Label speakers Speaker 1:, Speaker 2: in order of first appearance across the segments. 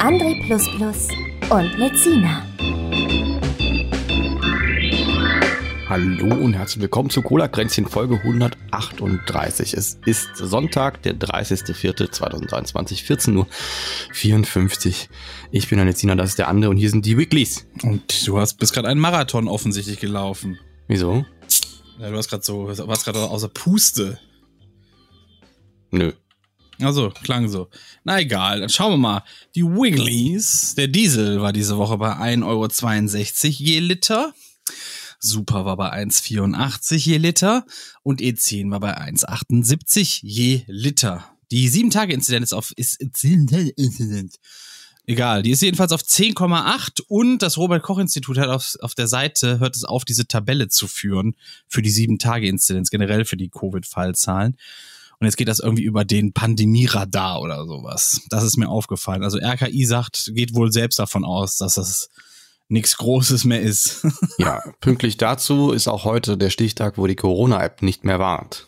Speaker 1: André und Lezina.
Speaker 2: Hallo und herzlich willkommen zu Cola Kränzchen Folge 138. Es ist Sonntag, der 30.04.2023, 14.54 Uhr. Ich bin der Lezina, das ist der andere und hier sind die Weeklies.
Speaker 3: Und du hast bist gerade einen Marathon offensichtlich gelaufen.
Speaker 2: Wieso?
Speaker 3: Ja, du hast gerade so, warst gerade außer Puste.
Speaker 2: Nö.
Speaker 3: Also, klang so. Na egal, dann schauen wir mal. Die Wigglies, der Diesel war diese Woche bei 1,62 Euro je Liter. Super war bei 1,84 je Liter und E10 war bei 1,78 je Liter. Die 7-Tage-Inzidenz auf ist Egal, die ist jedenfalls auf 10,8 und das Robert-Koch-Institut hat auf, auf der Seite, hört es auf, diese Tabelle zu führen für die 7-Tage-Inzidenz, generell für die Covid-Fallzahlen. Und jetzt geht das irgendwie über den Pandemieradar oder sowas. Das ist mir aufgefallen. Also RKI sagt, geht wohl selbst davon aus, dass das nichts Großes mehr ist.
Speaker 2: ja, pünktlich dazu ist auch heute der Stichtag, wo die Corona-App nicht mehr warnt.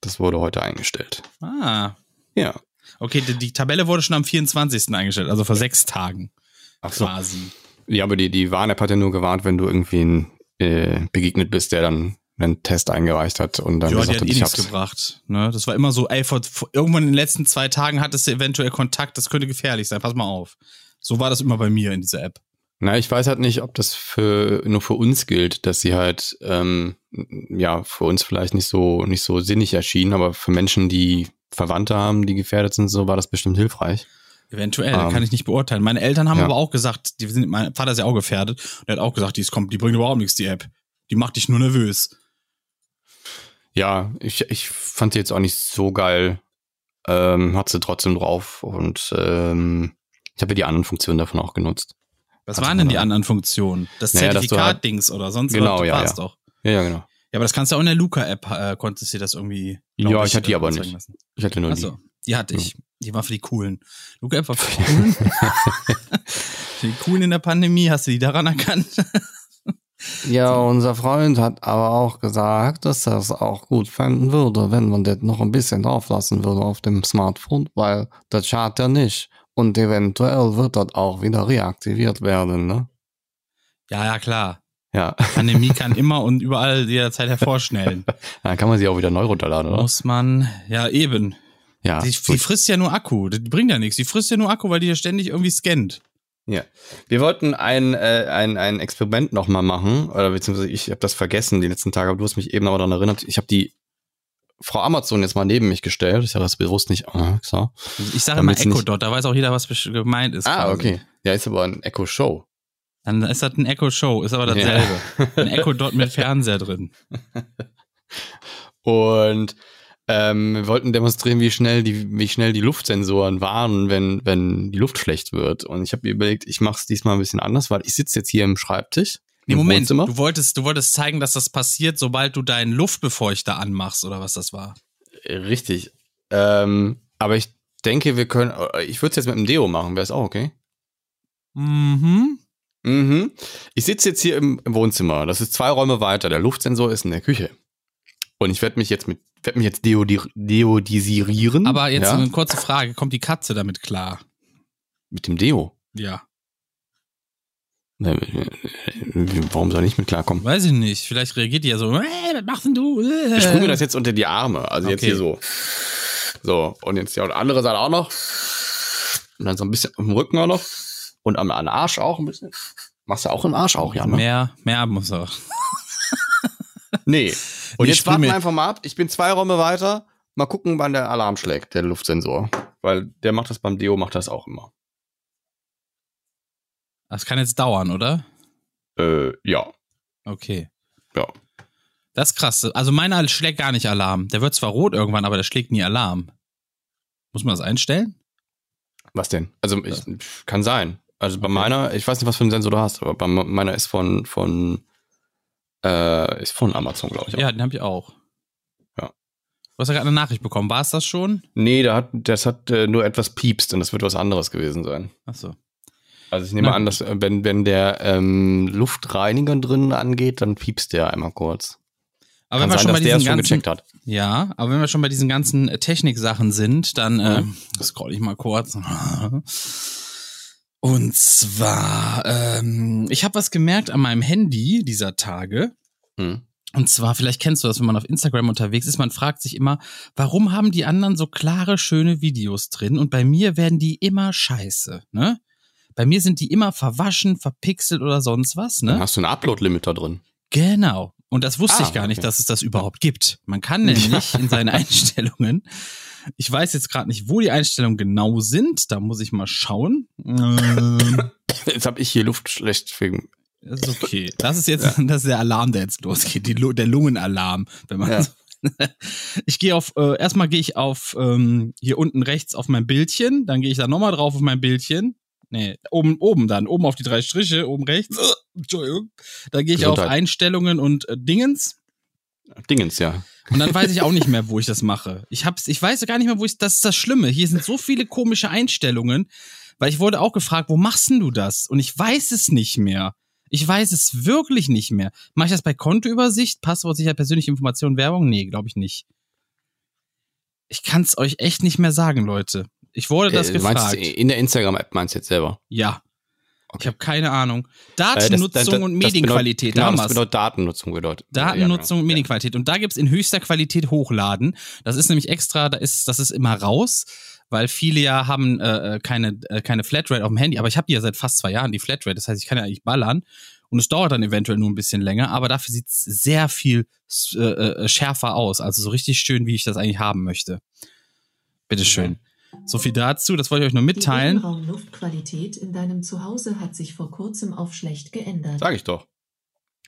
Speaker 2: Das wurde heute eingestellt.
Speaker 3: Ah.
Speaker 2: Ja.
Speaker 3: Okay, die, die Tabelle wurde schon am 24. eingestellt, also vor sechs Tagen.
Speaker 2: Ach so. Quasi. Ja, aber die, die Warn-App hat ja nur gewarnt, wenn du irgendwie äh, begegnet bist, der dann einen Test eingereicht hat und dann
Speaker 3: ja,
Speaker 2: gesagt
Speaker 3: die hat, eh nichts gebracht. Ne? Das war immer so, ey, vor, vor, irgendwann in den letzten zwei Tagen hattest du eventuell Kontakt, das könnte gefährlich sein, pass mal auf. So war das immer bei mir in dieser App.
Speaker 2: Na, ich weiß halt nicht, ob das für nur für uns gilt, dass sie halt ähm, ja für uns vielleicht nicht so nicht so sinnig erschienen, aber für Menschen, die Verwandte haben, die gefährdet sind, so war das bestimmt hilfreich.
Speaker 3: Eventuell, ähm, kann ich nicht beurteilen. Meine Eltern haben ja. aber auch gesagt, die sind, mein Vater ist ja auch gefährdet und er hat auch gesagt, die, ist, kommt, die bringt überhaupt nichts, die App. Die macht dich nur nervös.
Speaker 2: Ja, ich, ich fand sie jetzt auch nicht so geil. Ähm, hat sie trotzdem drauf und ähm, ich habe ja die anderen Funktionen davon auch genutzt.
Speaker 3: Was waren denn die anderen Funktionen? Das naja, Zertifikat-Dings halt, oder sonst
Speaker 2: genau, was?
Speaker 3: Ja,
Speaker 2: ja.
Speaker 3: doch.
Speaker 2: Ja, ja, genau.
Speaker 3: Ja, aber das kannst du auch in der Luca-App, äh, konntest du das irgendwie.
Speaker 2: Ja, ich, ich hatte die aber nicht. Lassen. Ich hatte nur Achso,
Speaker 3: die. Die hatte ich. Die war für die Coolen. Luca-App war für die Coolen. für die Coolen in der Pandemie, hast du die daran erkannt?
Speaker 4: Ja, unser Freund hat aber auch gesagt, dass er es auch gut fänden würde, wenn man das noch ein bisschen drauf lassen würde auf dem Smartphone, weil das schadet ja nicht. Und eventuell wird das auch wieder reaktiviert werden, ne?
Speaker 3: Ja, ja, klar.
Speaker 2: Ja.
Speaker 3: Pandemie kann immer und überall jederzeit hervorschnellen.
Speaker 2: Dann kann man sie auch wieder neu runterladen, oder?
Speaker 3: Muss man, ja, eben.
Speaker 2: Ja.
Speaker 3: Die, die frisst ja nur Akku. Die bringt ja nichts. Die frisst ja nur Akku, weil die ja ständig irgendwie scannt.
Speaker 2: Ja. Wir wollten ein, äh, ein, ein Experiment nochmal machen, oder beziehungsweise ich habe das vergessen die letzten Tage, aber du hast mich eben aber daran erinnert. Ich habe die Frau Amazon jetzt mal neben mich gestellt. Ich habe das bewusst nicht. Oh, so.
Speaker 3: Ich sage immer Echo Dot, da weiß auch jeder, was gemeint ist.
Speaker 2: Ah, quasi. okay. Ja, ist aber ein Echo Show.
Speaker 3: Dann ist das ein Echo Show, ist aber dasselbe. Ja. ein Echo Dot mit Fernseher drin.
Speaker 2: Und ähm, wir wollten demonstrieren, wie schnell die, wie schnell die Luftsensoren warnen, wenn, wenn die Luft schlecht wird. Und ich habe mir überlegt, ich mache es diesmal ein bisschen anders, weil ich sitze jetzt hier im Schreibtisch.
Speaker 3: Nee, Moment, Wohnzimmer. du wolltest, du wolltest zeigen, dass das passiert, sobald du deinen Luftbefeuchter anmachst, oder was das war.
Speaker 2: Richtig. Ähm, aber ich denke, wir können, ich würde es jetzt mit dem Deo machen, wäre es auch okay?
Speaker 3: Mhm.
Speaker 2: Mhm. Ich sitze jetzt hier im, im Wohnzimmer. Das ist zwei Räume weiter. Der Luftsensor ist in der Küche. Und ich werde mich jetzt mit werde mich jetzt deodi deodisieren.
Speaker 3: Aber jetzt ja? eine kurze Frage, kommt die Katze damit klar?
Speaker 2: Mit dem Deo?
Speaker 3: Ja.
Speaker 2: Warum soll ich mit klarkommen?
Speaker 3: Weiß ich nicht. Vielleicht reagiert die ja so, hey, was machst denn du?
Speaker 2: Ich sprühe mir das jetzt unter die Arme. Also okay. jetzt hier so. So, und jetzt ja, die andere Seite auch noch. Und dann so ein bisschen am Rücken auch noch. Und am, am Arsch auch ein bisschen. Machst du auch im Arsch auch, ja, ne?
Speaker 3: Mehr, mehr muss er.
Speaker 2: nee. Und jetzt warten wir einfach mal ab. Ich bin zwei Räume weiter. Mal gucken, wann der Alarm schlägt, der Luftsensor. Weil der macht das beim Deo, macht das auch immer.
Speaker 3: Das kann jetzt dauern, oder?
Speaker 2: Äh, ja.
Speaker 3: Okay.
Speaker 2: Ja.
Speaker 3: Das ist krass. Also meiner schlägt gar nicht Alarm. Der wird zwar rot irgendwann, aber der schlägt nie Alarm. Muss man das einstellen?
Speaker 2: Was denn? Also ich, kann sein. Also bei meiner, ich weiß nicht, was für einen Sensor du hast, aber bei meiner ist von von äh, ist von Amazon, glaube ich. auch.
Speaker 3: Ja, den habe ich auch.
Speaker 2: Ja.
Speaker 3: Du hast ja gerade eine Nachricht bekommen. War es das schon?
Speaker 2: Nee, da hat, das hat äh, nur etwas piepst und das wird was anderes gewesen sein.
Speaker 3: Ach so.
Speaker 2: Also ich nehme
Speaker 3: Na
Speaker 2: an, dass äh, wenn, wenn der ähm, Luftreiniger drin angeht, dann piepst der einmal kurz.
Speaker 3: Aber
Speaker 2: Kann
Speaker 3: wenn wir
Speaker 2: sein,
Speaker 3: schon bei
Speaker 2: dass der
Speaker 3: diesen
Speaker 2: es schon
Speaker 3: ganzen,
Speaker 2: gecheckt hat.
Speaker 3: ja, aber wenn wir schon bei diesen ganzen äh, Techniksachen sind, dann äh,
Speaker 2: Mhm.
Speaker 3: scroll ich mal kurz. Und zwar, ähm, ich habe was gemerkt an meinem Handy dieser Tage.
Speaker 2: Hm.
Speaker 3: Und zwar, vielleicht kennst du das, wenn man auf Instagram unterwegs ist, man fragt sich immer, warum haben die anderen so klare, schöne Videos drin und bei mir werden die immer scheiße, ne? Bei mir sind die immer verwaschen, verpixelt oder sonst was,
Speaker 2: Dann
Speaker 3: ne?
Speaker 2: hast du einen Upload-Limiter drin.
Speaker 3: Genau. Und das wusste
Speaker 2: Ah,
Speaker 3: ich gar nicht,
Speaker 2: okay.
Speaker 3: dass es das überhaupt gibt. Man kann nämlich in seinen Einstellungen, ich weiß jetzt gerade nicht, wo die Einstellungen genau sind, da muss ich mal schauen. Ähm,
Speaker 2: Jetzt habe ich hier Luft schlecht wegen.
Speaker 3: Das ist okay. Das ist jetzt, das ist der Alarm, der jetzt losgeht, die, der Lungenalarm. Wenn man
Speaker 2: Ja.
Speaker 3: so, ich gehe auf, äh, erstmal gehe ich auf ähm, hier unten rechts auf mein Bildchen, dann gehe ich da nochmal drauf auf mein Bildchen. Nee, oben, oben dann, oben auf die drei Striche, oben rechts. Entschuldigung. Da gehe ich auf
Speaker 2: Gesundheit.
Speaker 3: Einstellungen und äh, Dingens.
Speaker 2: Dingens, ja.
Speaker 3: Und dann weiß ich auch nicht mehr, wo ich das mache. Ich hab's, ich weiß gar nicht mehr, wo ich, das ist das Schlimme. Hier sind so viele komische Einstellungen, weil ich wurde auch gefragt, wo machst denn du das? Und ich weiß es nicht mehr. Ich weiß es wirklich nicht mehr. Mache ich das bei Kontoübersicht, Passwort sicher persönliche Informationen, Werbung? Nee, glaube ich nicht. Ich kann's euch echt nicht mehr sagen, Leute. Ich wurde das
Speaker 2: Äh,
Speaker 3: gefragt.
Speaker 2: in der Instagram-App meinst du jetzt selber.
Speaker 3: ja. Ich
Speaker 2: Okay.
Speaker 3: habe keine Ahnung.
Speaker 2: Äh, das-
Speaker 3: Datennutzung
Speaker 2: das- das-
Speaker 3: und Medienqualität,
Speaker 2: genau,
Speaker 3: da haben
Speaker 2: das
Speaker 3: wir's.
Speaker 2: bedeutet Datennutzung bedeutet.
Speaker 3: Datennutzung
Speaker 2: Ja,
Speaker 3: und
Speaker 2: genau.
Speaker 3: Medienqualität. Und da gibt's in höchster Qualität hochladen. Das ist nämlich extra, da ist, das ist immer raus, weil viele ja haben äh, äh, keine, äh, keine Flatrate auf dem Handy. Aber ich habe die ja seit fast zwei Jahren, die Flatrate. Das heißt, ich kann ja eigentlich ballern. Und es dauert dann eventuell nur ein bisschen länger, aber dafür sieht's sehr viel äh, äh, schärfer aus. Also so richtig schön, wie ich das eigentlich haben möchte. Bitteschön. So viel dazu, das wollte ich euch nur
Speaker 5: Die
Speaker 3: mitteilen.
Speaker 5: Innenraumluftqualität in deinem Zuhause hat sich vor kurzem auf schlecht geändert.
Speaker 2: Sag ich doch.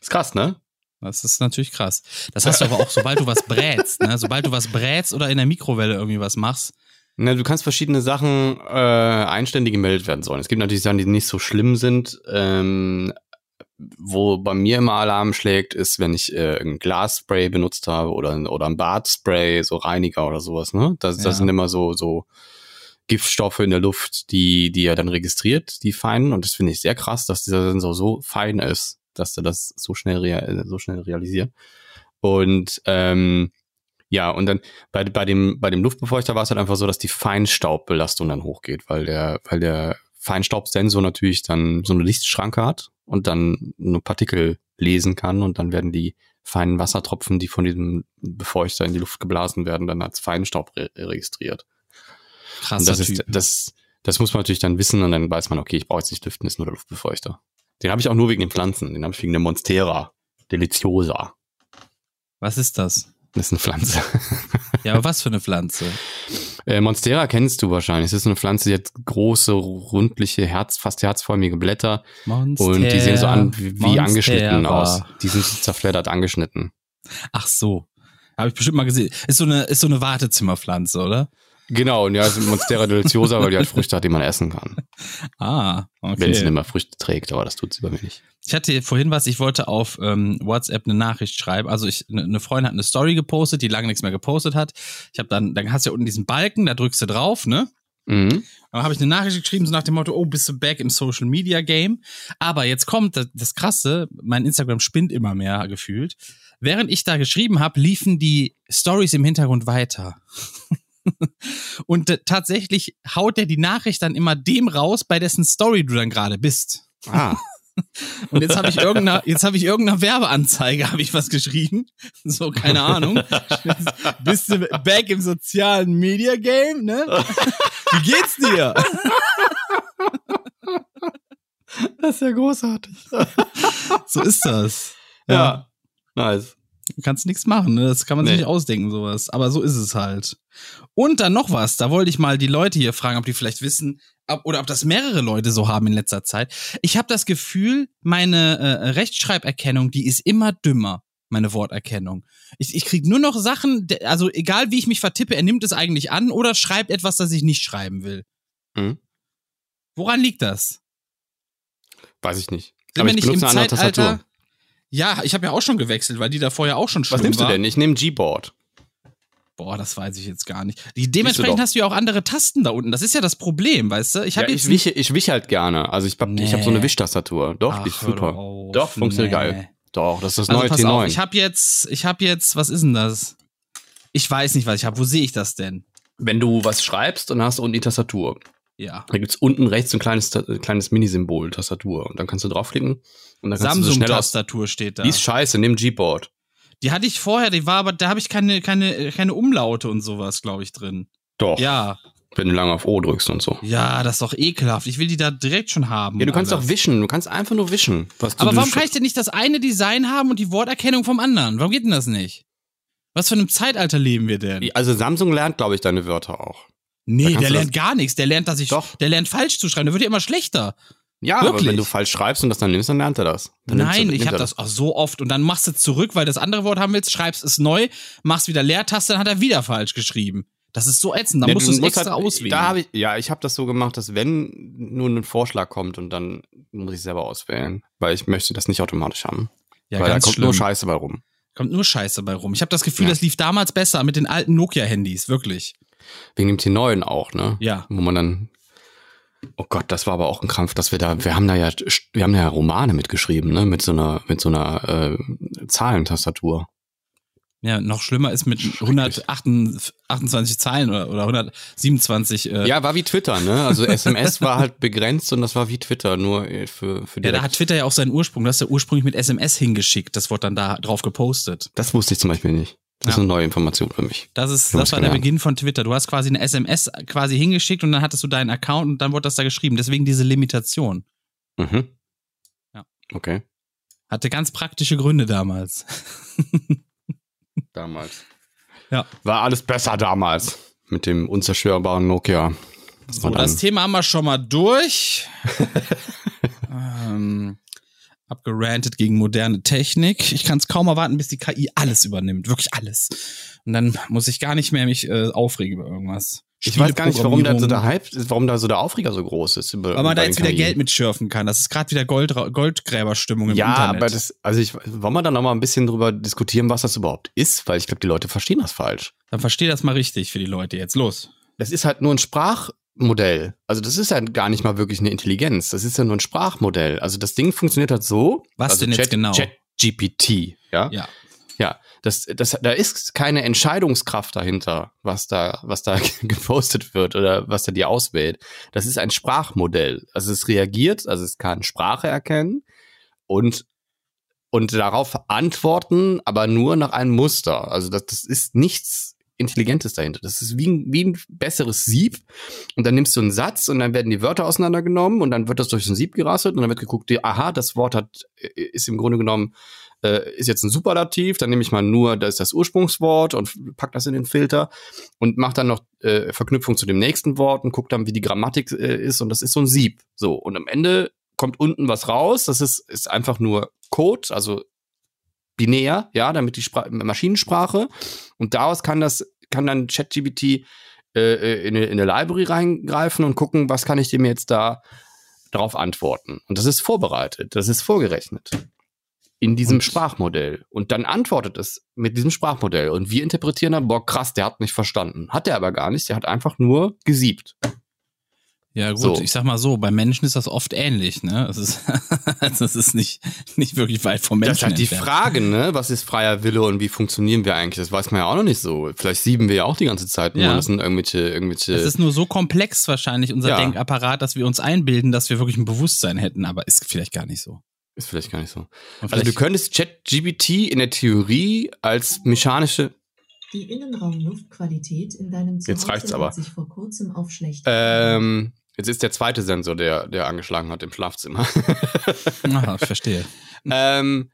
Speaker 2: Ist krass, ne?
Speaker 3: Das ist natürlich krass. Das hast du aber auch, sobald du was brätst, ne? Sobald du was brätst oder in der Mikrowelle irgendwie was machst.
Speaker 2: Na, du kannst verschiedene Sachen äh, einstellen, die gemeldet werden sollen. Es gibt natürlich Sachen, die nicht so schlimm sind. Ähm, wo bei mir immer Alarm schlägt, ist, wenn ich äh, ein Glasspray benutzt habe oder, oder ein Badspray, so Reiniger oder sowas. Ne? Das,
Speaker 3: Ja.
Speaker 2: das sind immer so, so Giftstoffe in der Luft, die, die er dann registriert, die feinen. Und das finde ich sehr krass, dass dieser Sensor so fein ist, dass er das so schnell, rea so schnell realisiert. Und ähm, ja, und dann bei, bei dem, bei dem Luftbefeuchter war es halt einfach so, dass die Feinstaubbelastung dann hochgeht, weil der, weil der Feinstaubsensor natürlich dann so eine Lichtschranke hat und dann nur Partikel lesen kann und dann werden die feinen Wassertropfen, die von diesem Befeuchter in die Luft geblasen werden, dann als Feinstaub re registriert.
Speaker 3: Krasser
Speaker 2: Und das ist,
Speaker 3: Typ.
Speaker 2: das, das muss man natürlich dann wissen und dann weiß man, okay, ich brauche jetzt nicht lüften, ist nur der Luftbefeuchter. Den habe ich auch nur wegen den Pflanzen, den habe ich wegen der Monstera deliciosa.
Speaker 3: Was ist das?
Speaker 2: Das ist eine Pflanze.
Speaker 3: Ja, aber was für eine Pflanze?
Speaker 2: Äh, Monstera kennst du wahrscheinlich. Das ist eine Pflanze, die hat große, rundliche, Herz, fast herzförmige Blätter
Speaker 3: Monster,
Speaker 2: und die sehen so an wie, wie
Speaker 3: Monstera.
Speaker 2: angeschnitten aus. Die sind so zerfleddert angeschnitten.
Speaker 3: Ach so. Habe ich bestimmt mal gesehen. Ist so eine, ist so eine Wartezimmerpflanze, oder?
Speaker 2: Genau, und ja, es ist Monstera deliciosa, weil die halt Früchte hat, die man essen kann.
Speaker 3: Ah,
Speaker 2: Wenn sie
Speaker 3: okay.
Speaker 2: nicht mehr Früchte trägt, aber das tut sie bei mir nicht.
Speaker 3: Ich hatte vorhin was, ich wollte auf ähm, WhatsApp eine Nachricht schreiben. Also ich, eine ne Freundin hat eine Story gepostet, die lange nichts mehr gepostet hat. Ich habe dann, dann hast du ja unten diesen Balken, da drückst du drauf, ne?
Speaker 2: Mhm.
Speaker 3: Dann habe ich eine Nachricht geschrieben, so nach dem Motto, oh, bist du back im Social Media Game? Aber jetzt kommt das, das Krasse, mein Instagram spinnt immer mehr gefühlt. Während ich da geschrieben habe, liefen die Stories im Hintergrund weiter. Und äh, tatsächlich haut der die Nachricht dann immer dem raus, bei dessen Story du dann gerade bist.
Speaker 2: Ah,
Speaker 3: Und jetzt habe ich irgendeiner, jetzt habe ich irgendeiner Werbeanzeige, habe ich was geschrieben. So, keine Ahnung. Bist du back im sozialen Media Game, ne? Wie geht's dir?
Speaker 2: das ist ja großartig.
Speaker 3: So ist das.
Speaker 2: Ja, nice.
Speaker 3: Du kannst nichts machen, ne? Das kann man sich
Speaker 2: Nee.
Speaker 3: nicht ausdenken, sowas. Aber so ist es halt. Und dann noch was, da wollte ich mal die Leute hier fragen, ob die vielleicht wissen, ob, oder ob das mehrere Leute so haben in letzter Zeit. Ich habe das Gefühl, meine äh, Rechtschreiberkennung, die ist immer dümmer, meine Worterkennung. Ich, ich krieg nur noch Sachen, also egal wie ich mich vertippe, er nimmt es eigentlich an oder schreibt etwas, das ich nicht schreiben will.
Speaker 2: Mhm.
Speaker 3: Woran liegt das?
Speaker 2: Weiß ich nicht.
Speaker 3: Sind
Speaker 2: Aber ich
Speaker 3: nicht im
Speaker 2: benutze eine andere
Speaker 3: Zeitalter?
Speaker 2: Tastatur.
Speaker 3: Ja, ich habe ja auch schon gewechselt, weil die da vorher auch schon schlimm
Speaker 2: Was nimmst du
Speaker 3: war.
Speaker 2: denn? Ich nehme Gboard.
Speaker 3: Boah, das weiß ich jetzt gar nicht. Die, dementsprechend
Speaker 2: doch.
Speaker 3: hast du ja auch andere Tasten da unten. Das ist ja das Problem, weißt du? Ich
Speaker 2: Ja,
Speaker 3: habe
Speaker 2: ich, wische, ich halt gerne. Also ich habe ich hab so eine
Speaker 3: Nee.
Speaker 2: Wischtastatur. Doch, die ist
Speaker 3: Ach, hör
Speaker 2: super.
Speaker 3: doch auf.
Speaker 2: Doch, funktioniert
Speaker 3: Nee.
Speaker 2: geil. Doch, das ist das
Speaker 3: Also
Speaker 2: neue
Speaker 3: pass
Speaker 2: T9.
Speaker 3: auf, ich habe jetzt, ich habe jetzt, was ist denn das? Ich weiß nicht, was ich habe. Wo sehe ich das denn?
Speaker 2: Wenn du was schreibst, dann hast du unten die Tastatur.
Speaker 3: Ja.
Speaker 2: Da gibt's unten rechts so ein kleines, äh, kleines Minisymbol, Tastatur. Und dann kannst du draufklicken und dann kannst.
Speaker 3: Samsung-Tastatur steht da.
Speaker 2: Die ist scheiße, nimm Gboard.
Speaker 3: Die hatte ich vorher, die war aber, da habe ich keine, keine, keine Umlaute und sowas, glaube ich, drin.
Speaker 2: Doch.
Speaker 3: Ja,
Speaker 2: Wenn du lange auf O drückst und so.
Speaker 3: ja, das ist doch ekelhaft. Ich will die da direkt schon haben.
Speaker 2: Ja, du kannst
Speaker 3: alles.
Speaker 2: auch wischen. Du kannst einfach nur wischen. Was du
Speaker 3: Aber warum kann ich denn nicht das eine Design haben und die Worterkennung vom anderen? Warum geht denn das nicht? Was für einem Zeitalter leben wir denn?
Speaker 2: Also Samsung lernt, glaube ich, deine Wörter auch. Da
Speaker 3: nee, der lernt gar nichts. Der lernt, dass ich,
Speaker 2: Doch.
Speaker 3: der lernt falsch zu schreiben. Der wird ja immer schlechter.
Speaker 2: Ja, aber
Speaker 3: Wirklich?
Speaker 2: wenn du falsch schreibst und das dann nimmst, dann lernt er das. Dann
Speaker 3: Nein,
Speaker 2: du,
Speaker 3: ich habe das auch so oft und dann machst du zurück, weil das andere Wort haben willst, schreibst es neu, machst wieder Leertaste, dann hat er wieder falsch geschrieben. Das ist so ätzend, dann
Speaker 2: Ja,
Speaker 3: musst
Speaker 2: du
Speaker 3: es extra
Speaker 2: halt,
Speaker 3: auswählen.
Speaker 2: Da ich, ja, ich habe das so gemacht, dass wenn nur ein Vorschlag kommt und dann muss ich selber auswählen, weil ich möchte das nicht automatisch haben.
Speaker 3: ja,
Speaker 2: weil da kommt
Speaker 3: schlimm.
Speaker 2: nur Scheiße bei rum.
Speaker 3: kommt nur Scheiße bei rum. Ich habe das Gefühl,
Speaker 2: Ja.
Speaker 3: das lief damals besser mit den alten Nokia-Handys, wirklich.
Speaker 2: Wegen dem T9 auch, ne?
Speaker 3: Ja.
Speaker 2: Wo man dann, oh Gott, das war aber auch ein Krampf, dass wir da, wir haben da ja, wir haben da ja Romane mitgeschrieben, ne? Mit so einer, mit so einer äh, Zahlentastatur.
Speaker 3: Ja, noch schlimmer ist mit 128 Zeilen oder, oder 127. Äh,
Speaker 2: Ja, war wie Twitter, ne? Also SMS war halt begrenzt und das war wie Twitter, nur äh, für, für
Speaker 3: ja, da hat Twitter ja auch seinen Ursprung. Du hast ja ursprünglich mit SMS hingeschickt. Das wurde dann da drauf gepostet.
Speaker 2: Das wusste ich zum Beispiel nicht. Das ist
Speaker 3: Ja.
Speaker 2: eine neue Information für mich.
Speaker 3: Das ist, das war der. Beginn von Twitter. Du hast quasi eine SMS quasi hingeschickt und dann hattest du deinen Account und dann wurde das da geschrieben. Deswegen diese Limitation.
Speaker 2: Mhm.
Speaker 3: Ja.
Speaker 2: Okay.
Speaker 3: Hatte ganz praktische Gründe damals.
Speaker 2: Damals.
Speaker 3: Ja.
Speaker 2: War alles besser damals. Mit dem unzerstörbaren Nokia. Das
Speaker 3: So, das Thema haben wir schon mal durch. ähm, abgerantet gegen moderne Technik. Ich kann es kaum erwarten, bis die KI alles übernimmt. Wirklich alles. Und dann muss ich gar nicht mehr mich äh, aufregen über irgendwas.
Speaker 2: ich weiß gar nicht, warum da so der Hype warum da so der Aufreger so groß ist. Über,
Speaker 3: Weil man da jetzt wieder
Speaker 2: KI.
Speaker 3: Geld mitschürfen kann. Das ist gerade wieder Gold, Goldgräberstimmung im
Speaker 2: Ja,
Speaker 3: Internet.
Speaker 2: aber das, also ich, wollen wir da noch mal ein bisschen drüber diskutieren, was das überhaupt ist? Weil ich glaube, die Leute verstehen das falsch.
Speaker 3: Dann versteh das mal richtig für die Leute jetzt. Los.
Speaker 2: Das ist halt nur ein Sprachmodell. Also das ist ja gar nicht mal wirklich eine Intelligenz. Das ist ja nur ein Sprachmodell. Also das Ding funktioniert halt so.
Speaker 3: Was
Speaker 2: also
Speaker 3: denn jetzt genau?
Speaker 2: ChatGPT, ja?
Speaker 3: Ja.
Speaker 2: Ja, das, das, da ist keine Entscheidungskraft dahinter, was da, was da gepostet wird oder was er dir auswählt. Das ist ein Sprachmodell. Also es reagiert, also es kann Sprache erkennen und, und darauf antworten, aber nur nach einem Muster. Also das, das ist nichts Intelligentes dahinter. Das ist wie ein, wie ein besseres Sieb. Und dann nimmst du einen Satz und dann werden die Wörter auseinandergenommen und dann wird das durch so ein Sieb gerasselt und dann wird geguckt, aha, das Wort hat, ist im Grunde genommen äh, ist jetzt ein Superlativ, dann nehme ich mal nur, das ist das Ursprungswort und pack das in den Filter und mach dann noch äh, Verknüpfung zu dem nächsten Wort und guck dann, wie die Grammatik äh, ist und das ist so ein Sieb. So, und am Ende kommt unten was raus, das ist, ist einfach nur Code, also binär, ja, damit die Spra Maschinensprache und daraus kann das, kann dann ChatGPT äh, äh, in, eine, in eine Library reingreifen und gucken, was kann ich dem jetzt da darauf antworten. Und das ist vorbereitet, das ist vorgerechnet in diesem Sprachmodell. Und dann antwortet es mit diesem Sprachmodell. Und wir interpretieren dann, boah, krass, der hat nicht verstanden. Hat er aber gar nicht, der hat einfach nur gesiebt.
Speaker 3: Ja, gut,
Speaker 2: So.
Speaker 3: ich sag mal so, bei Menschen ist das oft ähnlich, ne? Es ist, also es ist nicht, nicht wirklich weit vom Menschen
Speaker 2: Das ist halt die
Speaker 3: entfernt.
Speaker 2: Frage, ne? Was ist freier Wille und wie funktionieren wir eigentlich? Das weiß man ja auch noch nicht so. Vielleicht sieben wir ja auch die ganze Zeit nur.
Speaker 3: Ja.
Speaker 2: Das sind irgendwelche, irgendwelche.
Speaker 3: Es ist nur so komplex wahrscheinlich, unser
Speaker 2: Ja.
Speaker 3: Denkapparat, dass wir uns einbilden, dass wir wirklich ein Bewusstsein hätten, aber ist vielleicht gar nicht so.
Speaker 2: ist vielleicht gar nicht so. Also du könntest ChatGPT in der Theorie als mechanische.
Speaker 5: Die Innenraumluftqualität in deinem
Speaker 2: Jetzt
Speaker 5: Zuhause
Speaker 2: reicht's aber.
Speaker 5: hat sich vor kurzem auf schlecht
Speaker 2: Ähm, jetzt ist der zweite Sensor, der, der angeschlagen hat im Schlafzimmer.
Speaker 3: Aha, ich verstehe.
Speaker 2: ähm,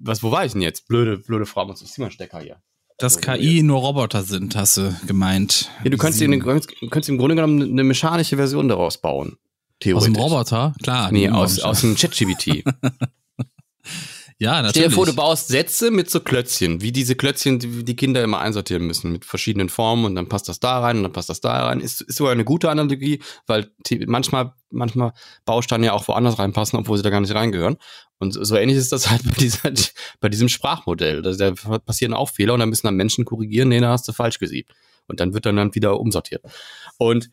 Speaker 2: was, wo war ich denn jetzt? Blöde, blöde Frage. Ich zieh mal einen Stecker hier.
Speaker 3: Dass KI nur Roboter sind, hast du gemeint.
Speaker 2: Ja, du könntest, du könntest im Grunde genommen eine mechanische Version daraus bauen.
Speaker 3: aus dem Roboter? Klar.
Speaker 2: Nee, aus, aus dem ChatGPT.
Speaker 3: Ja,
Speaker 2: Stell
Speaker 3: natürlich.
Speaker 2: dir vor, du baust Sätze mit so Klötzchen, wie diese Klötzchen, die die Kinder immer einsortieren müssen, mit verschiedenen Formen und dann passt das da rein und dann passt das da rein. Ist, ist sogar eine gute Analogie, weil manchmal, manchmal Bausteine ja auch woanders reinpassen, obwohl sie da gar nicht reingehören. Und so ähnlich ist das halt bei, dieser, bei diesem Sprachmodell. Da, da passieren auch Fehler und dann müssen dann Menschen korrigieren, nee, da hast du falsch gesiebt. Und dann wird dann, dann wieder umsortiert. Und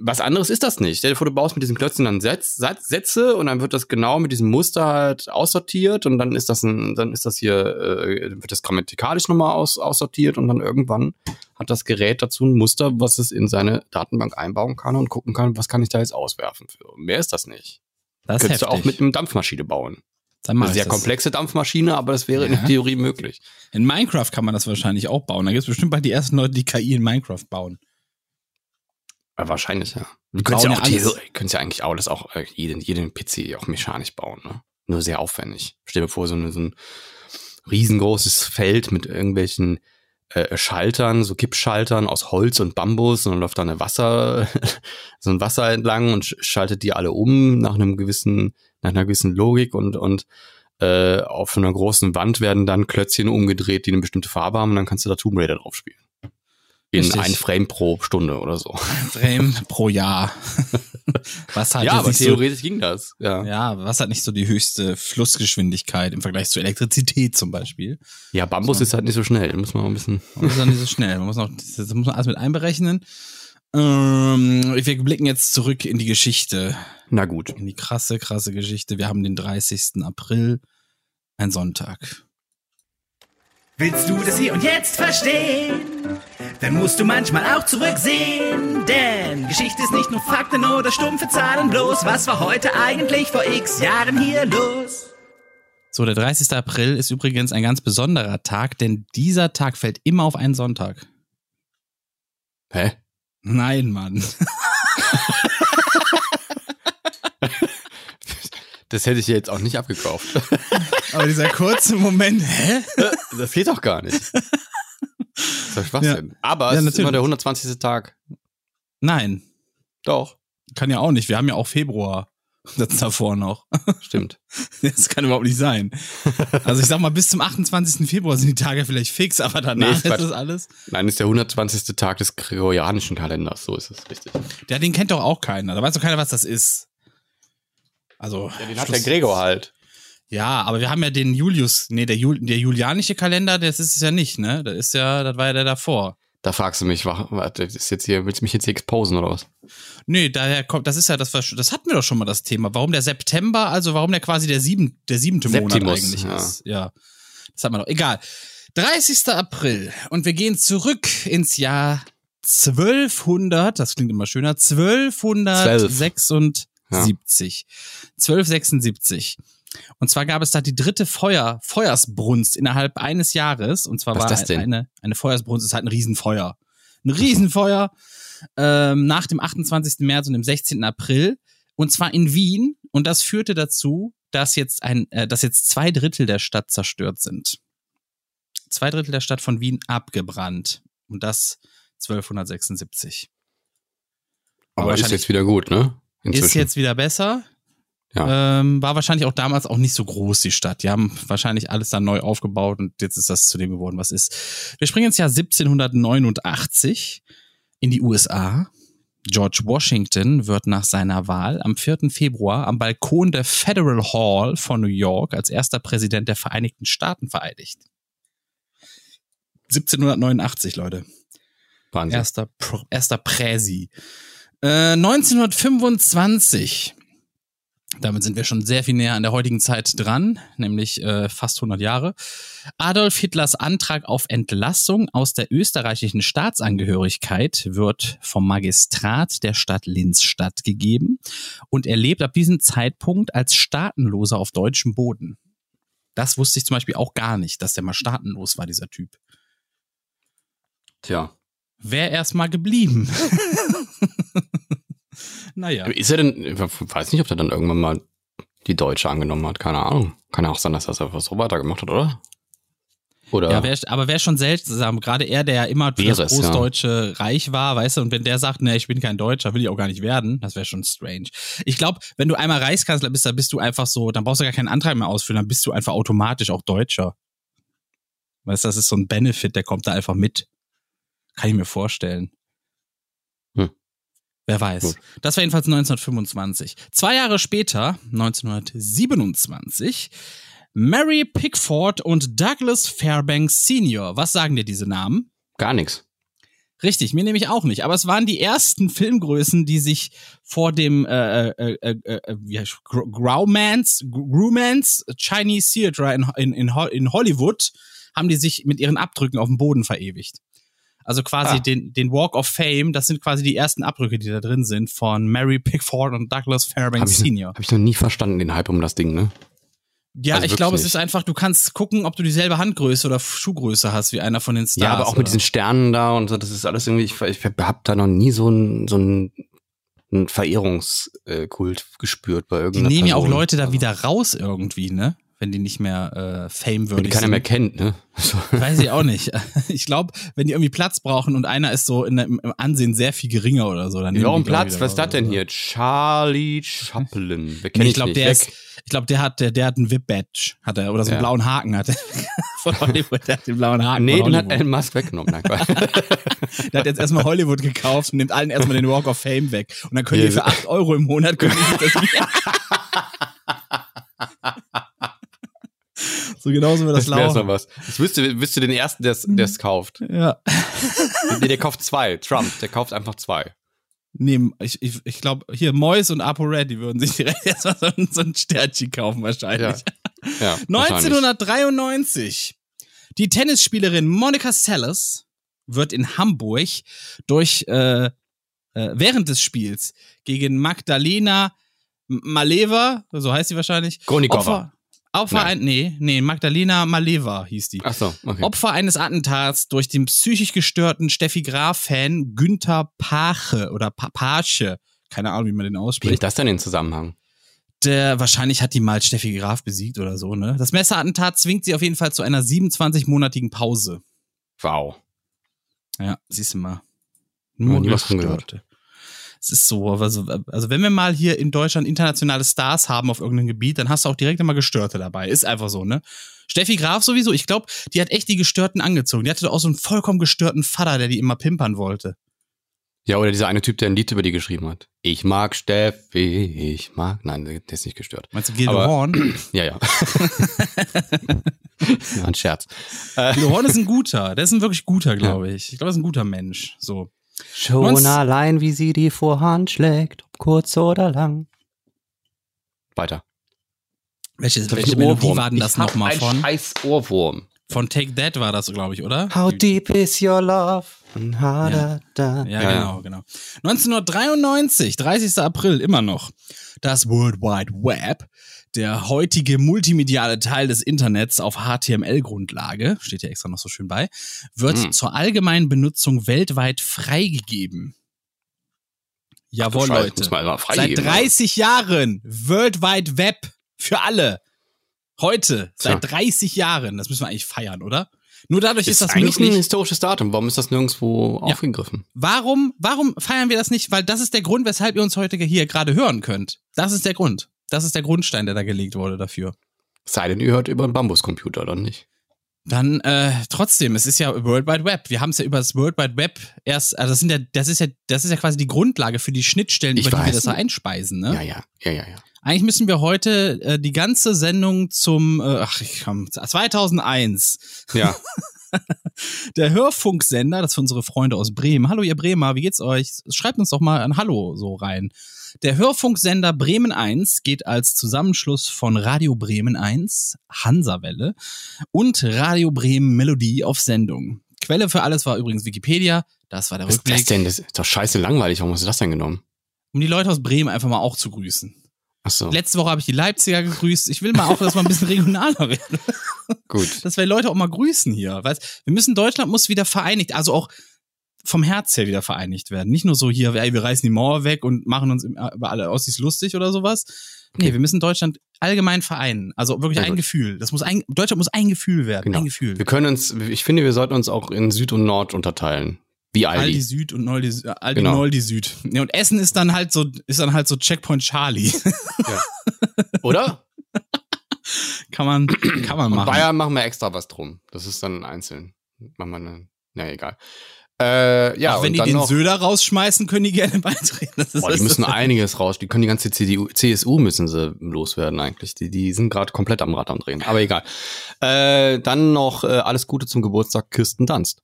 Speaker 2: was anderes ist das nicht. Stell dir vor, du baust mit diesen Klötzen dann Sätze und dann wird das genau mit diesem Muster halt aussortiert und dann ist das ein, dann ist das hier, äh, wird das grammatikalisch nochmal aus, aussortiert und dann irgendwann hat das Gerät dazu ein Muster, was es in seine Datenbank einbauen kann und gucken kann, was kann ich da jetzt auswerfen für. Mehr ist das nicht.
Speaker 3: das
Speaker 2: Könntest du
Speaker 3: heftig.
Speaker 2: auch mit einer Dampfmaschine bauen.
Speaker 3: Dann
Speaker 2: Eine sehr
Speaker 3: das.
Speaker 2: komplexe Dampfmaschine, aber das wäre in
Speaker 3: Ja.
Speaker 2: der Theorie möglich.
Speaker 3: In Minecraft kann man das wahrscheinlich auch bauen. Da gibt es bestimmt bald die ersten Leute, die KI in Minecraft bauen.
Speaker 2: Ja, wahrscheinlich, ja. Du könntest ja auch
Speaker 3: ja.
Speaker 2: Theorie- könntest ja eigentlich alles auch äh, jeden, jeden PC auch mechanisch bauen, ne? Nur sehr aufwendig. Stell dir vor, so, eine, so ein riesengroßes Feld mit irgendwelchen äh, Schaltern, so Kippschaltern aus Holz und Bambus und dann läuft da eine Wasser, so ein Wasser entlang und sch- schaltet die alle um nach einem gewissen, nach einer gewissen Logik und, und äh, auf einer großen Wand werden dann Klötzchen umgedreht, die eine bestimmte Farbe haben und dann kannst du da Tomb Raider drauf spielen. In
Speaker 3: Richtig.
Speaker 2: ein Frame pro Stunde oder so.
Speaker 3: Frame pro Jahr. was halt
Speaker 2: ja, aber
Speaker 3: nicht so,
Speaker 2: theoretisch ging das. Ja.
Speaker 3: ja, was hat nicht so die höchste Flussgeschwindigkeit im Vergleich zur Elektrizität zum Beispiel.
Speaker 2: Ja, Bambus
Speaker 3: So.
Speaker 2: ist halt nicht so schnell. Muss man auch ein bisschen.
Speaker 3: Man ist dann nicht so schnell. Man muss noch, das muss man alles mit einberechnen. Ähm, wir blicken jetzt zurück in die Geschichte.
Speaker 2: Na gut.
Speaker 3: In die krasse, krasse Geschichte. Wir haben den 30. April, ein Sonntag.
Speaker 6: Willst du das hier und jetzt verstehen? Dann musst du manchmal auch zurücksehen. Denn Geschichte ist nicht nur Fakten oder stumpfe Zahlen bloß. Was war heute eigentlich vor x Jahren hier los?
Speaker 3: So, der 30. April ist übrigens ein ganz besonderer Tag, denn dieser Tag fällt immer auf einen Sonntag.
Speaker 2: Hä?
Speaker 3: Nein, Mann.
Speaker 2: Das hätte ich dir jetzt auch nicht abgekauft.
Speaker 3: Aber dieser kurze Moment, hä?
Speaker 2: das geht doch gar nicht. Das ist Schwachsinn. Aber
Speaker 3: Ja,
Speaker 2: es ist immer der 120. Tag.
Speaker 3: Nein,
Speaker 2: Doch.
Speaker 3: kann ja auch nicht. Wir haben ja auch Februar. Das davor noch.
Speaker 2: Stimmt.
Speaker 3: Das kann überhaupt nicht sein. Also ich sag mal, bis zum 28. Februar sind die Tage vielleicht fix, aber
Speaker 2: Nee,
Speaker 3: danach
Speaker 2: ist
Speaker 3: ist das alles.
Speaker 2: Nein, ist der 120. Tag des gregorianischen Kalenders. So ist es richtig.
Speaker 3: Ja, den kennt doch auch keiner. Da weiß doch keiner, was das ist. Also.
Speaker 2: Ja, den hat
Speaker 3: Schluss-
Speaker 2: der Gregor halt.
Speaker 3: Ja, aber wir haben ja den Julius, nee, der, Jul, der julianische Kalender, das ist es ja nicht, ne? Das ist ja, das war ja der davor.
Speaker 2: Da fragst du mich, wa- warte, ist jetzt hier, willst du mich jetzt hier exposen oder was?
Speaker 3: Nee, daher kommt, das ist ja das, das hatten wir doch schon mal das Thema. Warum der September, also warum der quasi der, sieben, der siebente Monat
Speaker 2: Septimus,
Speaker 3: eigentlich
Speaker 2: ja.
Speaker 3: ist. Ja. Das hat man doch. Egal. 30. April. Und wir gehen zurück ins Jahr 1200, das klingt immer schöner, 1276. 1276. Und zwar gab es da die dritte Feuer, Feuersbrunst innerhalb eines Jahres. Und zwar
Speaker 2: Was
Speaker 3: war
Speaker 2: ist das denn?
Speaker 3: eine, eine Feuersbrunst ist halt ein Riesenfeuer. Ein Riesenfeuer ähm, nach dem 28. März und dem 16. April. Und zwar in Wien. Und das führte dazu, dass jetzt ein, äh, dass jetzt zwei Drittel der Stadt zerstört sind. Zwei Drittel der Stadt von Wien abgebrannt. Und das 1276.
Speaker 2: Aber ist
Speaker 3: wahrscheinlich-
Speaker 2: jetzt wieder gut, ne?
Speaker 3: Ist jetzt wieder besser.
Speaker 2: Ja.
Speaker 3: Ähm, war wahrscheinlich auch damals auch nicht so groß, die Stadt. Die haben wahrscheinlich alles dann neu aufgebaut und jetzt ist das zu dem geworden, was ist. Wir springen ins Jahr 1789 in die USA. George Washington wird nach seiner Wahl am 4. Februar am Balkon der Federal Hall von New York als erster Präsident der Vereinigten Staaten vereidigt. 1789, Leute.
Speaker 2: Wahnsinn.
Speaker 3: Erster, Pro, erster Präsi. Äh, 1925. Damit sind wir schon sehr viel näher an der heutigen Zeit dran, nämlich äh, fast 100 Jahre. Adolf Hitlers Antrag auf Entlassung aus der österreichischen Staatsangehörigkeit wird vom Magistrat der Stadt Linz stattgegeben und er lebt ab diesem Zeitpunkt als Staatenloser auf deutschem Boden. Das wusste ich zum Beispiel auch gar nicht, dass der mal staatenlos war, dieser Typ.
Speaker 2: Tja.
Speaker 3: Wäre erst mal geblieben. naja.
Speaker 2: Ist er denn, ich weiß nicht, ob der dann irgendwann mal die Deutsche angenommen hat, keine Ahnung. Kann ja auch sein, dass er das einfach so weitergemacht hat, oder? Oder
Speaker 3: Ja, wär, aber wäre schon seltsam. Gerade er, der ja immer für das
Speaker 2: es, ja.
Speaker 3: Großdeutsche Reich war, weißt du, und wenn der sagt, ne, ich bin kein Deutscher, will ich auch gar nicht werden, das wäre schon strange. Ich glaube, wenn du einmal Reichskanzler bist, dann bist du einfach so, dann brauchst du gar keinen Antrag mehr ausfüllen, dann bist du einfach automatisch auch Deutscher. Weißt du, das ist so ein Benefit, der kommt da einfach mit. Kann ich mir vorstellen. Wer weiß.
Speaker 2: Gut.
Speaker 3: Das war jedenfalls 1925. Zwei Jahre später, 1927, Mary Pickford und Douglas Fairbanks Senior. Was sagen dir diese Namen?
Speaker 2: gar nichts.
Speaker 3: Richtig, mir nämlich auch nicht. Aber es waren die ersten Filmgrößen, die sich vor dem äh, äh, äh, äh, wie heißt, Gr- Grauman's, Grumans Chinese Theatre in, in, in Hollywood haben die sich mit ihren Abdrücken auf dem Boden verewigt. Also quasi
Speaker 2: Ah.
Speaker 3: den, den Walk of Fame, das sind quasi die ersten Abdrücke, die da drin sind von Mary Pickford und Douglas
Speaker 2: Habe
Speaker 3: Fairbanks
Speaker 2: ich,
Speaker 3: Senior.
Speaker 2: hab ich noch nie verstanden, den Hype um das Ding, ne?
Speaker 3: Ja,
Speaker 2: also
Speaker 3: ich glaube, es ist einfach, du kannst gucken, ob du dieselbe Handgröße oder Schuhgröße hast wie einer von den Stars.
Speaker 2: ja, aber auch
Speaker 3: oder?
Speaker 2: mit diesen Sternen da und so, das ist alles irgendwie, ich, ich hab da noch nie so einen so einen, einen Verehrungskult gespürt bei
Speaker 3: Die
Speaker 2: irgendeiner
Speaker 3: nehmen ja auch
Speaker 2: Person.
Speaker 3: Leute da
Speaker 2: Also,
Speaker 3: wieder raus irgendwie, ne? Wenn die nicht mehr äh,
Speaker 2: wenn
Speaker 3: famewürdig
Speaker 2: die keiner
Speaker 3: sind.
Speaker 2: mehr kennt, ne? So.
Speaker 3: Weiß ich auch nicht. Ich glaube, wenn die irgendwie Platz brauchen und einer ist so in im Ansehen sehr viel geringer oder so, dann die, ich,
Speaker 2: Platz? Was ist das denn hier? Charlie Chaplin. Wer kennt
Speaker 3: Nee, ich glaube, der
Speaker 2: Weg.
Speaker 3: ist, ich glaube, der hat, der, der hat einen VIP-Badge, hat er, oder so einen
Speaker 2: Ja.
Speaker 3: blauen Haken hat er. Von Hollywood, der hat den blauen Haken.
Speaker 2: Nee, den hat. Elon Musk weggenommen. Nein.
Speaker 3: Der hat jetzt erstmal Hollywood gekauft und nimmt allen erstmal den Walk of Fame weg. Und dann können die für 8 Euro im Monat können das So genau so wir das,
Speaker 2: das
Speaker 3: laufen.
Speaker 2: noch was. Ich wüsste, wüsste den ersten, der es kauft.
Speaker 3: Ja.
Speaker 2: Nee, der kauft zwei. Trump, der kauft einfach zwei.
Speaker 3: Nee, ich, ich, ich glaube, hier Mois und ApoRed, die würden sich direkt erstmal so, ein- so ein Sternchen kaufen wahrscheinlich.
Speaker 2: Ja, wahrscheinlich.
Speaker 3: 1993. Die Tennisspielerin Monica Seles wird in Hamburg durch äh, äh, während des Spiels gegen Magdalena Maleva, so heißt sie wahrscheinlich.
Speaker 2: Kronikova.
Speaker 3: Opfer,
Speaker 2: Nein.
Speaker 3: ein, nee, nee, Magdalena Maleva hieß die.
Speaker 2: Ach so, okay.
Speaker 3: Opfer eines Attentats durch den psychisch gestörten Steffi Graf-Fan Günther Pache oder pa Pache. Keine Ahnung, wie man den
Speaker 2: Wie
Speaker 3: ausspricht.
Speaker 2: ist das denn in Zusammenhang?
Speaker 3: Der, wahrscheinlich hat die mal Steffi Graf besiegt oder so, ne? Das Messerattentat zwingt sie auf jeden Fall zu einer 27-monatigen Pause.
Speaker 2: Wow.
Speaker 3: Ja, siehst du mal.
Speaker 2: Gehört.
Speaker 3: Gestörte. Es ist so, aber so, also wenn wir mal hier in Deutschland internationale Stars haben auf irgendeinem Gebiet, dann hast du auch direkt immer Gestörte dabei. Ist einfach so, ne? Steffi Graf sowieso, ich glaube, die hat echt die Gestörten angezogen. Die hatte doch auch so einen vollkommen gestörten Vater, der die immer pimpern wollte.
Speaker 2: Ja, oder dieser eine Typ, der ein Lied über die geschrieben hat. Ich mag Steffi, ich mag. Nein, der ist nicht gestört.
Speaker 3: Meinst du
Speaker 2: Aber-
Speaker 3: Horn?
Speaker 2: Ja, ja. ja ein Scherz.
Speaker 3: Guido Horn ist ein guter. Der ist ein wirklich guter, glaube ich. Ich glaube, er ist ein guter Mensch. So.
Speaker 2: Schon
Speaker 3: Neunz-
Speaker 2: allein, wie sie die Vorhand schlägt, ob kurz oder lang. Weiter.
Speaker 3: Welche,
Speaker 2: Jetzt hab ich
Speaker 3: welche Melodie
Speaker 2: Ohrwurm.
Speaker 3: war denn das nochmal von?
Speaker 2: scheiß Ohrwurm.
Speaker 3: Von Take That war das, glaube ich, oder?
Speaker 2: How deep is your love?
Speaker 3: Ja.
Speaker 2: da, da.
Speaker 3: Ja, genau, genau. 1993, 30. April, immer noch. Das World Wide Web, der heutige multimediale Teil des Internets auf HTML-Grundlage, steht hier extra noch so schön bei, wird
Speaker 2: Hm.
Speaker 3: zur allgemeinen Benutzung weltweit freigegeben. Jawohl, Leute. Seit
Speaker 2: freigeben,
Speaker 3: 30 Jahren World Wide Web für alle. Heute, seit
Speaker 2: Tja.
Speaker 3: 30 Jahren. Das müssen wir eigentlich feiern, oder? Nur dadurch ist,
Speaker 2: Ist,
Speaker 3: das
Speaker 2: eigentlich
Speaker 3: möglich.
Speaker 2: ein historisches Datum. Warum ist das nirgendwo
Speaker 3: Ja.
Speaker 2: aufgegriffen?
Speaker 3: Warum, warum feiern wir das nicht? Weil das ist der Grund, weshalb ihr uns heute hier gerade hören könnt. Das ist der Grund. Das ist der Grundstein, der da gelegt wurde dafür.
Speaker 2: Sei denn, ihr hört über einen Bambuscomputer, oder nicht?
Speaker 3: Dann äh, trotzdem, es ist ja World Wide Web. Wir haben es ja über das World Wide Web erst, also das sind ja, das ist ja, das ist ja quasi die Grundlage für die Schnittstellen,
Speaker 2: Ich
Speaker 3: über die wir das da einspeisen. Ne?
Speaker 2: Ja, ja, ja, ja, ja.
Speaker 3: Eigentlich müssen wir heute äh, die ganze Sendung zum, äh, ach, ich komm, 2001.
Speaker 2: Ja,
Speaker 3: Der Hörfunksender, das für unsere Freunde aus Bremen. Hallo, ihr Bremer, wie geht's euch? Schreibt uns doch mal ein Hallo so rein. Der Hörfunksender Bremen 1 geht als Zusammenschluss von Radio Bremen 1, Hansawelle und Radio Bremen Melodie auf Sendung. Quelle für alles war übrigens Wikipedia. Das war der
Speaker 2: was ist
Speaker 3: Rückblick.
Speaker 2: das denn? Das ist doch scheiße langweilig. Warum hast du das denn genommen?
Speaker 3: Um die Leute aus Bremen einfach mal auch zu grüßen.
Speaker 2: Ach so,
Speaker 3: Letzte Woche habe ich die Leipziger gegrüßt. Ich will mal auch, dass wir ein bisschen regionaler werden.
Speaker 2: gut.
Speaker 3: dass wir Leute auch mal grüßen hier. Weißt, wir müssen, Deutschland muss wieder vereinigt, also auch vom Herz her wieder vereinigt werden. Nicht nur so hier, ey, wir reißen die Mauer weg und machen uns im- über alle Ossis lustig oder sowas. Nee, wir müssen Deutschland allgemein vereinen. Also wirklich ein. Gefühl. Das muss ein, Deutschland muss ein Gefühl werden.
Speaker 2: Genau.
Speaker 3: Ein Gefühl.
Speaker 2: Wir können uns, ich finde, wir sollten uns auch in Süd und Nord unterteilen. Wie Aldi.
Speaker 3: Aldi Süd und Noldi, äh, Aldi
Speaker 2: Genau.
Speaker 3: Noldi Süd. Ja, und Essen ist dann halt so, ist dann halt so Checkpoint Charlie.
Speaker 2: Oder?
Speaker 3: kann man, kann man
Speaker 2: Und
Speaker 3: machen.
Speaker 2: Bayern machen wir extra was drum. Das ist dann einzeln. Machen wir eine, na egal. Äh, ja,
Speaker 3: Auch wenn die den
Speaker 2: noch,
Speaker 3: Söder rausschmeißen, können die gerne beitreten. Das
Speaker 2: boah, die müssen einiges raus. Die können die ganze CDU, CSU müssen sie loswerden eigentlich. Die, die sind gerade komplett am Rad am Drehen. Aber egal. Äh, dann noch äh, alles Gute zum Geburtstag Kirsten Dunst.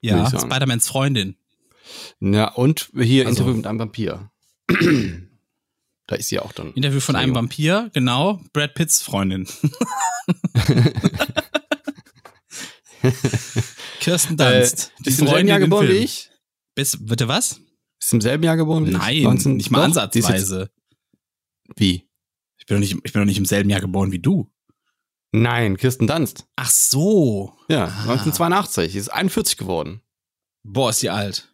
Speaker 3: ja. Spider-Mans Freundin.
Speaker 2: Ja, und hier
Speaker 3: Also-
Speaker 2: Interview mit einem Vampir. da ist sie auch dann.
Speaker 3: Interview von einem. Vampir, genau. Brad Pitts Freundin. Kirsten
Speaker 2: Äh,
Speaker 3: Dunst.
Speaker 2: ist im selben Jahr geboren wie ich?
Speaker 3: Bis, bitte was?
Speaker 2: Ist im selben Jahr geboren wie ich?
Speaker 3: Nein,
Speaker 2: 19
Speaker 3: nicht mal
Speaker 2: Doch, die ist jetzt-
Speaker 3: ansatzweise.
Speaker 2: Wie?
Speaker 3: Ich bin, doch nicht, ich bin doch nicht im selben Jahr geboren wie du.
Speaker 2: Nein, Kirsten Dunst.
Speaker 3: Ach so.
Speaker 2: Ja,
Speaker 3: Ah.
Speaker 2: 1982. Sie ist 41 geworden.
Speaker 3: Boah, ist die alt.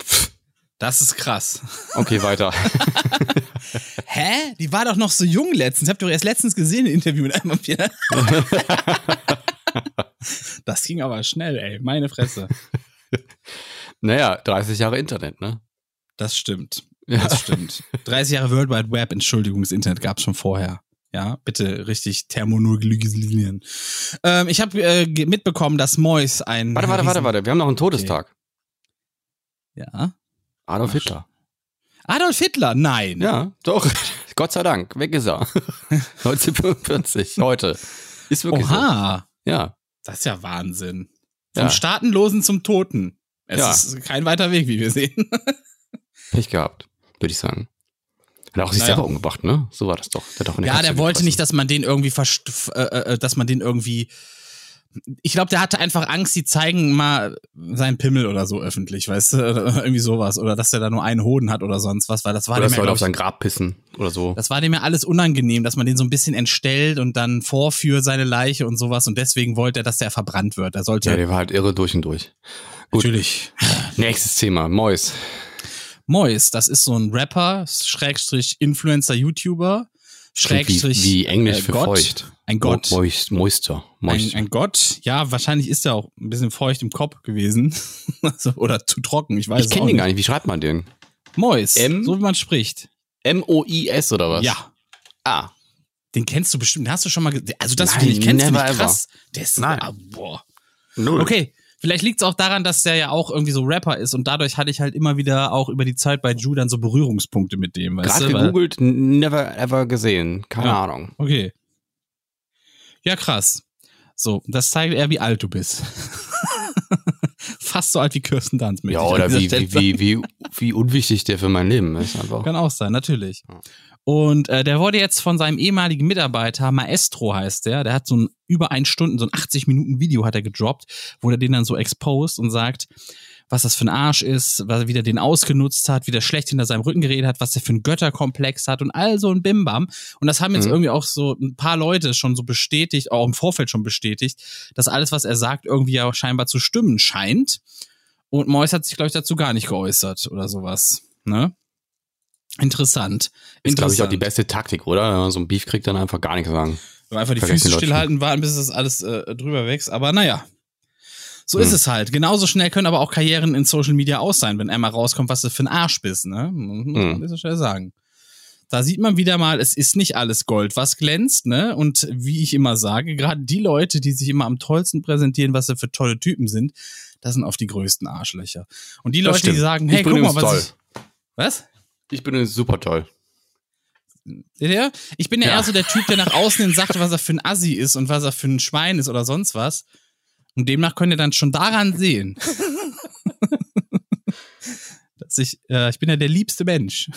Speaker 2: Pff,
Speaker 3: Das ist krass.
Speaker 2: Okay, weiter.
Speaker 3: Hä? Die war doch noch so jung letztens. Habt ihr doch erst letztens gesehen, ein Interview mit einem Vampir. das ging aber schnell, ey. Meine Fresse.
Speaker 2: naja, 30 Jahre Internet, ne?
Speaker 3: Das stimmt.
Speaker 2: Ja.
Speaker 3: Das stimmt. 30 Jahre World Wide Web, Entschuldigung, das Internet gab's schon vorher. Ja, bitte richtig thermonologisieren. Ähm, ich habe äh, mitbekommen, dass Mois ein.
Speaker 2: Warte, warte, warte, warte. Wir haben noch einen Todestag.
Speaker 3: Ja.
Speaker 2: Adolf Hitler.
Speaker 3: Adolf Hitler, nein.
Speaker 2: Ja, doch. Gott sei Dank. Weg ist er. 1945. Heute. Ist wirklich
Speaker 3: Oha.
Speaker 2: so. Ja.
Speaker 3: Das ist ja Wahnsinn. Vom
Speaker 2: Ja.
Speaker 3: Staatenlosen zum Toten. Es
Speaker 2: Ja.
Speaker 3: ist kein weiter Weg, wie wir sehen.
Speaker 2: Pech gehabt, würde ich sagen. Hat auch sich
Speaker 3: Naja.
Speaker 2: selber umgebracht, ne? So war das doch. Der, in
Speaker 3: Ja,
Speaker 2: Katze
Speaker 3: der wollte
Speaker 2: gefressen.
Speaker 3: nicht, dass man den irgendwie f- äh, äh, dass man den irgendwie. Ich glaube, der hatte einfach Angst, die zeigen mal seinen Pimmel oder so öffentlich, weißt du, irgendwie sowas. Oder dass er da nur einen Hoden hat oder sonst was, weil das war
Speaker 2: Oder
Speaker 3: dem ja,
Speaker 2: auf sein Grab pissen oder so.
Speaker 3: das war dem ja alles unangenehm, dass man den so ein bisschen entstellt und dann vorführt seine Leiche und sowas und deswegen wollte er, dass der verbrannt wird. Er sollte
Speaker 2: Ja, der war halt irre durch und durch. Gut.
Speaker 3: natürlich.
Speaker 2: Nächstes Thema, Mois.
Speaker 3: Mois, das ist so ein Rapper, Schrägstrich Influencer, YouTuber, Schrägstrich
Speaker 2: wie, wie Englisch
Speaker 3: äh,
Speaker 2: für
Speaker 3: Gott.
Speaker 2: feucht.
Speaker 3: Ein Gott.
Speaker 2: Mo Moist, Moister.
Speaker 3: Ein,
Speaker 2: Moisture.
Speaker 3: ein Gott, ja, wahrscheinlich ist er auch ein bisschen feucht im Kopf gewesen. Also, Oder zu trocken, ich weiß
Speaker 2: ich kenne den
Speaker 3: nicht.
Speaker 2: gar nicht. Wie schreibt man den?
Speaker 3: Mois,
Speaker 2: M?
Speaker 3: so wie man spricht.
Speaker 2: M-O-I-S oder was?
Speaker 3: Ja,
Speaker 2: Ah.
Speaker 3: den kennst du bestimmt, den hast du schon mal, also du den nicht kennst, finde
Speaker 2: never
Speaker 3: ich krass. Der ist,
Speaker 2: Nein.
Speaker 3: ah, boah.
Speaker 2: Null.
Speaker 3: Okay, vielleicht liegt es auch daran, dass der ja auch irgendwie so Rapper ist und dadurch hatte ich halt immer wieder auch über die Zeit bei Ju dann so Berührungspunkte mit dem,
Speaker 2: Gerade gegoogelt, never ever gesehen. Keine
Speaker 3: Ja.
Speaker 2: Ahnung.
Speaker 3: Okay. Ja, krass. So, das zeigt eher, wie alt du bist. Fast so alt wie Kirsten Dunst.
Speaker 2: Ja, oder wie, wie, wie, wie unwichtig der für mein Leben ist. Einfach.
Speaker 3: Kann auch sein, natürlich. Und äh, der wurde jetzt von seinem ehemaligen Mitarbeiter, Maestro heißt der, der hat so ein über ein Stunden, so ein 80 Minuten Video hat er gedroppt, wo er den dann so exposed und sagt, was das für ein Arsch ist, was, wie der den ausgenutzt hat, wie der schlecht hinter seinem Rücken geredet hat, was der für einen Götterkomplex hat und all so ein Bimbam. Und das haben jetzt
Speaker 2: Mhm.
Speaker 3: irgendwie auch so ein paar Leute schon so bestätigt, auch im Vorfeld schon bestätigt, dass alles, was er sagt, irgendwie ja scheinbar zu stimmen scheint. Und Mois hat sich, glaube ich, dazu gar nicht geäußert oder sowas. Ne? Interessant.
Speaker 2: Ist, glaube ich, auch die beste Taktik, oder? Wenn man so ein Beef kriegt, dann einfach gar nichts sagen.
Speaker 3: Wenn wir einfach die
Speaker 2: Vergessen
Speaker 3: Füße
Speaker 2: die
Speaker 3: stillhalten, warten, bis das alles äh, drüber wächst. Aber naja. So ist
Speaker 2: Hm.
Speaker 3: es halt. Genauso schnell können aber auch Karrieren in Social Media aus sein, wenn einmal rauskommt, was du für ein Arsch bist, ne? Muss man
Speaker 2: Hm.
Speaker 3: schnell sagen. Da sieht man wieder mal, es ist nicht alles Gold, was glänzt, ne? Und wie ich immer sage, gerade die Leute, die sich immer am tollsten präsentieren, was sie für tolle Typen sind, das sind oft die größten Arschlöcher. Und die
Speaker 2: Das
Speaker 3: Leute, die
Speaker 2: stimmt.
Speaker 3: sagen,
Speaker 2: Ich
Speaker 3: hey, guck mal, was ich, was?
Speaker 2: Ich bin super toll.
Speaker 3: Ja, ich bin ja,
Speaker 2: Ja.
Speaker 3: eher so der Typ, der nach außen hin sagt, was er für ein Assi ist und was er für ein Schwein ist oder sonst was. Und demnach könnt ihr dann schon daran sehen, dass ich, äh, ich bin ja der liebste Mensch.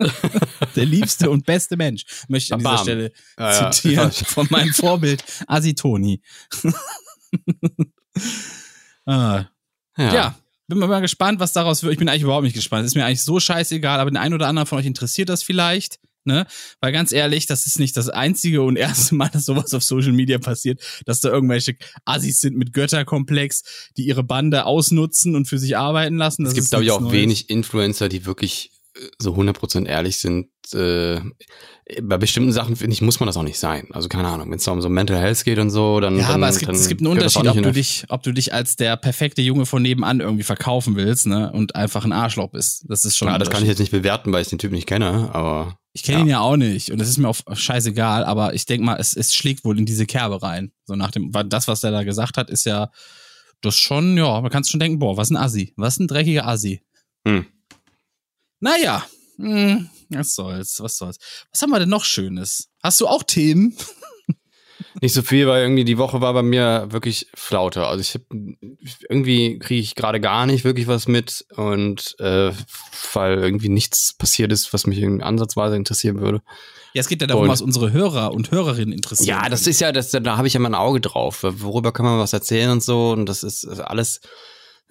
Speaker 3: der liebste und beste Mensch, möchte ich an dieser
Speaker 2: Bam.
Speaker 3: Stelle
Speaker 2: Ja, ja.
Speaker 3: zitieren von meinem Vorbild Assi Toni. ah, ja. Bin mal gespannt, was daraus wird. Ich bin eigentlich überhaupt nicht gespannt. Ist mir eigentlich so scheißegal, aber den einen oder anderen von euch interessiert das vielleicht. Ne? Weil ganz ehrlich, das ist nicht das einzige und erste Mal, dass sowas auf Social Media passiert, dass da irgendwelche Assis sind mit Götterkomplex, die ihre Bande ausnutzen und für sich arbeiten lassen. Das
Speaker 2: es gibt, glaube ich, auch
Speaker 3: Neues.
Speaker 2: wenig Influencer, die wirklich so 100% ehrlich sind. Äh, bei bestimmten Sachen, finde ich, muss man das auch nicht sein. Also keine Ahnung, wenn es um so Mental Health geht und so, dann
Speaker 3: Ja,
Speaker 2: dann,
Speaker 3: aber es gibt, es gibt einen Unterschied, ob du dich, ob du dich als der perfekte Junge von nebenan irgendwie verkaufen willst, ne, und einfach ein Arschloch bist. Das ist schon.
Speaker 2: Ja, das kann ich jetzt nicht bewerten, weil ich den Typ nicht kenne, aber
Speaker 3: Ich kenne ihn ja auch nicht und es ist mir auch scheißegal, aber ich denk mal, es, es schlägt wohl in diese Kerbe rein. So nach dem, das, was der da gesagt hat, ist ja das schon, ja, man kann schon denken, boah, was ein Assi, was ein dreckiger Assi.
Speaker 2: Hm.
Speaker 3: Naja, hm, was soll's, was soll's. Was haben wir denn noch Schönes? Hast du auch Themen?
Speaker 2: nicht so viel, weil irgendwie die Woche war bei mir wirklich Flaute. Also ich hab, irgendwie kriege ich gerade gar nicht wirklich was mit und äh, weil irgendwie nichts passiert ist, was mich irgendwie ansatzweise interessieren würde.
Speaker 3: Ja, es geht ja darum,
Speaker 2: Und-
Speaker 3: was unsere Hörer und Hörerinnen interessiert.
Speaker 2: Ja, das ist ja, das, da habe ich ja mein Auge drauf. Worüber kann man was erzählen und so. Und das ist alles.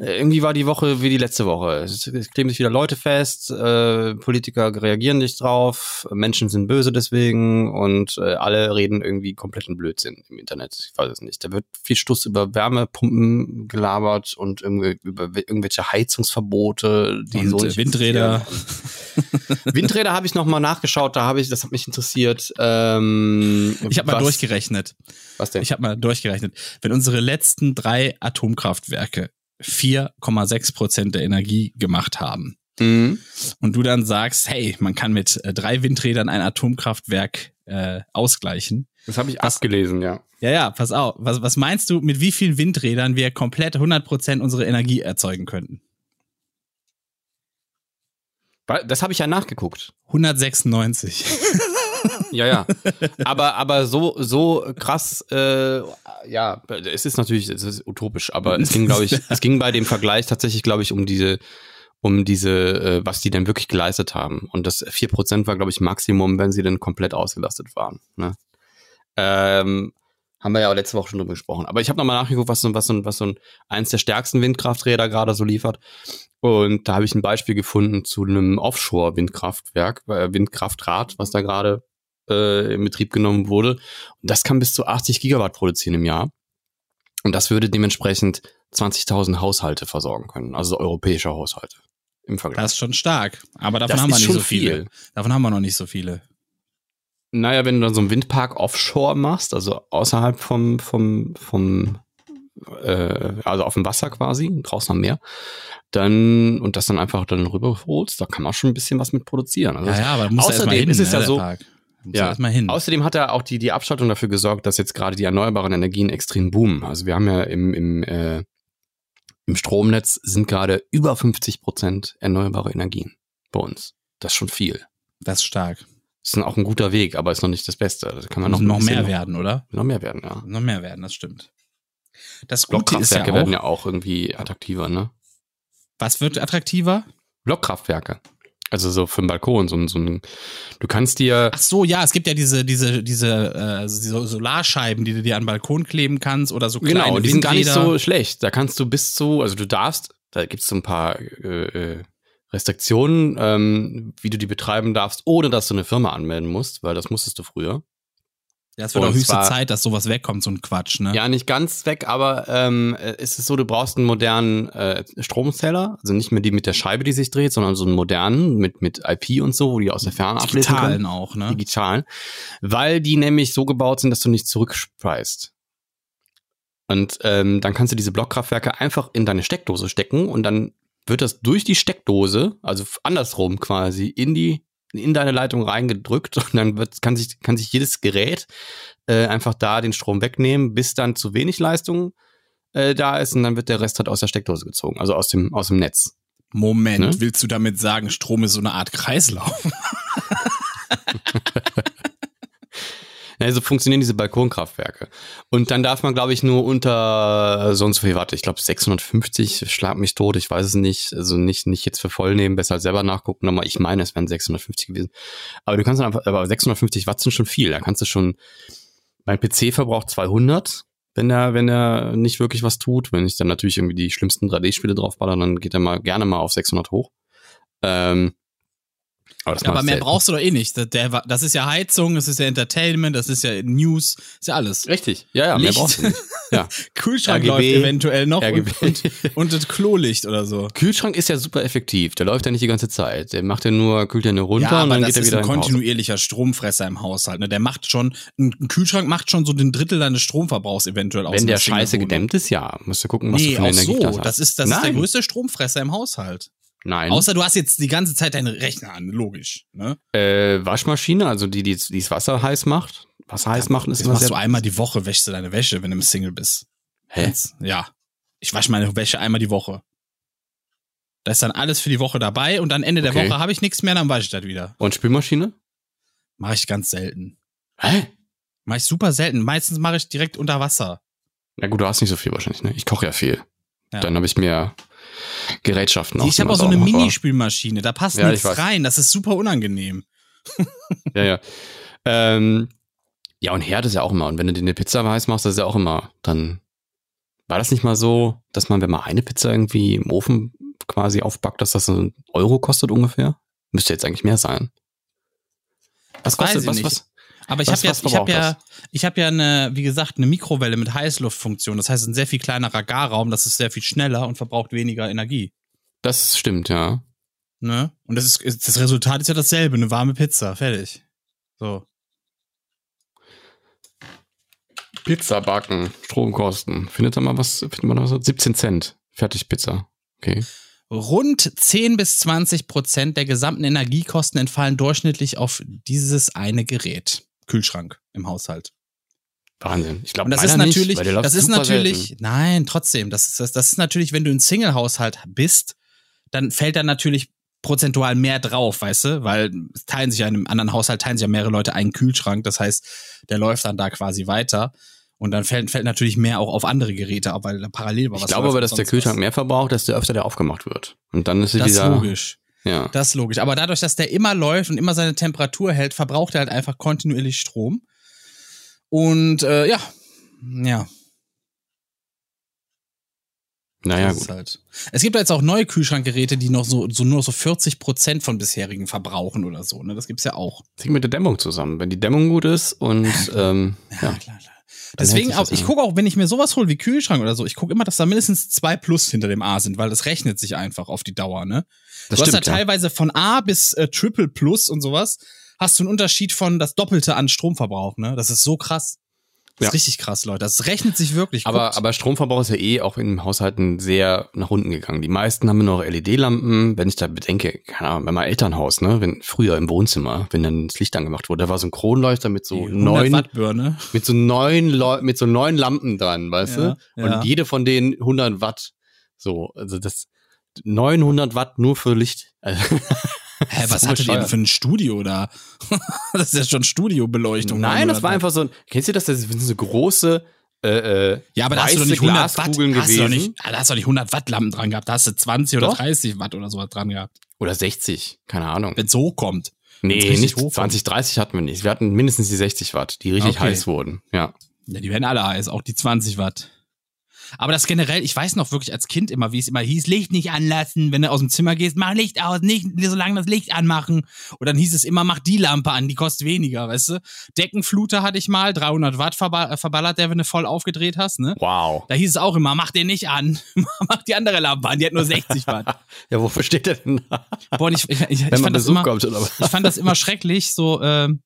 Speaker 2: Irgendwie war die Woche wie die letzte Woche. Es, kleben sich wieder Leute fest, äh, Politiker reagieren nicht drauf, Menschen sind böse deswegen und äh, alle reden irgendwie kompletten Blödsinn im Internet. Ich weiß es nicht. Da wird viel Stuss über Wärmepumpen gelabert und irgendwie über irgendwelche Heizungsverbote, die
Speaker 3: Und,
Speaker 2: so
Speaker 3: äh, Windräder.
Speaker 2: Windräder habe ich noch mal nachgeschaut, da habe ich, das hat mich interessiert. Ähm,
Speaker 3: Ich habe mal durchgerechnet.
Speaker 2: Was denn?
Speaker 3: Ich habe mal durchgerechnet. Wenn unsere letzten drei Atomkraftwerke 4,6 Prozent der Energie gemacht haben
Speaker 2: Mhm.
Speaker 3: und du dann sagst, hey, man kann mit äh, drei Windrädern ein Atomkraftwerk äh, ausgleichen.
Speaker 2: Das habe ich abgelesen, ja.
Speaker 3: Ja, ja, pass auf. Was, was meinst du, mit wie vielen Windrädern wir komplett 100 Prozent unsere Energie erzeugen könnten?
Speaker 2: Das habe ich ja nachgeguckt.
Speaker 3: 196.
Speaker 2: Ja, ja. aber aber so so krass, äh, ja, es ist natürlich, es ist utopisch, aber es ging, glaube ich, es ging bei dem Vergleich tatsächlich, glaube ich, um diese, um diese, äh, was die denn wirklich geleistet haben. Und das 4% war, glaube ich, Maximum, wenn sie denn komplett ausgelastet waren. Ne? Ähm, haben wir ja auch letzte Woche schon drüber gesprochen. Aber ich habe nochmal nachgeguckt, was so, was so, was so ein, eins der stärksten Windkrafträder gerade so liefert. Und da habe ich ein Beispiel gefunden zu einem Offshore-Windkraftwerk, äh, Windkraftrad, was da gerade äh, in Betrieb genommen wurde. Und das kann bis zu 80 Gigawatt produzieren im Jahr. Und das würde dementsprechend 20.000 Haushalte versorgen können, also europäische Haushalte im Vergleich.
Speaker 3: Das ist schon stark. Aber davon
Speaker 2: Das
Speaker 3: haben wir nicht so viele.
Speaker 2: viel.
Speaker 3: Davon haben wir noch nicht so viele.
Speaker 2: Naja, wenn du dann so einen Windpark offshore machst, also außerhalb vom, vom, vom äh, also auf dem Wasser quasi, draußen am Meer, dann und das dann einfach dann rüberholst, da kann man schon ein bisschen was mit produzieren. Also
Speaker 3: Ja, ja, aber muss erst mal
Speaker 2: außerdem
Speaker 3: hin,
Speaker 2: ist es
Speaker 3: ne,
Speaker 2: ja so,
Speaker 3: Park. Muss
Speaker 2: ja,
Speaker 3: erst mal hin.
Speaker 2: Außerdem hat er auch die, die Abschaltung dafür gesorgt, dass jetzt gerade die erneuerbaren Energien extrem boomen. Also wir haben ja im, im, äh, im Stromnetz sind gerade über 50 Prozent erneuerbare Energien bei uns. Das ist schon viel.
Speaker 3: Das ist stark.
Speaker 2: Das ist auch ein guter Weg, aber ist noch nicht das Beste. Da kann man noch,
Speaker 3: noch mehr werden, oder?
Speaker 2: Noch mehr werden, ja.
Speaker 3: Noch mehr werden, das stimmt. Das Gute ist ja
Speaker 2: Blockkraftwerke
Speaker 3: auch,
Speaker 2: werden ja auch irgendwie attraktiver, ne?
Speaker 3: was wird attraktiver?
Speaker 2: Blockkraftwerke. Also so für den Balkon, so, ein- so ein, du kannst dir,
Speaker 3: Ach so, ja, es gibt ja diese, diese, diese äh, so Solarscheiben, die du dir an den Balkon kleben kannst oder so kleine
Speaker 2: genau, die sind gar nicht so schlecht. Da kannst du bis zu, also du darfst, da gibt's so ein paar äh, äh, Restriktionen, ähm, wie du die betreiben darfst, ohne dass du eine Firma anmelden musst, weil das musstest du früher.
Speaker 3: Ja, es wird
Speaker 2: Und
Speaker 3: auch höchste
Speaker 2: zwar-
Speaker 3: Zeit, dass sowas wegkommt, so ein Quatsch, ne?
Speaker 2: Ja, nicht ganz weg, aber ähm, es ist so, du brauchst einen modernen äh, Stromzähler, also nicht mehr die mit der Scheibe, die sich dreht, sondern so einen modernen mit mit IP und so, wo die aus der Ferne ablesen
Speaker 3: Digitalen auch, ne?
Speaker 2: Digitalen, weil die nämlich so gebaut sind, dass du nicht zurückspeist. Und ähm, dann kannst du diese Blockkraftwerke einfach in deine Steckdose stecken und dann wird das durch die Steckdose, also andersrum quasi, in die in deine Leitung reingedrückt und dann wird, kann sich kann sich jedes Gerät äh, einfach da den Strom wegnehmen, bis dann zu wenig Leistung äh, da ist und dann wird der Rest halt aus der Steckdose gezogen, also aus dem aus dem Netz.
Speaker 3: Moment,
Speaker 2: Ne?
Speaker 3: willst du damit sagen, Strom ist so eine Art Kreislauf?
Speaker 2: Ja, so funktionieren diese Balkonkraftwerke. Und dann darf man, glaube ich, nur unter so und so viel Watt. Ich glaube 650, schlag mich tot, ich weiß es nicht. Also nicht, nicht jetzt für voll nehmen, besser selber nachgucken. Aber ich meine, es wären 650 gewesen. Aber du kannst dann einfach, aber 650 Watt sind schon viel. Da kannst du schon, mein PC verbraucht 200, wenn er, wenn er nicht wirklich was tut. Wenn ich dann natürlich irgendwie die schlimmsten 3D-Spiele draufballer, dann geht er mal gerne mal auf 600 hoch. Ähm, Aber, das
Speaker 3: Ja, aber mehr
Speaker 2: selten.
Speaker 3: brauchst du doch eh nicht. Das, das ist ja Heizung, das ist ja Entertainment, das ist ja News, ist ja alles.
Speaker 2: Richtig, ja, ja, mehr
Speaker 3: Licht.
Speaker 2: brauchst du nicht. Ja.
Speaker 3: Kühlschrank
Speaker 2: RGB,
Speaker 3: läuft eventuell noch und, und, und das Klolicht oder so.
Speaker 2: Kühlschrank ist ja super effektiv. Der läuft ja nicht die ganze Zeit. Der macht ja nur, kühlt ja nur runter
Speaker 3: Ja,
Speaker 2: und dann
Speaker 3: das
Speaker 2: geht er
Speaker 3: ist
Speaker 2: wieder
Speaker 3: ein
Speaker 2: in Pause.
Speaker 3: kontinuierlicher Stromfresser im Haushalt. Ne? Der macht schon, ein ein Kühlschrank macht schon so den Drittel deines Stromverbrauchs eventuell aus.
Speaker 2: Wenn der scheiße gedämmt ist, ja. Musst du gucken, was
Speaker 3: Nee,
Speaker 2: du für eine
Speaker 3: auch
Speaker 2: Energie
Speaker 3: so.
Speaker 2: hast.
Speaker 3: Das ist, das ist der größte Stromfresser im Haushalt.
Speaker 2: Nein.
Speaker 3: Außer du hast jetzt die ganze Zeit deinen Rechner an, logisch. Ne?
Speaker 2: äh, Waschmaschine, also die, die das Wasser heiß macht. Wasser heiß machen ist
Speaker 3: Das
Speaker 2: immer
Speaker 3: machst
Speaker 2: sehr...
Speaker 3: du einmal die Woche, wäschst du deine Wäsche, wenn du im Single bist.
Speaker 2: Hä?
Speaker 3: Ja. Ich wasche meine Wäsche einmal die Woche. Da ist dann alles für die Woche dabei und dann Ende der
Speaker 2: Okay.
Speaker 3: Woche habe ich nichts mehr, dann wasche ich das wieder.
Speaker 2: Und Spülmaschine?
Speaker 3: Mache ich ganz selten.
Speaker 2: Hä?
Speaker 3: Mache ich super selten. Meistens mache ich direkt unter Wasser.
Speaker 2: Na gut, du hast nicht so viel wahrscheinlich, ne? Ich koche ja viel.
Speaker 3: Ja.
Speaker 2: Dann habe ich mir Gerätschaften
Speaker 3: ich habe auch so eine Minispülmaschine, da passt
Speaker 2: Ja, ich
Speaker 3: nichts
Speaker 2: weiß.
Speaker 3: rein. Das ist super unangenehm.
Speaker 2: Ja, ja. Ähm, ja, und Herd ist ja auch immer. Und wenn du dir eine Pizza heiß machst, das ist ja auch immer, dann war das nicht mal so, dass man, wenn man eine Pizza irgendwie im Ofen quasi aufbackt, dass das so einen Euro kostet ungefähr? Müsste jetzt eigentlich mehr sein. Was
Speaker 3: Das weiß
Speaker 2: kostet was, was?
Speaker 3: Aber ich habe ja, ich habe ja, ich habe ja eine, wie gesagt, eine Mikrowelle mit Heißluftfunktion. Das heißt, ein sehr viel kleinerer Garraum. Das ist sehr viel schneller und verbraucht weniger Energie.
Speaker 2: Das stimmt, ja.
Speaker 3: Ne? Und das ist, das Resultat ist ja dasselbe, eine warme Pizza, fertig. So.
Speaker 2: Pizza backen, Stromkosten. Findet da mal was, findet man da was? 17 Cent. Fertigpizza. Okay.
Speaker 3: Rund 10 bis 20 Prozent der gesamten Energiekosten entfallen durchschnittlich auf dieses eine Gerät. Kühlschrank im Haushalt.
Speaker 2: Wahnsinn. Ich glaube,
Speaker 3: das ist natürlich, das ist natürlich, nein, trotzdem, das ist, das, das ist natürlich, wenn du ein Single-Haushalt bist, dann fällt da natürlich prozentual mehr drauf, weißt du, weil es teilen sich ja in einem anderen Haushalt, teilen sich ja mehrere Leute einen Kühlschrank, das heißt, der läuft dann da quasi weiter und dann fällt, fällt natürlich mehr auch auf andere Geräte ab, weil da parallel
Speaker 2: Ich
Speaker 3: was
Speaker 2: glaube
Speaker 3: läuft
Speaker 2: aber, dass der Kühlschrank
Speaker 3: was.
Speaker 2: mehr verbraucht, desto öfter der aufgemacht wird. Und dann ist es
Speaker 3: Das ist
Speaker 2: wieder.
Speaker 3: logisch.
Speaker 2: Ja.
Speaker 3: Das ist logisch. Aber dadurch, dass der immer läuft und immer seine Temperatur hält, verbraucht er halt einfach kontinuierlich Strom. Und äh, ja, ja,
Speaker 2: Naja, gut.
Speaker 3: halt. Es gibt jetzt auch neue Kühlschrankgeräte, die noch so, so nur so 40 Prozent von bisherigen verbrauchen oder so. Ne? Das gibt's ja auch.
Speaker 2: Das hängt mit der Dämmung zusammen. Wenn die Dämmung gut ist und ähm, ja,
Speaker 3: klar, klar. Deswegen auch, ich gucke auch, wenn ich mir sowas hole wie Kühlschrank oder so, ich gucke immer, dass da mindestens zwei Plus hinter dem A sind, weil das rechnet sich einfach auf die Dauer, ne?
Speaker 2: das
Speaker 3: du hast
Speaker 2: stimmt.
Speaker 3: ja
Speaker 2: Ja.
Speaker 3: teilweise von A bis äh, Triple Plus und sowas, hast du einen Unterschied von das Doppelte an Stromverbrauch, ne? Das ist so krass. Das
Speaker 2: Ja.
Speaker 3: ist richtig krass, Leute. Das rechnet sich wirklich.
Speaker 2: Aber,
Speaker 3: Guckt.
Speaker 2: aber Stromverbrauch ist ja eh auch in Haushalten sehr nach unten gegangen. Die meisten haben nur noch LED-Lampen. Wenn ich da bedenke, keine Ahnung, bei meinem Elternhaus, ne, wenn früher im Wohnzimmer, wenn dann das Licht angemacht wurde, da war so ein Kronleuchter mit so
Speaker 3: Die 100
Speaker 2: neun, mit so neun, Leu mit so neun Lampen dran, weißt
Speaker 3: Ja,
Speaker 2: du?
Speaker 3: ja.
Speaker 2: Und jede von denen 100 Watt. So, also das 900 Watt nur für Licht. Also,
Speaker 3: Hä, was hattet ihr denn für ein Studio da? das ist ja schon Studiobeleuchtung.
Speaker 2: Nein, das
Speaker 3: 900
Speaker 2: war einfach so ein, kennst du das? Das sind so große, äh, äh,
Speaker 3: Ja, aber da hast du doch nicht 100 Watt. Hast du doch nicht, da hast du doch nicht 100 Watt Lampen dran gehabt. Da hast du 20 oder
Speaker 2: Doch.
Speaker 3: 30 Watt oder sowas dran gehabt.
Speaker 2: Oder 60, keine Ahnung.
Speaker 3: Wenn es hochkommt.
Speaker 2: Nee, nicht
Speaker 3: hochkommt.
Speaker 2: 20, 30 hatten wir nicht. Wir hatten mindestens die 60 Watt, die richtig
Speaker 3: Okay.
Speaker 2: heiß wurden. Ja.
Speaker 3: Ja, die werden alle heiß, auch die 20 Watt. Aber das generell, ich weiß noch wirklich als Kind immer, wie es immer hieß, Licht nicht anlassen, wenn du aus dem Zimmer gehst, mach Licht aus, nicht so lange das Licht anmachen. Und dann hieß es immer, mach die Lampe an, die kostet weniger, weißt du? Deckenfluter hatte ich mal, 300 Watt verba- äh, verballert, der, wenn du voll aufgedreht hast, ne?
Speaker 2: Wow.
Speaker 3: Da hieß es auch immer, mach den nicht an, mach die andere Lampe an, die hat nur 60 Watt.
Speaker 2: Ja, wofür steht der denn da?
Speaker 3: Boah, ich, ich, ich, ich fand das immer,
Speaker 2: kommt
Speaker 3: ich fand das immer schrecklich, so ähm,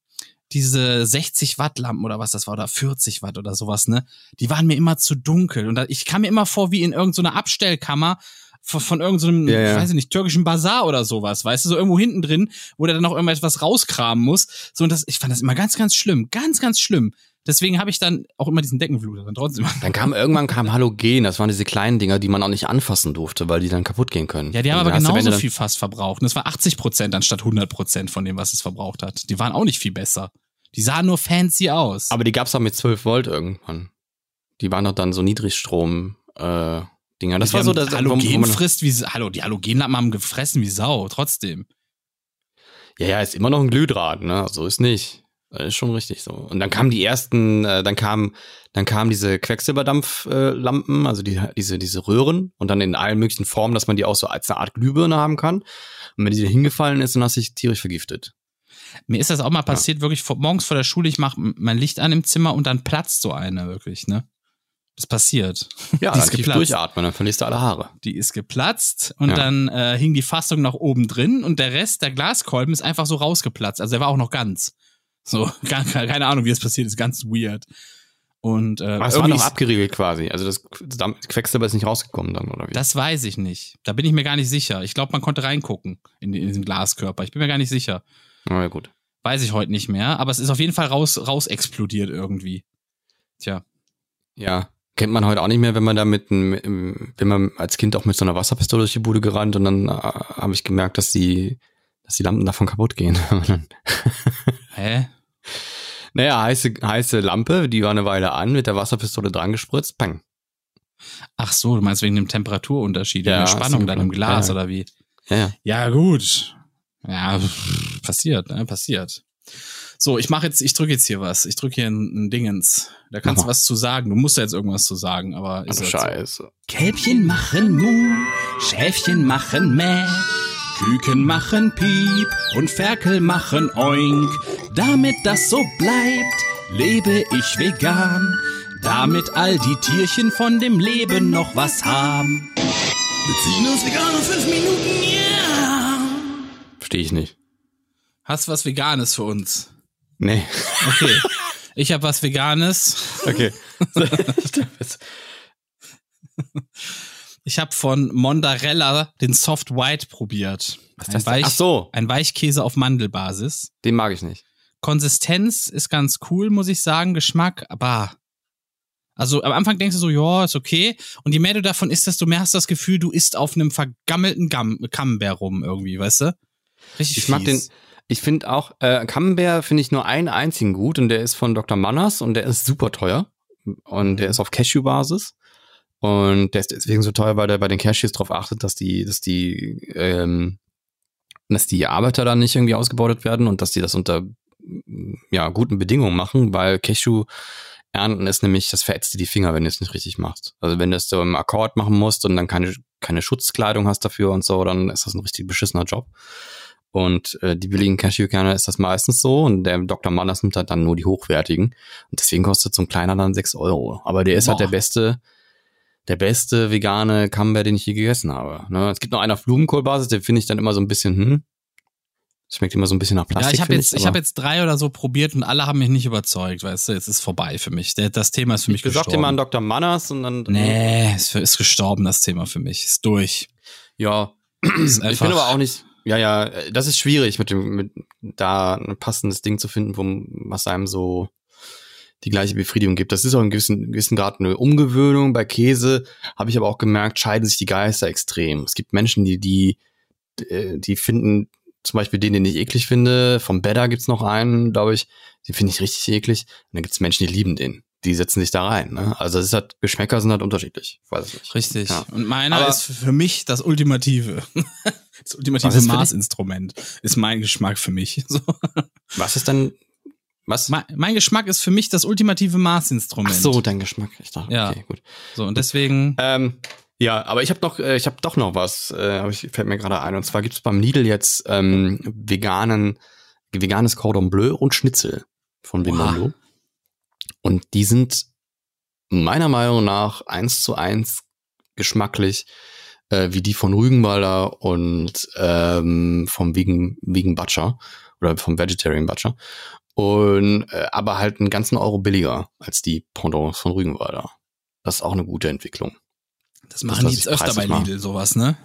Speaker 3: diese 60 Watt Lampen oder was das war oder 40 Watt oder sowas, ne? Die waren mir immer zu dunkel und da, ich kam mir immer vor wie in irgendeiner Abstellkammer von, von irgendeinem,
Speaker 2: Ja, ja.
Speaker 3: ich weiß nicht, türkischen Bazar oder sowas, weißt du, so irgendwo hinten drin, wo der dann noch irgendwas rauskramen muss. So und das, ich fand das immer ganz, ganz schlimm, ganz, ganz schlimm. Deswegen habe ich dann auch immer diesen Deckenfluter dann trotzdem.
Speaker 2: Dann kam irgendwann kam Halogen, das waren diese kleinen Dinger, die man auch nicht anfassen durfte, weil die dann kaputt gehen können.
Speaker 3: Ja, die haben aber genauso viel fast verbraucht. Und das war 80 Prozent anstatt 100 Prozent von dem, was es verbraucht hat. Die waren auch nicht viel besser. Die sahen nur fancy aus.
Speaker 2: Aber die gab's auch mit 12 Volt irgendwann. Die waren doch dann so Niedrigstrom äh, Dinger. Das
Speaker 3: Die
Speaker 2: war so das
Speaker 3: Halogen
Speaker 2: wo man-
Speaker 3: frisst wie Hallo, die Halogenlampen haben gefressen wie Sau, trotzdem.
Speaker 2: Ja, ja, ist immer noch ein Glühdraht, ne? So ist nicht. Das ist schon richtig so. Und dann kamen die ersten, äh, dann kam, dann kamen diese Quecksilberdampflampen, äh, also die, diese, diese Röhren und dann in allen möglichen Formen, dass man die auch so als eine Art Glühbirne haben kann. Und wenn die hingefallen ist, dann hast du dich tierisch vergiftet.
Speaker 3: Mir ist das auch mal passiert, wirklich vor, morgens vor der Schule, ich mache mein Licht an im Zimmer und dann platzt so eine wirklich, ne? Das passiert.
Speaker 2: Ja,
Speaker 3: die
Speaker 2: dann tief durchatmen, dann verlierst du alle Haare.
Speaker 3: Die ist geplatzt und
Speaker 2: Ja.
Speaker 3: dann äh, hing die Fassung nach oben drin und der Rest, der Glaskolben, ist einfach so rausgeplatzt. Also der war auch noch ganz. So, keine Ahnung, wie das passiert ist, ganz weird. Und äh,
Speaker 2: Aber es war noch
Speaker 3: ist-
Speaker 2: abgeriegelt quasi. Also das Quecksilber ist nicht rausgekommen dann, oder wie?
Speaker 3: Das weiß ich nicht. Da bin ich mir gar nicht sicher. Ich glaube, man konnte reingucken in, in diesen Glaskörper. Ich bin mir gar nicht sicher.
Speaker 2: Na ja, gut.
Speaker 3: Weiß ich heute nicht mehr. Aber es ist auf jeden Fall raus, raus explodiert irgendwie. Tja.
Speaker 2: Ja. Kennt man heute auch nicht mehr, wenn man da mit, wenn man als Kind auch mit so einer Wasserpistole durch die Bude gerannt und dann äh, habe ich gemerkt, dass die, dass die Lampen davon kaputt gehen.
Speaker 3: Hä?
Speaker 2: naja, heiße, heiße Lampe, die war eine Weile an, mit der Wasserpistole dran gespritzt, pang.
Speaker 3: Ach so, du meinst wegen dem Temperaturunterschied,
Speaker 2: Ja,
Speaker 3: der Spannung dann im. Glas
Speaker 2: Ja.
Speaker 3: oder wie?
Speaker 2: Ja, ja.
Speaker 3: Ja, gut. Ja, pff, passiert, ne? Passiert. So, ich mache jetzt, ich drücke jetzt hier was. Ich drücke hier ein, ein Dingens. Da kannst
Speaker 2: Mach
Speaker 3: du was zu sagen. Du musst da jetzt irgendwas zu sagen, aber ist
Speaker 2: Also
Speaker 3: halt so.
Speaker 2: scheiße.
Speaker 6: Kälbchen machen Mu, Schäfchen machen Mäh, Küken machen Piep und Ferkel machen Oink. Damit das so bleibt, lebe ich vegan, damit all die Tierchen von dem Leben noch was haben. Beziehen vegan in fünf Minuten, ja!
Speaker 2: Verstehe ich nicht.
Speaker 3: Hast was Veganes für uns?
Speaker 2: Nee.
Speaker 3: Okay. Ich habe was Veganes.
Speaker 2: Okay.
Speaker 3: Ich habe von Mondarella den Soft White probiert.
Speaker 2: Was
Speaker 3: ein,
Speaker 2: das?
Speaker 3: Weich,
Speaker 2: Ach so.
Speaker 3: ein Weichkäse auf Mandelbasis.
Speaker 2: Den mag ich nicht.
Speaker 3: Konsistenz ist ganz cool, muss ich sagen. Geschmack, aber. Also am Anfang denkst du so, ja, ist okay. Und je mehr du davon isst, desto mehr hast du das Gefühl, du isst auf einem vergammelten Gam Camembert rum irgendwie, weißt du? Richtig
Speaker 2: Ich mag den,
Speaker 3: fies.
Speaker 2: Ich finde auch, äh, Camembert finde ich nur einen einzigen gut und der ist von Dr. Manners und der ist super teuer. Und der ist auf Cashew-Basis. Und der ist deswegen so teuer, weil der bei den Cashews darauf achtet, dass die, dass die, ähm, dass die Arbeiter dann nicht irgendwie ausgebeutet werden und dass die das unter ja, guten Bedingungen machen, weil Cashew ernten ist nämlich, das verätzt dir die Finger, wenn du es nicht richtig machst. Also wenn du es so im Akkord machen musst und dann keine, keine Schutzkleidung hast dafür und so, dann ist das ein richtig beschissener Job. Und äh, die billigen Cashewkerne ist das meistens so und der Dr. Manners nimmt halt dann nur die hochwertigen. Und deswegen kostet so ein kleiner dann 6 Euro. Aber der ist halt
Speaker 3: Boah.
Speaker 2: der beste, der beste vegane Camembert, den ich je gegessen habe. Ne? Es gibt noch einen auf Blumenkohlbasis, den finde ich dann immer so ein bisschen, hm, schmeckt immer so ein bisschen nach Plastik.
Speaker 3: Ja, ich habe jetzt, ich habe jetzt drei oder so probiert und alle haben mich nicht überzeugt, weißt du? Jetzt ist vorbei für mich. Der, das Thema ist für mich
Speaker 2: ich besorg dir mal
Speaker 3: gestorben.
Speaker 2: einen Dr. Manners und dann.
Speaker 3: Nee, ist, ist gestorben, das Thema für mich. Ist durch.
Speaker 2: Ja.
Speaker 3: Ist
Speaker 2: ich bin aber auch nicht. Ja, ja, das ist schwierig, mit dem, mit, da ein passendes Ding zu finden, wo, was einem so die gleiche Befriedigung gibt. Das ist auch in gewissen, gewissen Grad eine Umgewöhnung. Bei Käse habe ich aber auch gemerkt, scheiden sich die Geister extrem. Es gibt Menschen, die, die, äh, die finden, zum Beispiel den, den ich eklig finde, vom Better gibt's noch einen, glaube ich, den finde ich richtig eklig. Und dann gibt's Menschen, die lieben den. Die setzen sich da rein. Ne? Also es ist halt, Geschmäcker sind halt unterschiedlich. Ich weiß es nicht.
Speaker 3: Richtig.
Speaker 2: Ja.
Speaker 3: Und meiner
Speaker 2: Aber-
Speaker 3: ist für mich das Ultimative. Das ultimative? Maßinstrument ist mein Geschmack für mich. So.
Speaker 2: Was ist dann, was?
Speaker 3: Mein, mein Geschmack ist für mich das ultimative Maßinstrument.
Speaker 2: Ach so, dein Geschmack. Ich dachte,
Speaker 3: Ja.
Speaker 2: okay, gut.
Speaker 3: So, und deswegen,
Speaker 2: Ähm, ja, aber ich habe noch, äh, ich habe doch noch was, äh, ich, fällt mir gerade ein. Und zwar gibt's beim Lidl jetzt ähm, veganen, veganes Cordon Bleu und Schnitzel von Vimondo. Und die sind meiner Meinung nach eins zu eins geschmacklich äh, wie die von Rügenwalder und ähm, vom Vegan, Vegan Butcher oder vom Vegetarian Butcher. Und äh, aber halt einen ganzen Euro billiger als die Pendants von Rügenwalder. Das ist auch eine gute Entwicklung.
Speaker 3: das machen
Speaker 2: was
Speaker 3: die jetzt öfter bei. Lidl, sowas, ne?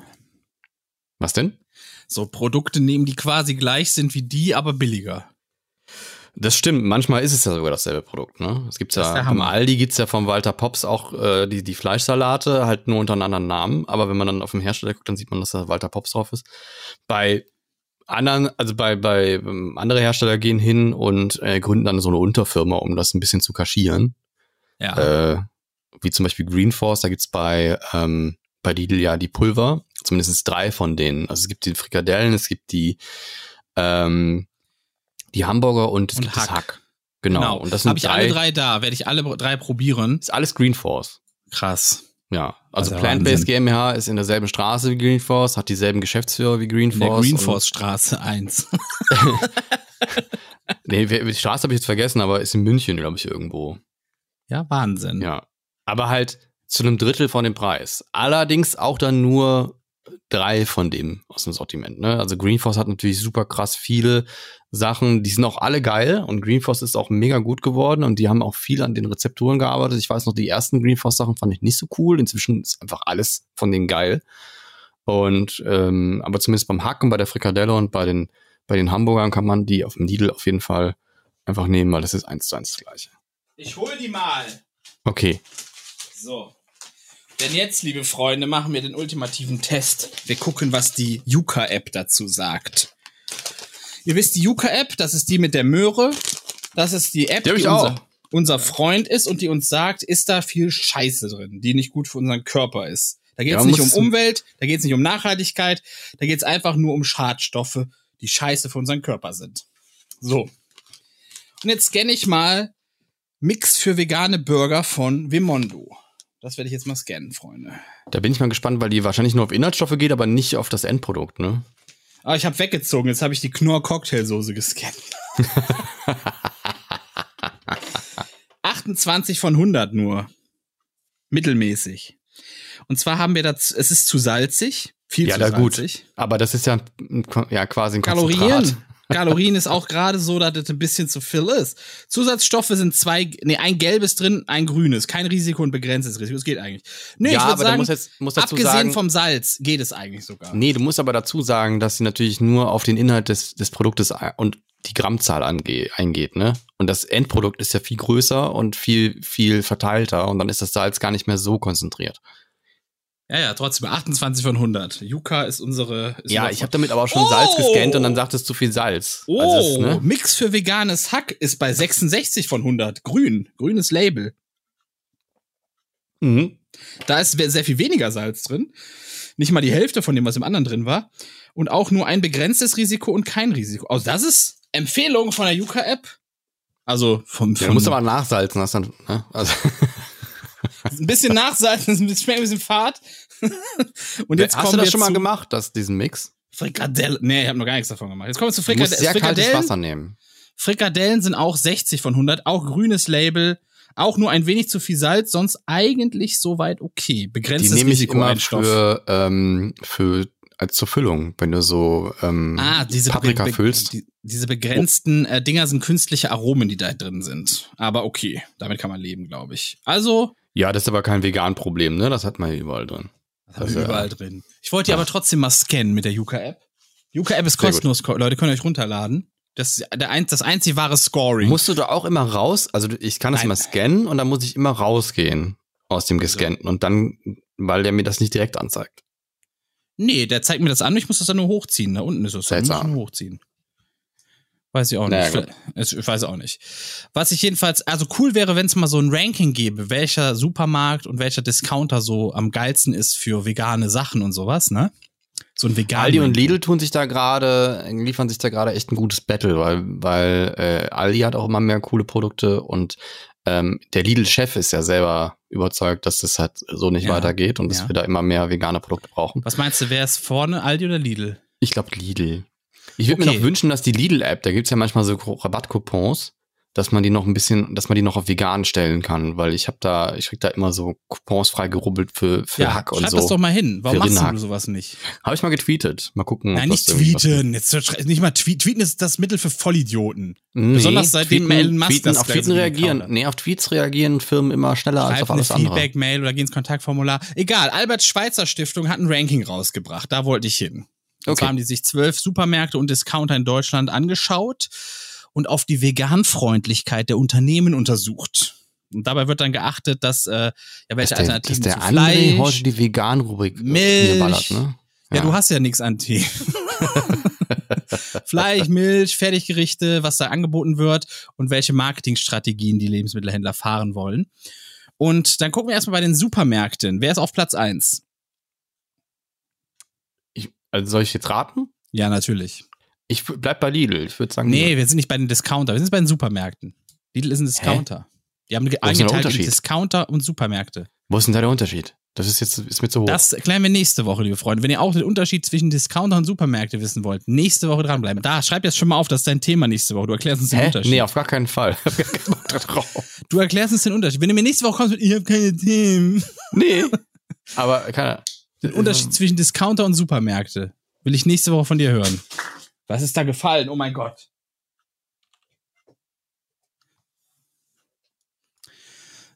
Speaker 2: Was denn?
Speaker 3: So Produkte nehmen, die quasi gleich sind wie die, aber billiger.
Speaker 2: Das stimmt, manchmal ist es ja sogar dasselbe Produkt, ne? Es gibt ja, beim. Aldi gibt's ja vom Walter Pops auch äh, die, die Fleischsalate, halt nur unter einem anderen Namen, aber wenn man dann auf dem Hersteller guckt, dann sieht man, dass da Walter Pops drauf ist. Bei anderen, also bei, bei ähm, andere Hersteller gehen hin und äh, gründen dann so eine Unterfirma, um das ein bisschen zu kaschieren.
Speaker 3: Ja.
Speaker 2: Äh, wie zum Beispiel Green Force, da gibt's bei, ähm, bei Lidl ja die Pulver, zumindest drei von denen. Also es gibt die Frikadellen, es gibt die, ähm, Die Hamburger und es
Speaker 3: Und
Speaker 2: gibt das
Speaker 3: Hack.
Speaker 2: Hack. Genau. Und das sind
Speaker 3: Habe ich alle drei da, werde ich alle drei probieren.
Speaker 2: Ist alles Green Force.
Speaker 3: Krass.
Speaker 2: Ja, also
Speaker 3: Also
Speaker 2: Plant-Based. GmbH ist in derselben Straße wie Green Force, hat dieselben Geschäftsführer wie Green
Speaker 3: In der
Speaker 2: Force.
Speaker 3: Greenforce-Straße 1.
Speaker 2: Nee, die Straße habe ich jetzt vergessen, aber ist in München, glaube ich, irgendwo.
Speaker 3: Ja, Wahnsinn.
Speaker 2: Ja. Aber halt zu einem Drittel von dem Preis. Allerdings auch dann nur drei von dem aus dem Sortiment. Ne? Also Greenforce hat natürlich super krass viele Sachen, die sind auch alle geil und Greenforce ist auch mega gut geworden und die haben auch viel an den Rezepturen gearbeitet. Ich weiß noch, die ersten Greenforce Sachen fand ich nicht so cool. Inzwischen ist einfach alles von denen geil. Und ähm, aber zumindest beim Hacken, bei der Frikadelle und bei den bei den Hamburgern kann man die auf dem Lidl auf jeden Fall einfach nehmen, weil das ist eins zu eins das gleiche.
Speaker 3: Ich hol die mal.
Speaker 2: Okay.
Speaker 3: So. Denn jetzt, liebe Freunde, machen wir den ultimativen Test. Wir gucken, was die Yuka-App dazu sagt. Ihr wisst, die Yuka-App, das ist die mit der Möhre. Das ist die App,
Speaker 2: Die
Speaker 3: die, unser, unser Freund ist und die uns sagt, ist da viel Scheiße drin, die nicht gut für unseren Körper ist. Da geht es
Speaker 2: Ja,
Speaker 3: nicht um Umwelt, da geht es nicht um Nachhaltigkeit, da geht es einfach nur um Schadstoffe, die scheiße für unseren Körper sind. So. Und jetzt scanne ich mal Mix für vegane Burger von Vimondo. Das werde ich jetzt mal scannen, Freunde.
Speaker 2: Da bin ich mal gespannt, weil die wahrscheinlich nur auf Inhaltsstoffe geht, aber nicht auf das Endprodukt, ne?
Speaker 3: Aber ich habe weggezogen, jetzt habe ich die Knorr Cocktailsoße gescannt. 28 von 100 nur. Mittelmäßig. Und zwar haben wir das, es ist zu salzig, viel
Speaker 2: ja,
Speaker 3: zu
Speaker 2: da gut.
Speaker 3: salzig.
Speaker 2: Aber das ist ja, ja quasi ein Konzentrat.
Speaker 3: Kalorien. Kalorien ist auch gerade so, dass das ein bisschen zu viel ist. Zusatzstoffe sind zwei, nee, ein gelbes drin, ein grünes. Kein Risiko und begrenztes Risiko. Das geht eigentlich. Nee,
Speaker 2: Ja,
Speaker 3: ich würde
Speaker 2: aber da
Speaker 3: sagen,
Speaker 2: muss jetzt- muss
Speaker 3: abgesehen
Speaker 2: sagen-
Speaker 3: vom Salz geht es eigentlich sogar.
Speaker 2: Nee, du musst aber dazu sagen, dass sie natürlich nur auf den Inhalt des, des Produktes und die Grammzahl ange eingeht, ne? Und das Endprodukt ist ja viel größer und viel, viel verteilter und dann ist das Salz gar nicht mehr so konzentriert.
Speaker 3: Ja, ja, trotzdem 28 von 100. Yuka ist unsere. Ist
Speaker 2: Ja, ich habe damit aber auch schon
Speaker 3: Oh!
Speaker 2: Salz gescannt und dann sagt es zu viel Salz.
Speaker 3: Oh,
Speaker 2: Also es, ne?
Speaker 3: Mix für veganes Hack ist bei 66 von 100. Grün, grünes Label.
Speaker 2: Mhm.
Speaker 3: Da ist sehr viel weniger Salz drin. Nicht mal die Hälfte von dem, was im anderen drin war. Und auch nur ein begrenztes Risiko und kein Risiko. Also das ist Empfehlung von der Yuka-App. Also vom,
Speaker 2: Ja,
Speaker 3: vom
Speaker 2: du musst aber nachsalzen, hast dann, ne? Also,
Speaker 3: ein bisschen nachsalzen, ein bisschen, ein bisschen fad. und jetzt
Speaker 2: hast du das schon mal gemacht, das, diesen Mix?
Speaker 3: Frikadelle. Nee, ich habe noch gar nichts davon gemacht. Jetzt kommen wir zu
Speaker 2: Du musst sehr kaltes
Speaker 3: Frikadellen.
Speaker 2: Wasser nehmen.
Speaker 3: Frikadellen sind auch 60 von 100, auch grünes Label, auch nur ein wenig zu viel Salz, sonst eigentlich soweit okay.
Speaker 2: Die
Speaker 3: Begrenztes
Speaker 2: nehme ich
Speaker 3: Risiko
Speaker 2: immer für, ähm, für, als zur Füllung, wenn du so ähm,
Speaker 3: Ah, diese,
Speaker 2: Paprika
Speaker 3: be-
Speaker 2: füllst.
Speaker 3: Die, diese begrenzten äh, Dinger sind künstliche Aromen, die da drin sind. Aber okay, damit kann man leben, glaube ich. Also,
Speaker 2: Ja, das ist aber kein Vegan-Problem, ne? Das hat man ja überall drin.
Speaker 3: das haben wir überall drin. Ich wollte die aber trotzdem mal scannen mit der Yuka-App. Yuka-App ist
Speaker 2: Sehr
Speaker 3: kostenlos, ko- Leute, könnt ihr euch runterladen. Das der ein, das einzig wahre Scoring.
Speaker 2: Musst du da auch immer raus? Also ich kann das
Speaker 3: Nein.
Speaker 2: immer scannen und dann muss ich immer rausgehen aus dem gescannten und dann, weil der mir das nicht direkt anzeigt.
Speaker 3: Nee, der zeigt mir das an, ich muss das dann nur hochziehen. Da unten ist es. Da muss ich
Speaker 2: Seltsam.
Speaker 3: nur hochziehen. Weiß ich auch
Speaker 2: Naja,
Speaker 3: nicht. Ich, ich weiß auch nicht. Was ich jedenfalls, also cool wäre, wenn es mal so ein Ranking gäbe, welcher Supermarkt und welcher Discounter so am geilsten ist für vegane Sachen und sowas, ne? So ein vegan.
Speaker 2: Aldi und Lidl tun sich da gerade, liefern sich da gerade echt ein gutes Battle, weil, weil äh, Aldi hat auch immer mehr coole Produkte und ähm, der Lidl-Chef ist ja selber überzeugt, dass das halt so nicht
Speaker 3: Ja,
Speaker 2: weitergeht und dass
Speaker 3: ja.
Speaker 2: wir da immer mehr vegane Produkte brauchen.
Speaker 3: Was meinst du, wer ist vorne, Aldi oder Lidl?
Speaker 2: Ich glaube Lidl. Ich würde mir
Speaker 3: Okay.
Speaker 2: noch wünschen, dass die Lidl-App, da gibt's ja manchmal so Rabattcoupons, dass man die noch ein bisschen, dass man die noch auf vegan stellen kann, weil ich habe da, ich krieg da immer so Coupons frei gerubbelt für, für Hack und
Speaker 3: schreib
Speaker 2: so.
Speaker 3: das doch mal hin. Warum machst
Speaker 2: Rinderhack.
Speaker 3: du sowas nicht?
Speaker 2: Habe ich mal getweetet. Mal gucken.
Speaker 3: Nein, nicht tweeten. Jetzt nicht mal tweeten. Tweeten ist das Mittel für Vollidioten.
Speaker 2: Nee,
Speaker 3: Besonders seitdem
Speaker 2: tweeten,
Speaker 3: Elon Musk
Speaker 2: tweeten,
Speaker 3: das
Speaker 2: auf Tweeten reagieren. Nee, auf Tweets reagieren Firmen immer schneller als
Speaker 3: Schreib
Speaker 2: auf
Speaker 3: eine
Speaker 2: alles andere.
Speaker 3: Feedback-Mail oder geh ins Kontaktformular. Egal, Albert Schweitzer Stiftung hat ein Ranking rausgebracht. Da wollte ich hin. Und
Speaker 2: Okay.
Speaker 3: zwar haben die sich zwölf Supermärkte und Discounter in Deutschland angeschaut und auf die Veganfreundlichkeit der Unternehmen untersucht. Und dabei wird dann geachtet, dass äh, ja welche
Speaker 2: dass der, dass
Speaker 3: Alternativen
Speaker 2: der
Speaker 3: zu
Speaker 2: André
Speaker 3: Fleisch,
Speaker 2: heute die Vegan-Rubrik äh,
Speaker 3: Milch.
Speaker 2: ballert, ne?
Speaker 3: ja, du hast ja nichts an Tee. Fleisch, Milch, Fertiggerichte, was da angeboten wird und welche Marketingstrategien die Lebensmittelhändler fahren wollen. Und dann gucken wir erstmal bei den Supermärkten. Wer ist auf Platz eins?
Speaker 2: Also soll ich jetzt raten?
Speaker 3: Ja, natürlich.
Speaker 2: Ich bleib bei Lidl. Ich würde sagen.
Speaker 3: Nee, wir sind nicht bei den Discounter, wir sind bei den Supermärkten. Lidl ist ein Discounter. Die haben eingeteilt in
Speaker 2: Unterschied?
Speaker 3: Discounter und Supermärkte.
Speaker 2: Wo ist denn da der Unterschied? Das ist jetzt ist mir zu hoch.
Speaker 3: Das klären wir nächste Woche, liebe Freunde. Wenn ihr auch den Unterschied zwischen Discounter und Supermärkte wissen wollt, nächste Woche dranbleiben. Da, schreib jetzt schon mal auf, das ist dein Thema nächste Woche. Du erklärst uns den
Speaker 2: Hä?
Speaker 3: Unterschied.
Speaker 2: Nee, auf gar keinen Fall.
Speaker 3: Du erklärst uns den Unterschied. Wenn du mir nächste Woche kommst mit, ich habe keine Themen.
Speaker 2: Nee. Aber keine.
Speaker 3: Den Unterschied zwischen Discounter und Supermärkte will ich nächste Woche von dir hören. Was ist da gefallen? Oh mein Gott.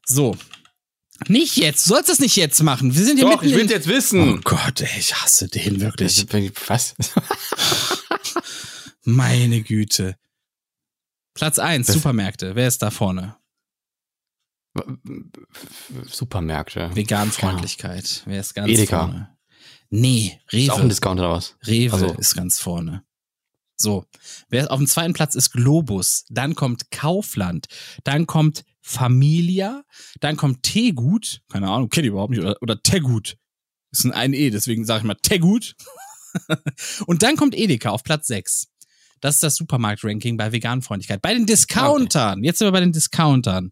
Speaker 3: So. Nicht jetzt. Du sollst das nicht jetzt machen. Wir sind hier
Speaker 2: Doch, ich will jetzt
Speaker 3: Oh
Speaker 2: wissen.
Speaker 3: Gott, ey, ich hasse den wirklich.
Speaker 2: Was?
Speaker 3: Meine Güte. Platz eins
Speaker 2: Das-
Speaker 3: Supermärkte. Wer ist da vorne?
Speaker 2: Supermärkte.
Speaker 3: Veganfreundlichkeit. Wer ist ganz
Speaker 2: Edeka.
Speaker 3: vorne? Nee,
Speaker 2: Ist auch ein
Speaker 3: Rewe.
Speaker 2: Discounter oder was?
Speaker 3: Rewe
Speaker 2: Also.
Speaker 3: ist ganz vorne. So. Wer auf dem zweiten Platz ist Globus. Dann kommt Kaufland. Dann kommt Familia. Dann kommt Tegut. Keine Ahnung, kenne ich überhaupt nicht. Oder, oder Tegut. Ist ein, ein E, deswegen sage ich mal Tegut. Und dann kommt Edeka auf Platz 6. Das ist das Supermarkt-Ranking bei Veganfreundlichkeit. Bei den Discountern. Jetzt sind wir bei den Discountern.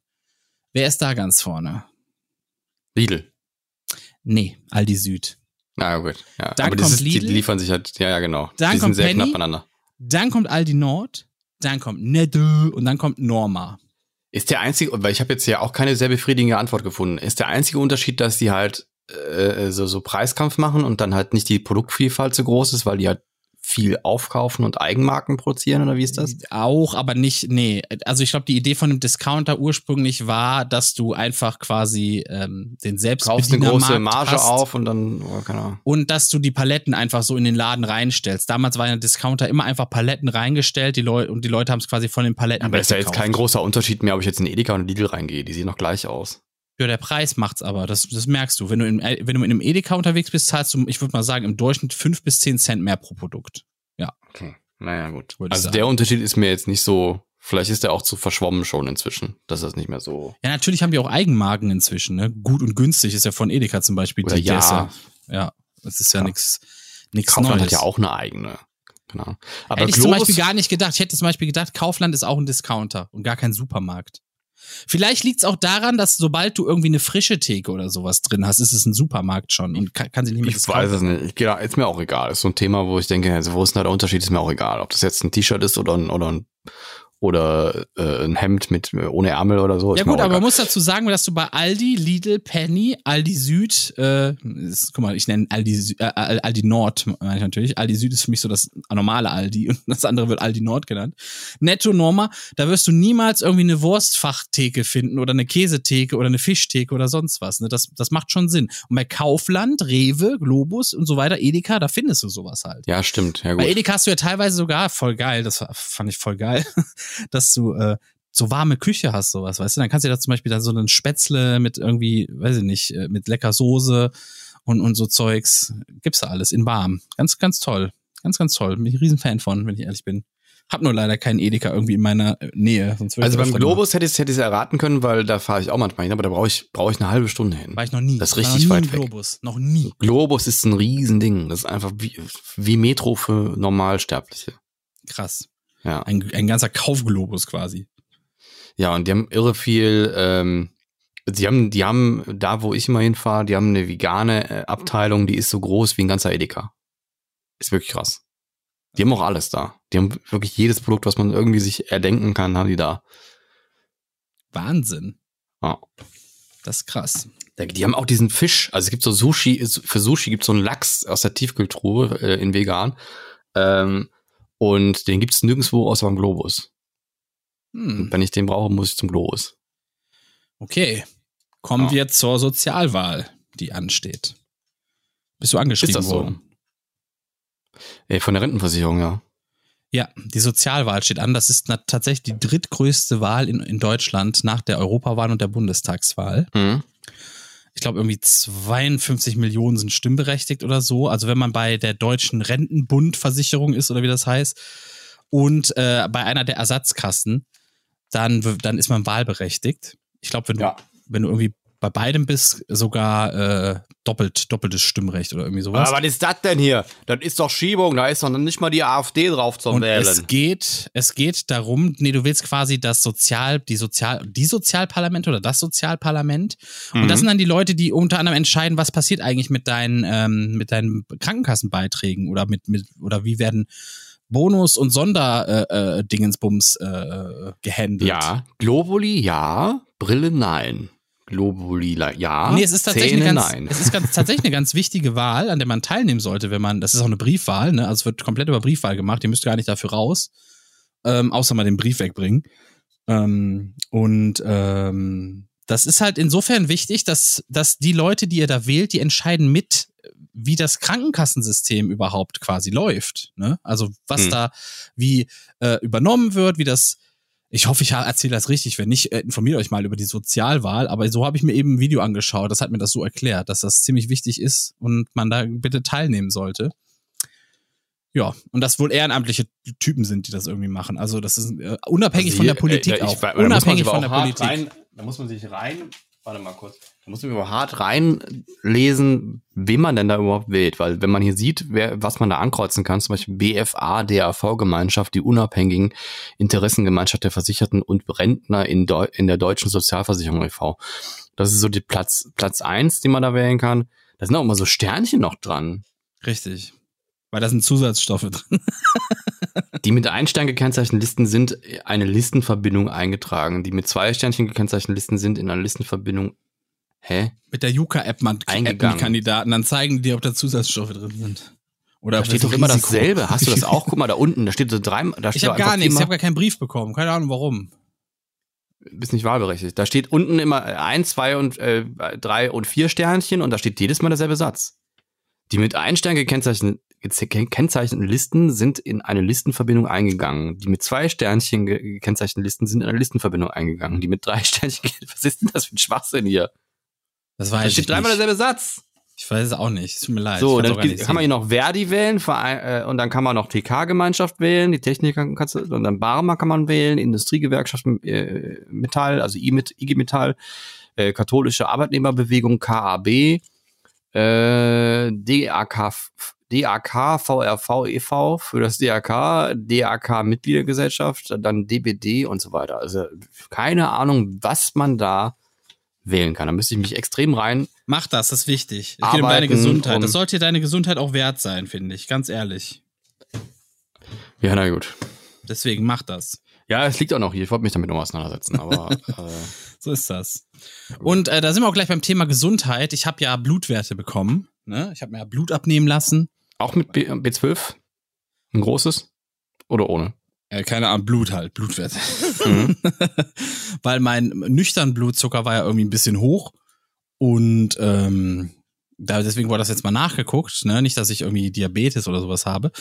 Speaker 3: Wer ist da ganz vorne?
Speaker 2: Lidl.
Speaker 3: Nee, Aldi Süd.
Speaker 2: Na gut. Ja.
Speaker 3: Dann
Speaker 2: Aber
Speaker 3: kommt
Speaker 2: ist, die
Speaker 3: Lidl.
Speaker 2: liefern sich halt, ja, ja, genau.
Speaker 3: Dann
Speaker 2: die
Speaker 3: kommt
Speaker 2: sind sehr
Speaker 3: Penny.
Speaker 2: knapp beieinander.
Speaker 3: Dann kommt Aldi Nord. Dann kommt Netto. Und dann kommt Norma.
Speaker 2: Ist der einzige, weil ich habe jetzt ja auch keine sehr befriedigende Antwort gefunden, ist der einzige Unterschied, dass die halt äh, so, so Preiskampf machen und dann halt nicht die Produktvielfalt so groß ist, weil die halt viel aufkaufen und Eigenmarken produzieren oder wie ist das?
Speaker 3: Auch, aber nicht, nee. Also ich glaube, die Idee von dem Discounter ursprünglich war, dass du einfach quasi ähm, den
Speaker 2: Kaufst eine große Marge
Speaker 3: hast
Speaker 2: auf und dann, oh, keine Ahnung.
Speaker 3: und dass du die Paletten einfach so in den Laden reinstellst. Damals war ja ein Discounter immer einfach Paletten reingestellt, die Leute und die Leute haben es quasi von den Paletten
Speaker 2: Aber das ist ja jetzt kein großer Unterschied mehr, ob ich jetzt in Edeka oder Lidl reingehe. Die sehen noch gleich aus.
Speaker 3: Ja, der Preis macht's aber. Das, das merkst du. Wenn du, in, wenn du in einem Edeka unterwegs bist, zahlst du, ich würde mal sagen, im Durchschnitt fünf bis zehn Cent mehr pro Produkt.
Speaker 2: Okay. Naja, gut. Also
Speaker 3: sagen.
Speaker 2: der Unterschied ist mir jetzt nicht so, vielleicht ist der auch zu verschwommen schon inzwischen, dass das nicht mehr so.
Speaker 3: Ja, natürlich haben die auch Eigenmarken inzwischen. Ne? Gut und günstig ist ja von Edeka zum Beispiel.
Speaker 2: Oder
Speaker 3: die
Speaker 2: ja.
Speaker 3: Desse. Ja, das ist ja
Speaker 2: Ja.
Speaker 3: nix nix
Speaker 2: Kaufland
Speaker 3: Neues.
Speaker 2: hat ja auch eine eigene. Genau. Aber
Speaker 3: Hätte ich zum Beispiel gar nicht gedacht. Ich hätte zum Beispiel gedacht, Kaufland ist auch ein Discounter und gar kein Supermarkt. Vielleicht liegt's auch daran, dass sobald du irgendwie eine frische Theke oder sowas drin hast, ist es ein Supermarkt schon und kann, kann sich nicht mehr
Speaker 2: ich weiß es nicht. Ich gehe da, ist mir auch egal. Ist so ein Thema, wo ich denke, also wo ist denn da der Unterschied, ist mir auch egal. Ob das jetzt ein T-Shirt ist oder ein, oder ein, oder äh, ein Hemd mit ohne Ärmel oder so.
Speaker 3: Ja gut, aber man muss dazu sagen, dass du bei Aldi, Lidl, Penny, Aldi Süd, äh, ist, guck mal, ich nenne Aldi, Sü- äh, Aldi Nord, meine ich natürlich. Aldi Süd ist für mich so das normale Aldi und das andere wird Aldi Nord genannt. Netto Norma, da wirst du niemals irgendwie eine Wurstfachtheke finden oder eine Käsetheke oder eine Fischtheke oder sonst was. Ne? Das, das macht schon Sinn. Und bei Kaufland, Rewe, Globus und so weiter, Edeka, da findest du sowas halt.
Speaker 2: Ja, stimmt. Ja, gut.
Speaker 3: Bei Edeka hast du ja teilweise sogar, voll geil, das fand ich voll geil, dass du äh, so warme Küche hast, sowas, weißt du? Dann kannst du dir da zum Beispiel dann so einen Spätzle mit irgendwie, weiß ich nicht, äh, mit lecker Soße und, und so Zeugs. Gibt's da alles in warm. Ganz, ganz toll. Ganz, ganz toll. Bin ich ein Riesenfan von, wenn ich ehrlich bin. Hab nur leider keinen Edeka irgendwie in meiner äh, Nähe.
Speaker 2: Also beim Globus hätte ich es hätte ich's erraten können, weil da fahre ich auch manchmal hin, aber da brauche ich, brauche ich eine halbe Stunde hin.
Speaker 3: War ich noch nie.
Speaker 2: Das ist richtig weit
Speaker 3: im
Speaker 2: weg.
Speaker 3: Globus. Noch nie.
Speaker 2: Globus ist ein Riesending. Das ist einfach wie, wie Metro für Normalsterbliche.
Speaker 3: Krass.
Speaker 2: Ja.
Speaker 3: Ein, ein ganzer Kaufglobus quasi.
Speaker 2: Ja, und die haben irre viel, ähm, die haben, die haben, da wo ich immer hinfahre, die haben eine vegane äh, Abteilung, die ist so groß wie ein ganzer Edeka. Ist wirklich krass. Die haben auch alles da. Die haben wirklich jedes Produkt, was man irgendwie sich erdenken kann, haben die da.
Speaker 3: Wahnsinn.
Speaker 2: Ja.
Speaker 3: Das ist krass.
Speaker 2: Die haben auch diesen Fisch, also es gibt so Sushi, für Sushi gibt es so einen Lachs aus der Tiefkühltruhe äh, in vegan. Ähm, und den gibt es nirgendwo außer beim Globus.
Speaker 3: Hm.
Speaker 2: Und wenn ich den brauche, muss ich zum Globus.
Speaker 3: Okay. Kommen
Speaker 2: Ja.
Speaker 3: wir zur Sozialwahl, die ansteht. Bist du angeschrieben
Speaker 2: Ist das so?
Speaker 3: worden?
Speaker 2: Äh, von der Rentenversicherung, ja.
Speaker 3: Ja, die Sozialwahl steht an. Das ist na, tatsächlich die drittgrößte Wahl in, in Deutschland nach der Europawahl und der Bundestagswahl.
Speaker 2: Mhm.
Speaker 3: Ich glaube, irgendwie 52 Millionen sind stimmberechtigt oder so. Also wenn man bei der deutschen Rentenbundversicherung ist oder wie das heißt und äh, bei einer der Ersatzkassen, dann, dann ist man wahlberechtigt. Ich glaube, wenn du,
Speaker 2: Ja.
Speaker 3: wenn du irgendwie bei beidem bist, sogar äh, doppelt, doppeltes Stimmrecht oder irgendwie sowas.
Speaker 2: Aber was ist das denn hier? Das ist doch Schiebung, da ist doch nicht mal die AfD drauf zum
Speaker 3: und
Speaker 2: Wählen.
Speaker 3: es geht, es geht darum, nee, du willst quasi das Sozial, die Sozial, die Sozialparlament oder das Sozialparlament. Und das sind dann die Leute, die unter anderem entscheiden, was passiert eigentlich mit deinen, ähm, mit deinen Krankenkassenbeiträgen oder mit, mit, oder wie werden Bonus und Sonderdingensbums äh, äh, Dingensbums, äh, gehandelt.
Speaker 2: ja, Globuli ja, Brille nein. Globuli ja,
Speaker 3: Nee, es ist tatsächlich
Speaker 2: Zähne
Speaker 3: ganz,
Speaker 2: nein.
Speaker 3: es ist ganz, tatsächlich eine ganz wichtige Wahl, an der man teilnehmen sollte, wenn man, das ist auch eine Briefwahl, ne? Also es wird komplett über Briefwahl gemacht, ihr müsst gar nicht dafür raus, ähm, außer mal den Brief wegbringen. Ähm, und ähm, das ist halt insofern wichtig, dass, dass die Leute, die ihr da wählt, die entscheiden mit, wie das Krankenkassensystem überhaupt quasi läuft. Ne? Also was
Speaker 2: Hm.
Speaker 3: da wie äh, übernommen wird, wie das ich hoffe, ich erzähle das richtig. Wenn nicht, äh, informiert euch mal über die Sozialwahl. Aber so habe ich mir eben ein Video angeschaut. Das hat mir das so erklärt, dass das ziemlich wichtig ist und man da bitte teilnehmen sollte. Ja, und das wohl ehrenamtliche Typen sind, die das irgendwie machen. Also das ist äh, unabhängig von der Politik
Speaker 2: äh, ich-
Speaker 3: auch.
Speaker 2: man
Speaker 3: Unabhängig von der Politik.
Speaker 2: Rein, da muss man sich rein, warte mal kurz, muss man aber hart reinlesen, wen man denn da überhaupt wählt. Weil wenn man hier sieht, wer, was man da ankreuzen kann, zum Beispiel BFA, DAV-Gemeinschaft, die unabhängigen Interessengemeinschaft der Versicherten und Rentner in, Deu in der Deutschen Sozialversicherung e.V. Das ist so die Platz, Platz eins, den man da wählen kann. Da sind auch immer so Sternchen noch dran.
Speaker 3: Richtig. Weil da sind Zusatzstoffe drin.
Speaker 2: Die mit ein Stern gekennzeichneten Listen sind eine Listenverbindung eingetragen. Die mit zwei Sternchen gekennzeichneten Listen sind in einer Listenverbindung. Hä?
Speaker 3: Mit der Yuka-App man
Speaker 2: Eingegangen.
Speaker 3: die Kandidaten, dann zeigen die ob da Zusatzstoffe drin sind. Oder
Speaker 2: Da steht doch immer
Speaker 3: Risiko-
Speaker 2: dasselbe. Hast du das auch? Guck mal, da unten, da steht so drei. Da
Speaker 3: Ich habe gar nichts, ich habe gar keinen Brief bekommen. Keine Ahnung warum.
Speaker 2: bist nicht wahlberechtigt. Da steht unten immer ein, zwei und äh, drei und vier Sternchen und da steht jedes Mal derselbe Satz. Die mit ein Stern gekennzeichneten, gekennzeichneten Listen sind in eine Listenverbindung eingegangen. Die mit zwei Sternchen ge- gekennzeichneten Listen sind in eine Listenverbindung eingegangen. Die mit drei Sternchen, was ist denn das für ein Schwachsinn hier?
Speaker 3: Das
Speaker 2: Da
Speaker 3: weiß ich
Speaker 2: steht dreimal derselbe Satz.
Speaker 3: Ich weiß es auch nicht. Es tut mir leid.
Speaker 2: So, dann kann man hier
Speaker 3: sehen.
Speaker 2: noch Verdi wählen Verein, äh, und dann kann man noch TK-Gemeinschaft wählen, die Techniker kannst du, und dann Barmer kann man wählen, Industriegewerkschaft äh, Metall, also IG, Met- IG Metall, äh, katholische Arbeitnehmerbewegung KAB, äh, DAK, DAK, VRV e.V. für das DAK, DAK Mitgliedergesellschaft, dann DBD und so weiter. Also keine Ahnung, was man da wählen kann. Da müsste ich mich extrem rein
Speaker 3: Mach das, das ist wichtig. Es geht um deine Gesundheit. Das sollte dir deine Gesundheit auch wert sein, finde ich. Ganz ehrlich.
Speaker 2: Ja, na gut.
Speaker 3: Deswegen mach das.
Speaker 2: Ja, es liegt auch noch hier. Ich wollte mich damit noch auseinandersetzen, aber äh,
Speaker 3: So ist das. Und äh, da sind wir auch gleich beim Thema Gesundheit. Ich habe ja Blutwerte bekommen. Ne? Ich habe mir ja Blut abnehmen lassen.
Speaker 2: auch mit B B12? Ein großes? Oder ohne?
Speaker 3: Äh, keine Ahnung, Blut halt, Blutwerte.
Speaker 2: Mhm.
Speaker 3: Weil mein nüchtern Blutzucker war ja irgendwie ein bisschen hoch. Und ähm, da, deswegen wurde das jetzt mal nachgeguckt. Ne? Nicht, dass ich irgendwie Diabetes oder sowas habe.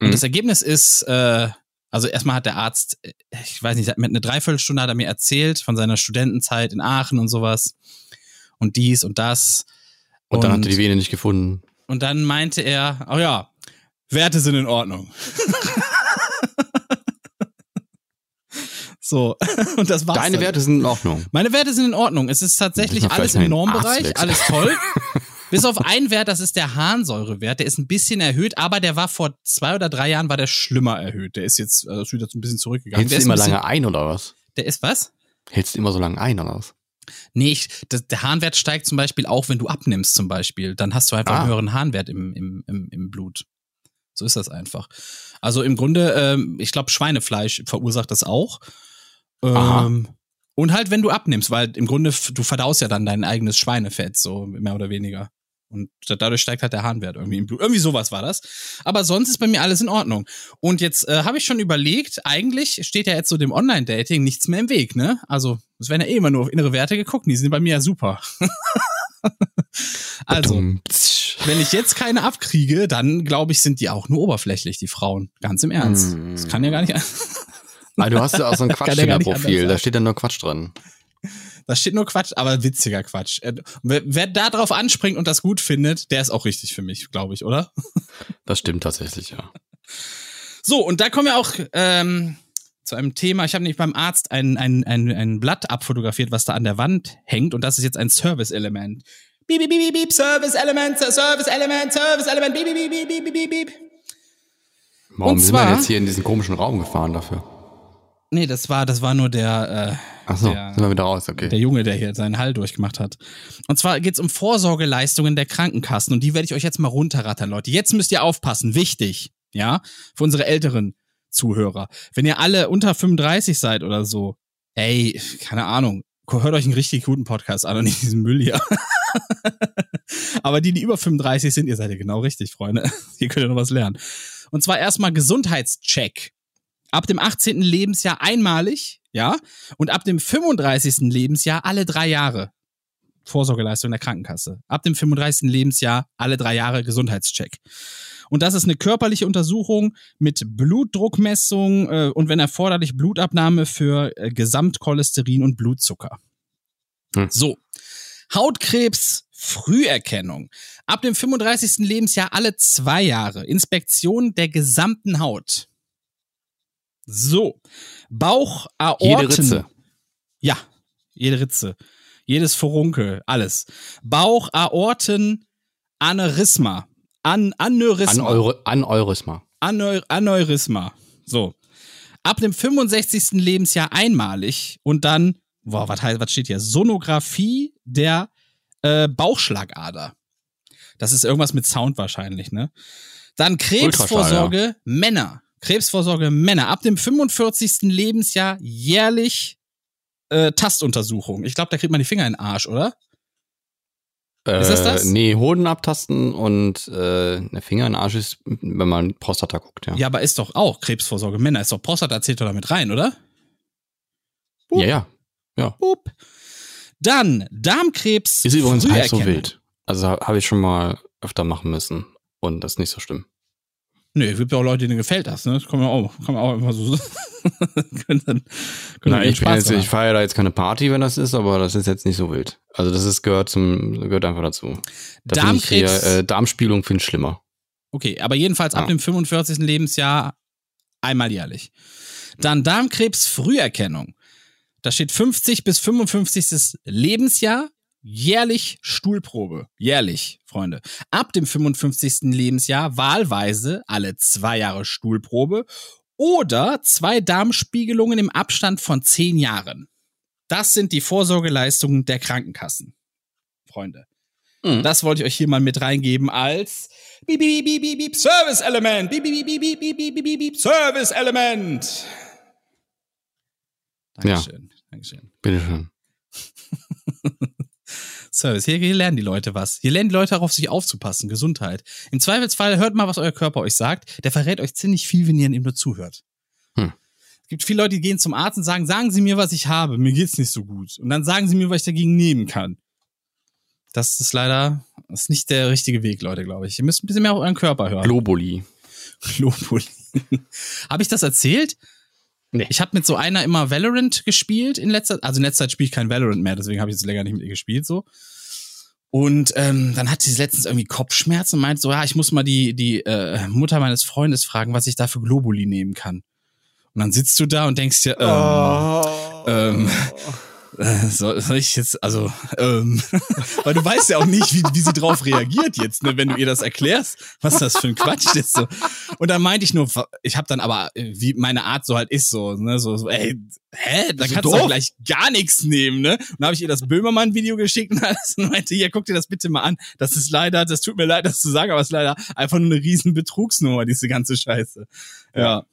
Speaker 3: Und
Speaker 2: Mhm.
Speaker 3: das Ergebnis ist, äh, also erstmal hat der Arzt, äh, ich weiß nicht, mit einer Dreiviertelstunde hat er mir erzählt von seiner Studentenzeit in Aachen und sowas. Und dies und das.
Speaker 2: Und, dann hat er die Vene nicht gefunden.
Speaker 3: Und dann meinte er, oh ja, Werte sind in Ordnung. so, und das war's.
Speaker 2: Deine
Speaker 3: dann.
Speaker 2: Werte sind in Ordnung.
Speaker 3: Meine Werte sind in Ordnung. Es ist tatsächlich alles im Normbereich, alles toll. Bis auf einen Wert, das ist der Harnsäurewert. Der ist ein bisschen erhöht, aber der war vor zwei oder drei Jahren war der schlimmer erhöht. Der ist jetzt äh, ist wieder so ein bisschen zurückgegangen.
Speaker 2: Hältst du immer
Speaker 3: bisschen,
Speaker 2: lange ein oder was?
Speaker 3: Der ist was?
Speaker 2: Hältst du immer so lange ein oder was?
Speaker 3: Nee, ich, das, der Harnwert steigt zum Beispiel auch, wenn du abnimmst zum Beispiel. Dann hast du einfach
Speaker 2: Ah.
Speaker 3: einen höheren Harnwert im, im, im, im Blut. So ist das einfach. Also im Grunde, ähm, ich glaube, Schweinefleisch verursacht das auch. Ähm, und halt, wenn du abnimmst, weil im Grunde, du verdaust ja dann dein eigenes Schweinefett, so mehr oder weniger. Und da- dadurch steigt halt der Harnwert irgendwie im Blut. Irgendwie sowas war das. Aber sonst ist bei mir alles in Ordnung. Und jetzt äh, habe ich schon überlegt, eigentlich steht ja jetzt so dem Online-Dating nichts mehr im Weg, ne? Also, es werden ja eh immer nur auf innere Werte geguckt, die sind bei mir ja super. also, wenn ich jetzt keine abkriege, dann glaube ich, sind die auch nur oberflächlich, die Frauen. Ganz im Ernst.
Speaker 2: Mm.
Speaker 3: Das kann ja gar nicht.
Speaker 2: Ah, du hast ja auch so ein
Speaker 3: ja anders
Speaker 2: Da steht dann nur Quatsch drin.
Speaker 3: Da steht nur Quatsch, aber witziger Quatsch. Äh, Wer, wer da drauf anspringt und das gut findet, der ist auch richtig für mich, glaube ich, oder?
Speaker 2: Das stimmt tatsächlich, ja.
Speaker 3: So, und da kommen wir auch ähm, zu einem Thema. Ich habe nämlich beim Arzt ein, ein, ein, ein Blatt abfotografiert, was da an der Wand hängt. Und das ist jetzt ein Service-Element. Beep, beep, beep, beep, Service-Element, Service-Element, Service-Element, beep, beep, beep, beep, beep, beep.
Speaker 2: Warum
Speaker 3: Und
Speaker 2: sind wir
Speaker 3: zwar-
Speaker 2: jetzt hier in diesen komischen Raum gefahren dafür?
Speaker 3: Nee, das war, das war nur der,
Speaker 2: Ach so,
Speaker 3: Der-
Speaker 2: sind wir wieder raus, okay.
Speaker 3: Der Junge, der hier seinen Hall durchgemacht hat. Und zwar geht's um Vorsorgeleistungen der Krankenkassen. Und die werde ich euch jetzt mal runterrattern, Leute. Jetzt müsst ihr aufpassen. Wichtig. Ja? Für unsere älteren Zuhörer. Wenn ihr alle unter 35 seid oder so, ey, keine Ahnung. Hört euch einen richtig guten Podcast an und nicht diesen Müll hier. Aber die, die über 35 sind, ihr seid ja genau richtig, Freunde. Hier könnt ihr noch was lernen. Und zwar erstmal Gesundheitscheck. Ab dem 18. Lebensjahr einmalig, ja, und ab dem 35. Lebensjahr alle drei Jahre. Vorsorgeleistung der Krankenkasse. Ab dem 35. Lebensjahr alle drei Jahre Gesundheitscheck. Und das ist eine körperliche Untersuchung mit Blutdruckmessung äh, und wenn erforderlich Blutabnahme für äh, Gesamtcholesterin und Blutzucker.
Speaker 2: Hm.
Speaker 3: So. Hautkrebs Früherkennung. Ab dem 35. Lebensjahr alle zwei Jahre. Inspektion der gesamten Haut. So. Bauch, Aorten.
Speaker 2: Jede Ritze.
Speaker 3: Ja, jede Ritze. Jedes Furunkel, alles. Bauch, Aorten, Aneurysma. An Aneurysma.
Speaker 2: An, eure, an Eurysma.
Speaker 3: Aneu Aneurysma. So. Ab dem 65. Lebensjahr einmalig und dann, boah, was heißt, was steht hier? Sonographie der äh, Bauchschlagader. Das ist irgendwas mit Sound wahrscheinlich, ne? Dann Krebsvorsorge Männer. Krebsvorsorge Männer. Ab dem 45. Lebensjahr jährlich äh, Tastuntersuchung. Ich glaube, da kriegt man die Finger in den Arsch, oder? Ist das das?
Speaker 2: Äh, nee, Hoden abtasten und äh, eine Finger in den Arsch ist, wenn man Prostata guckt, ja.
Speaker 3: Ja, aber ist doch auch Krebsvorsorge Männer. Ist doch Prostata zählt doch damit rein, oder?
Speaker 2: ja, ja.
Speaker 3: Boop. Dann Darmkrebs.
Speaker 2: Ist übrigens halb so wild. Also habe ich schon mal öfter machen müssen. Und das ist nicht so schlimm.
Speaker 3: Nö, es gibt ja auch Leute, denen gefällt das, ne? Das kann man auch, kann man auch immer so. können dann, können
Speaker 2: Nein, ich, jetzt, ich feiere da jetzt keine Party, wenn das ist, aber das ist jetzt nicht so wild. Also das ist gehört zum gehört einfach dazu. Da finde ich hier,
Speaker 3: Darmkrebs.
Speaker 2: äh, Darmspielung finde ich schlimmer.
Speaker 3: Okay, aber jedenfalls ab
Speaker 2: Ja.
Speaker 3: dem 45. Lebensjahr einmal jährlich. Dann Darmkrebs Früherkennung. Da steht 50 bis 55. Lebensjahr jährlich Stuhlprobe. Jährlich, Freunde. Ab dem 55. Lebensjahr wahlweise alle zwei Jahre Stuhlprobe oder zwei Darmspiegelungen im Abstand von zehn Jahren. Das sind die Vorsorgeleistungen der Krankenkassen. Freunde.
Speaker 2: Mhm.
Speaker 3: Das wollte ich euch hier mal mit reingeben als Beep, beep, beep, beep, beep, Service Element. Beep, beep, beep, beep, beep, beep, beep, beep, Service Element. Dankeschön. Dankeschön.
Speaker 2: Bitteschön.
Speaker 3: Service. Hier, hier lernen die Leute was. Hier lernen die Leute darauf, sich aufzupassen. Gesundheit. Im Zweifelsfall hört mal, was euer Körper euch sagt. Der verrät euch ziemlich viel, wenn ihr ihm nur zuhört.
Speaker 2: Hm.
Speaker 3: Es gibt viele Leute, die gehen zum Arzt und sagen, sagen Sie mir, was ich habe. Mir geht's nicht so gut. Und dann sagen Sie mir, was ich dagegen nehmen kann. Das ist leider, das ist nicht der richtige Weg, Leute, glaube ich. Ihr müsst ein bisschen mehr auf euren Körper hören.
Speaker 2: Globuli.
Speaker 3: Globuli. habe ich das erzählt?
Speaker 2: Nee.
Speaker 3: Ich habe mit so einer immer Valorant gespielt in letzter also in letzter Zeit spiele ich kein Valorant mehr, deswegen habe ich jetzt länger nicht mit ihr gespielt so. Und ähm, dann hat sie letztens irgendwie Kopfschmerzen und meint so, ja, ich muss mal die die äh, Mutter meines Freundes fragen, was ich da für Globuli nehmen kann. Und dann sitzt du da und denkst dir, ähm, ähm, äh, soll, soll ich jetzt, also, ähm, weil du weißt ja auch nicht, wie, wie sie drauf reagiert jetzt, ne, wenn du ihr das erklärst, was das für ein Quatsch ist. So. Und dann meinte ich nur, ich habe dann aber, äh, wie meine Art so halt ist, so, ne, so, so ey, hä, da
Speaker 2: So
Speaker 3: kannst du doch gleich gar nichts nehmen, ne? Und dann habe ich ihr das Böhmermann-Video geschickt und alles und meinte, ja, guck dir das bitte mal an. Das ist leider, das tut mir leid, das zu sagen, aber es ist leider einfach nur eine riesen Betrugsnummer, diese ganze Scheiße. Ja.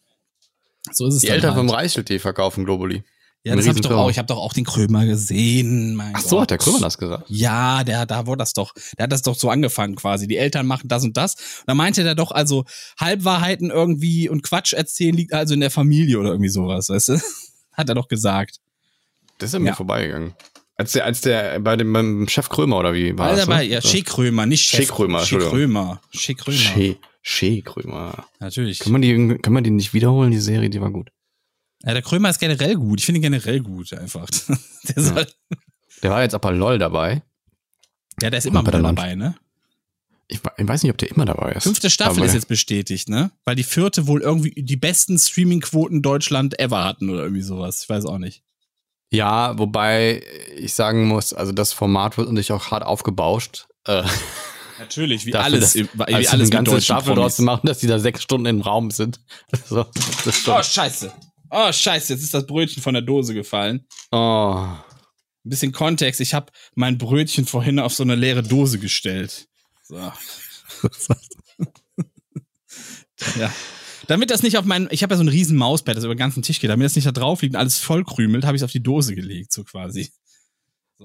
Speaker 3: So ist es
Speaker 2: Die Eltern
Speaker 3: halt.
Speaker 2: vom Reichel-Tee verkaufen Globuli.
Speaker 3: Ja, das habe ich doch auch. Ich habe doch auch den Krömer gesehen. Mein
Speaker 2: Ach so,
Speaker 3: Gott.
Speaker 2: hat der Krümmer das gesagt?
Speaker 3: Ja, der, da wurde das doch. Der hat das doch so angefangen quasi. Die Eltern machen das und das. Und da meinte der doch also Halbwahrheiten irgendwie und Quatsch erzählen liegt also in der Familie oder irgendwie sowas, weißt du? Hat er doch gesagt.
Speaker 2: Das ist an mir
Speaker 3: Ja.
Speaker 2: vorbeigegangen. Als der, als der bei dem beim Chef Krömer oder wie war
Speaker 3: War
Speaker 2: das?
Speaker 3: dabei,
Speaker 2: ne?
Speaker 3: ja, Shea Krömer, nicht Chef.
Speaker 2: Shea Krömer, Entschuldigung.
Speaker 3: Krömer. Shea Krömer.
Speaker 2: Shea, Shea Krömer.
Speaker 3: Natürlich.
Speaker 2: Kann man, die, kann man die nicht wiederholen, die Serie? Die war gut.
Speaker 3: Ja, der Krömer ist generell gut. Ich finde ihn generell gut einfach. Der, soll,
Speaker 2: Der war jetzt aber LOL dabei.
Speaker 3: ja, der ist immer
Speaker 2: bei der
Speaker 3: dabei, ne?
Speaker 2: Ich, we- ich weiß nicht, ob der immer dabei ist.
Speaker 3: Fünfte Staffel
Speaker 2: Aber-
Speaker 3: ist jetzt bestätigt, ne? Weil die vierte wohl irgendwie die besten Streaming-Quoten Deutschland ever hatten oder irgendwie sowas. Ich weiß auch nicht.
Speaker 2: Ja, wobei ich sagen muss, also das Format wird natürlich auch hart aufgebauscht. Äh,
Speaker 3: Natürlich, wie
Speaker 2: dafür,
Speaker 3: alles,
Speaker 2: dass-
Speaker 3: wie
Speaker 2: also
Speaker 3: alles
Speaker 2: ganze Staffel
Speaker 3: Promis.
Speaker 2: draus zu machen, dass die da sechs Stunden im Raum sind. So, das ist schon,
Speaker 3: Oh, scheiße. Oh, scheiße, jetzt ist das Brötchen von der Dose gefallen.
Speaker 2: oh.
Speaker 3: Ein bisschen Kontext. Ich habe mein Brötchen vorhin auf so eine leere Dose gestellt. So. ja. Damit das nicht auf meinen, ich habe ja so ein riesen Mausbett, das über den ganzen Tisch geht, damit das nicht da drauf liegt und alles voll krümelt, habe ich es auf die Dose gelegt, so quasi.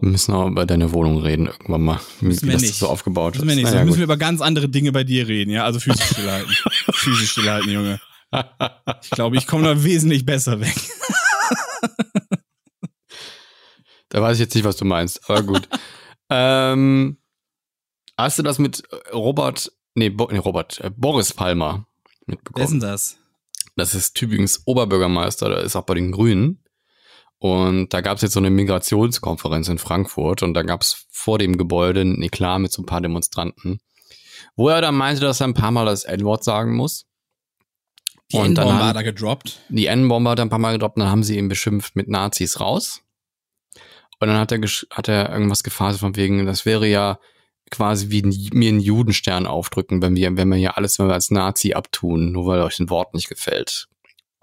Speaker 2: Wir müssen auch über deine Wohnung reden irgendwann mal, wie,
Speaker 3: Müssen
Speaker 2: wie
Speaker 3: wir
Speaker 2: das
Speaker 3: nicht.
Speaker 2: so aufgebaut
Speaker 3: Müssen wir
Speaker 2: ist.
Speaker 3: nicht,
Speaker 2: Naja,
Speaker 3: so müssen wir über ganz andere Dinge bei dir reden, ja? Also physisch stillhalten. physisch stillhalten, Junge. Ich glaube, ich komme da wesentlich besser weg.
Speaker 2: Da weiß ich jetzt nicht, was du meinst, aber gut. ähm, hast du das mit Robert, nee, Bo, nee Robert, äh, Boris Palmer
Speaker 3: Wer
Speaker 2: mitbekommen?
Speaker 3: ist denn das?
Speaker 2: Das ist Tübingens Oberbürgermeister, der ist auch bei den Grünen. Und da gab es jetzt so eine Migrationskonferenz in Frankfurt und da gab es vor dem Gebäude ein Eklat mit so ein paar Demonstranten, wo er dann meinte, dass er ein paar Mal das N-Wort sagen muss.
Speaker 3: Die
Speaker 2: Und dann
Speaker 3: N-Bombe
Speaker 2: haben-
Speaker 3: hat er gedroppt.
Speaker 2: Die N-Bombe hat er ein paar Mal gedroppt und dann haben sie ihn beschimpft mit Nazis raus. Und dann hat er, hat er irgendwas gefaselt von wegen, das wäre ja quasi wie ein, mir einen Judenstern aufdrücken, wenn wir, wenn wir hier alles wenn wir als Nazi abtun, nur weil euch ein Wort nicht gefällt.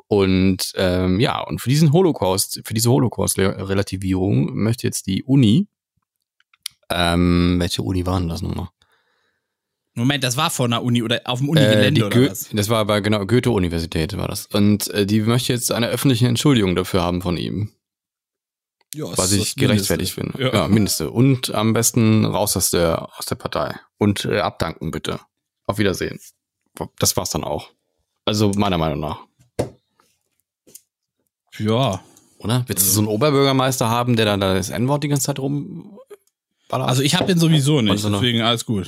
Speaker 2: Und ähm, ja, und für diesen Holocaust, für diese Holocaust-Relativierung möchte jetzt die Uni, ähm, welche Uni war denn das nochmal?
Speaker 3: Moment, das war vor einer Uni oder auf dem
Speaker 2: Äh,
Speaker 3: Unigelände
Speaker 2: die
Speaker 3: oder was?
Speaker 2: Das war bei genau Goethe-Universität war das. Und äh, die möchte jetzt eine öffentliche Entschuldigung dafür haben von ihm.
Speaker 3: Ja, ist
Speaker 2: was
Speaker 3: das
Speaker 2: ich gerechtfertigt
Speaker 3: Mindeste.
Speaker 2: finde. Ja. Mindeste. Und am besten raus aus der, aus der Partei. Und äh, abdanken, bitte. Auf Wiedersehen. Das war's dann auch. Also meiner Meinung nach.
Speaker 3: Ja.
Speaker 2: Oder? Willst du so einen Oberbürgermeister haben, der dann da das N-Wort die ganze Zeit rum
Speaker 3: Also ich habe den sowieso nicht, deswegen alles gut.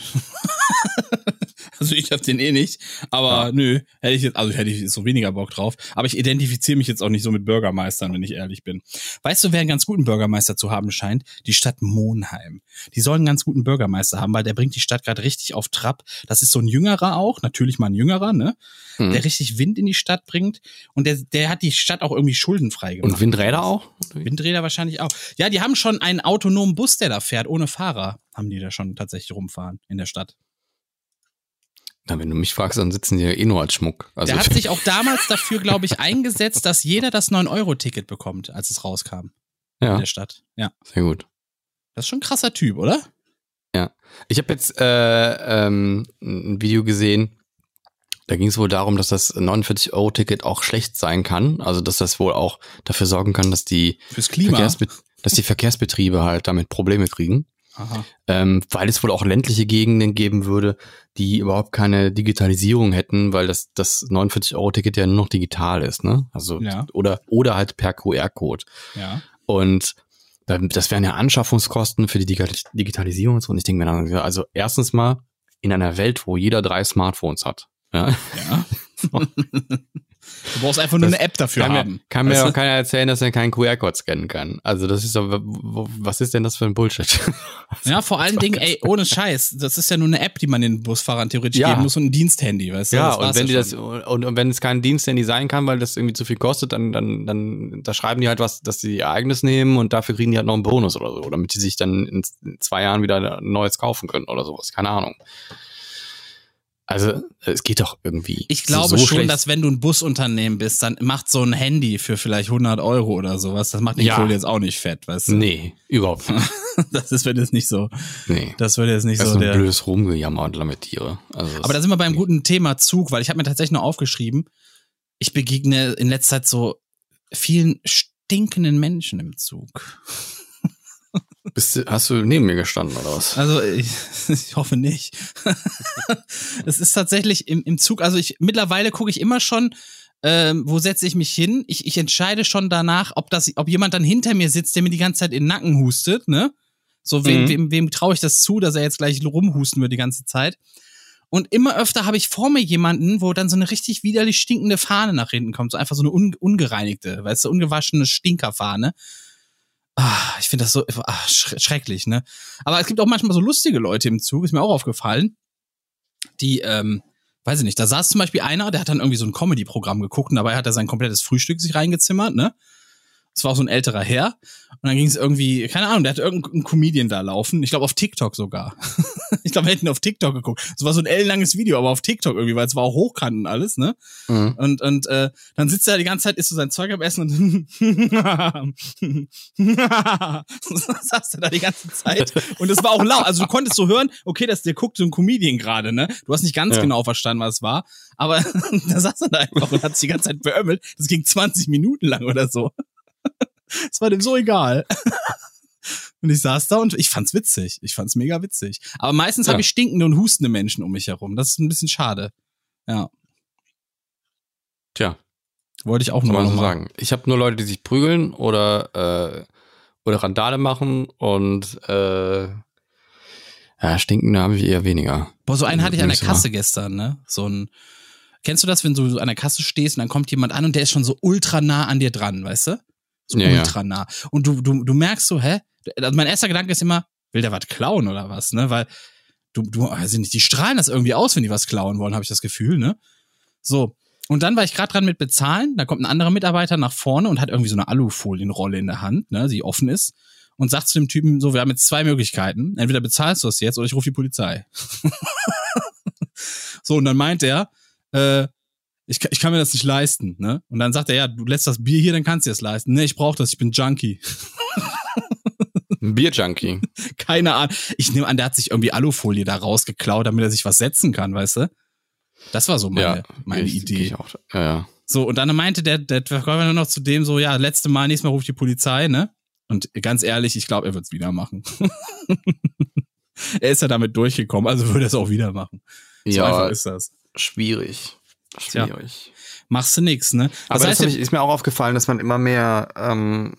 Speaker 3: also ich habe den eh nicht, aber nö, hätte ich jetzt, also hätte ich so weniger Bock drauf. Aber ich identifiziere mich jetzt auch nicht so mit Bürgermeistern, wenn ich ehrlich bin. Weißt du, wer einen ganz guten Bürgermeister zu haben scheint? Die Stadt Monheim. Die sollen einen ganz guten Bürgermeister haben, weil der bringt die Stadt gerade richtig auf Trab. Das ist so ein Jüngerer auch, natürlich mal ein Jüngerer, ne?
Speaker 2: Hm.
Speaker 3: Der richtig Wind in die Stadt bringt und der, der hat die Stadt auch irgendwie schuldenfrei gemacht.
Speaker 2: Und Windräder auch?
Speaker 3: Windräder wahrscheinlich auch. Ja, die haben schon einen autonomen Bus, der da fährt, ohne Fahrer. Haben die da schon tatsächlich rumfahren in der Stadt.
Speaker 2: Na, wenn du mich fragst, dann sitzen die ja eh nur als Schmuck. Also
Speaker 3: der hat sich auch damals dafür, glaube ich, eingesetzt, dass jeder das 9-Euro-Ticket bekommt, als es rauskam in
Speaker 2: ja,
Speaker 3: der Stadt. Ja.
Speaker 2: sehr gut.
Speaker 3: Das ist schon ein krasser Typ, oder?
Speaker 2: Ich habe jetzt äh, ähm, ein Video gesehen, da ging es wohl darum, dass das 49-Euro-Ticket auch schlecht sein kann. Also dass das wohl auch dafür sorgen kann, dass die. Verkehrsbe dass die Verkehrsbetriebe halt damit Probleme kriegen. Ähm, weil es wohl auch ländliche Gegenden geben würde, die überhaupt keine Digitalisierung hätten, weil das, das 49-Euro-Ticket ja nur noch digital ist, ne? Also
Speaker 3: Ja.
Speaker 2: oder, oder halt per QR-Code.
Speaker 3: Ja.
Speaker 2: Und das wären ja Anschaffungskosten für die Digital- Digitalisierung und so. Und ich denke mir dann, also erstens mal in einer Welt, wo jeder drei Smartphones hat. Ja,
Speaker 3: Ja. du brauchst einfach nur
Speaker 2: Das
Speaker 3: eine App dafür
Speaker 2: kann
Speaker 3: haben.
Speaker 2: mir, kann mir auch keiner erzählen, dass er keinen QR-Code scannen kann. Also das ist doch, wo- was ist denn das für ein Bullshit?
Speaker 3: Ja, vor allen Dingen, ey, ohne Scheiß. Das ist ja nur eine App, die man den Busfahrern theoretisch
Speaker 2: Ja.
Speaker 3: geben muss und ein Diensthandy, weißt du?
Speaker 2: Ja, und wenn die das und, und wenn es kein Diensthandy sein kann, weil das irgendwie zu viel kostet, dann dann dann da schreiben die halt was, dass sie ihr eigenes nehmen und dafür kriegen die halt noch einen Bonus oder so, damit die sich dann in zwei Jahren wieder ein neues kaufen können oder sowas, keine Ahnung. Also es geht doch irgendwie.
Speaker 3: Ich glaube
Speaker 2: so
Speaker 3: schon,
Speaker 2: schlecht.
Speaker 3: dass wenn du ein Busunternehmen bist, dann macht so ein Handy für vielleicht 100 Euro oder sowas. Das macht die
Speaker 2: Ja.
Speaker 3: Jetzt auch nicht fett, weißt du?
Speaker 2: nee überhaupt nicht.
Speaker 3: Das ist, wird jetzt nicht so.
Speaker 2: nee.
Speaker 3: Das wird jetzt nicht
Speaker 2: Das ist
Speaker 3: so
Speaker 2: ein
Speaker 3: der.
Speaker 2: blödes Rumgejammer und Lamentiere. Also
Speaker 3: Aber da sind wir beim guten Thema Zug, weil ich habe mir tatsächlich noch aufgeschrieben, ich begegne in letzter Zeit so vielen stinkenden Menschen im Zug.
Speaker 2: Bist du, hast du neben mir gestanden oder was?
Speaker 3: Also ich, ich hoffe nicht. es ist tatsächlich im, im Zug, also ich mittlerweile gucke ich immer schon, ähm, wo setze ich mich hin. Ich, ich entscheide schon danach, ob das, ob jemand dann hinter mir sitzt, der mir die ganze Zeit in den Nacken hustet, ne? So, wem,
Speaker 2: Mhm.
Speaker 3: wem, wem traue ich das zu, dass er jetzt gleich rumhusten wird die ganze Zeit? Und immer öfter habe ich vor mir jemanden, wo dann so eine richtig widerlich stinkende Fahne nach hinten kommt. So einfach so eine un, ungereinigte, weißt du, ungewaschene Stinkerfahne. Ah, ich finde das so ah, schre- schrecklich, ne? Aber es gibt auch manchmal so lustige Leute im Zug, ist mir auch aufgefallen. die, ähm, weiß ich nicht, da saß zum Beispiel einer, der hat dann irgendwie so ein Comedy-Programm geguckt und dabei hat er sein komplettes Frühstück sich reingezimmert, ne? Das war auch so ein älterer Herr. Und dann ging es irgendwie, keine Ahnung, der hatte irgendeinen Comedian da laufen. Ich glaube auf TikTok sogar. ich glaube, wir hätten auf TikTok geguckt. Es war so ein ellenlanges Video, aber auf TikTok irgendwie, weil es war auch hochkant und alles, ne?
Speaker 2: Mhm.
Speaker 3: Und, und äh, dann sitzt er die ganze Zeit, isst so sein Zeug am Essen und saß er da die ganze Zeit. Und es war auch laut. Also du konntest so hören, okay, das, der guckt so ein Comedian gerade, ne? Du hast nicht ganz
Speaker 2: Ja.
Speaker 3: genau verstanden, was es war. Aber da saß er da einfach und hat sich die ganze Zeit beömmelt. Das ging 20 Minuten lang oder so. Es war dem so egal. Und ich saß da und ich fand's witzig. Ich fand's mega witzig. Aber meistens
Speaker 2: Ja.
Speaker 3: habe ich stinkende und hustende Menschen um mich herum. Das ist ein bisschen schade. Ja,
Speaker 2: Tja,
Speaker 3: wollte ich auch nur noch
Speaker 2: so
Speaker 3: mal.
Speaker 2: sagen. Ich habe nur Leute, die sich prügeln oder, äh, oder Randale machen und äh, ja, stinkende habe ich eher weniger.
Speaker 3: Boah, so einen hatte ich an der. Kasse gestern, ne? So ein. Kennst du das, wenn du an der Kasse stehst und dann kommt jemand an und der ist schon so ultra nah an dir dran, weißt du? So
Speaker 2: Ja,
Speaker 3: ultra nah. Und du, du, du merkst so, hä? Also mein erster Gedanke ist immer, will der was klauen oder was, ne? Weil du, du, ich nicht, die strahlen das irgendwie aus, wenn die was klauen wollen, habe ich das Gefühl, ne? So. Und dann war ich gerade dran mit bezahlen, da kommt ein anderer Mitarbeiter nach vorne und hat irgendwie so eine Alufolienrolle in der Hand, ne, die offen ist und sagt zu dem Typen so, wir haben jetzt zwei Möglichkeiten, entweder bezahlst du es jetzt oder ich rufe die Polizei. so, und dann meint er, äh, ich, kann- ich kann mir das nicht leisten, ne? Und dann sagt er, ja, du lässt das Bier hier, dann kannst du es leisten. Nee, ich brauche das, ich bin Junkie.
Speaker 2: Ein Bierjunkie.
Speaker 3: Keine Ahnung. Ich nehme an, der hat sich irgendwie Alufolie da rausgeklaut, damit er sich was setzen kann, weißt du? Das war so meine,
Speaker 2: ja,
Speaker 3: meine
Speaker 2: ich,
Speaker 3: Idee.
Speaker 2: Ich auch. Ja, ja.
Speaker 3: So, und dann meinte der, der Verkäufer nur noch zu dem so, ja, letzte Mal, nächstes Mal ruft die Polizei, ne? Und ganz ehrlich, ich glaube, er wird's wieder machen. er ist ja damit durchgekommen, also würde er es auch wieder machen. So
Speaker 2: ja,
Speaker 3: einfach ist das.
Speaker 2: schwierig.
Speaker 3: Tja.
Speaker 2: Schwierig.
Speaker 3: Machst du nix, ne?
Speaker 2: Aber
Speaker 3: Das
Speaker 2: das
Speaker 3: heißt,
Speaker 2: hab ich, ist mir auch aufgefallen, dass man immer mehr, ähm,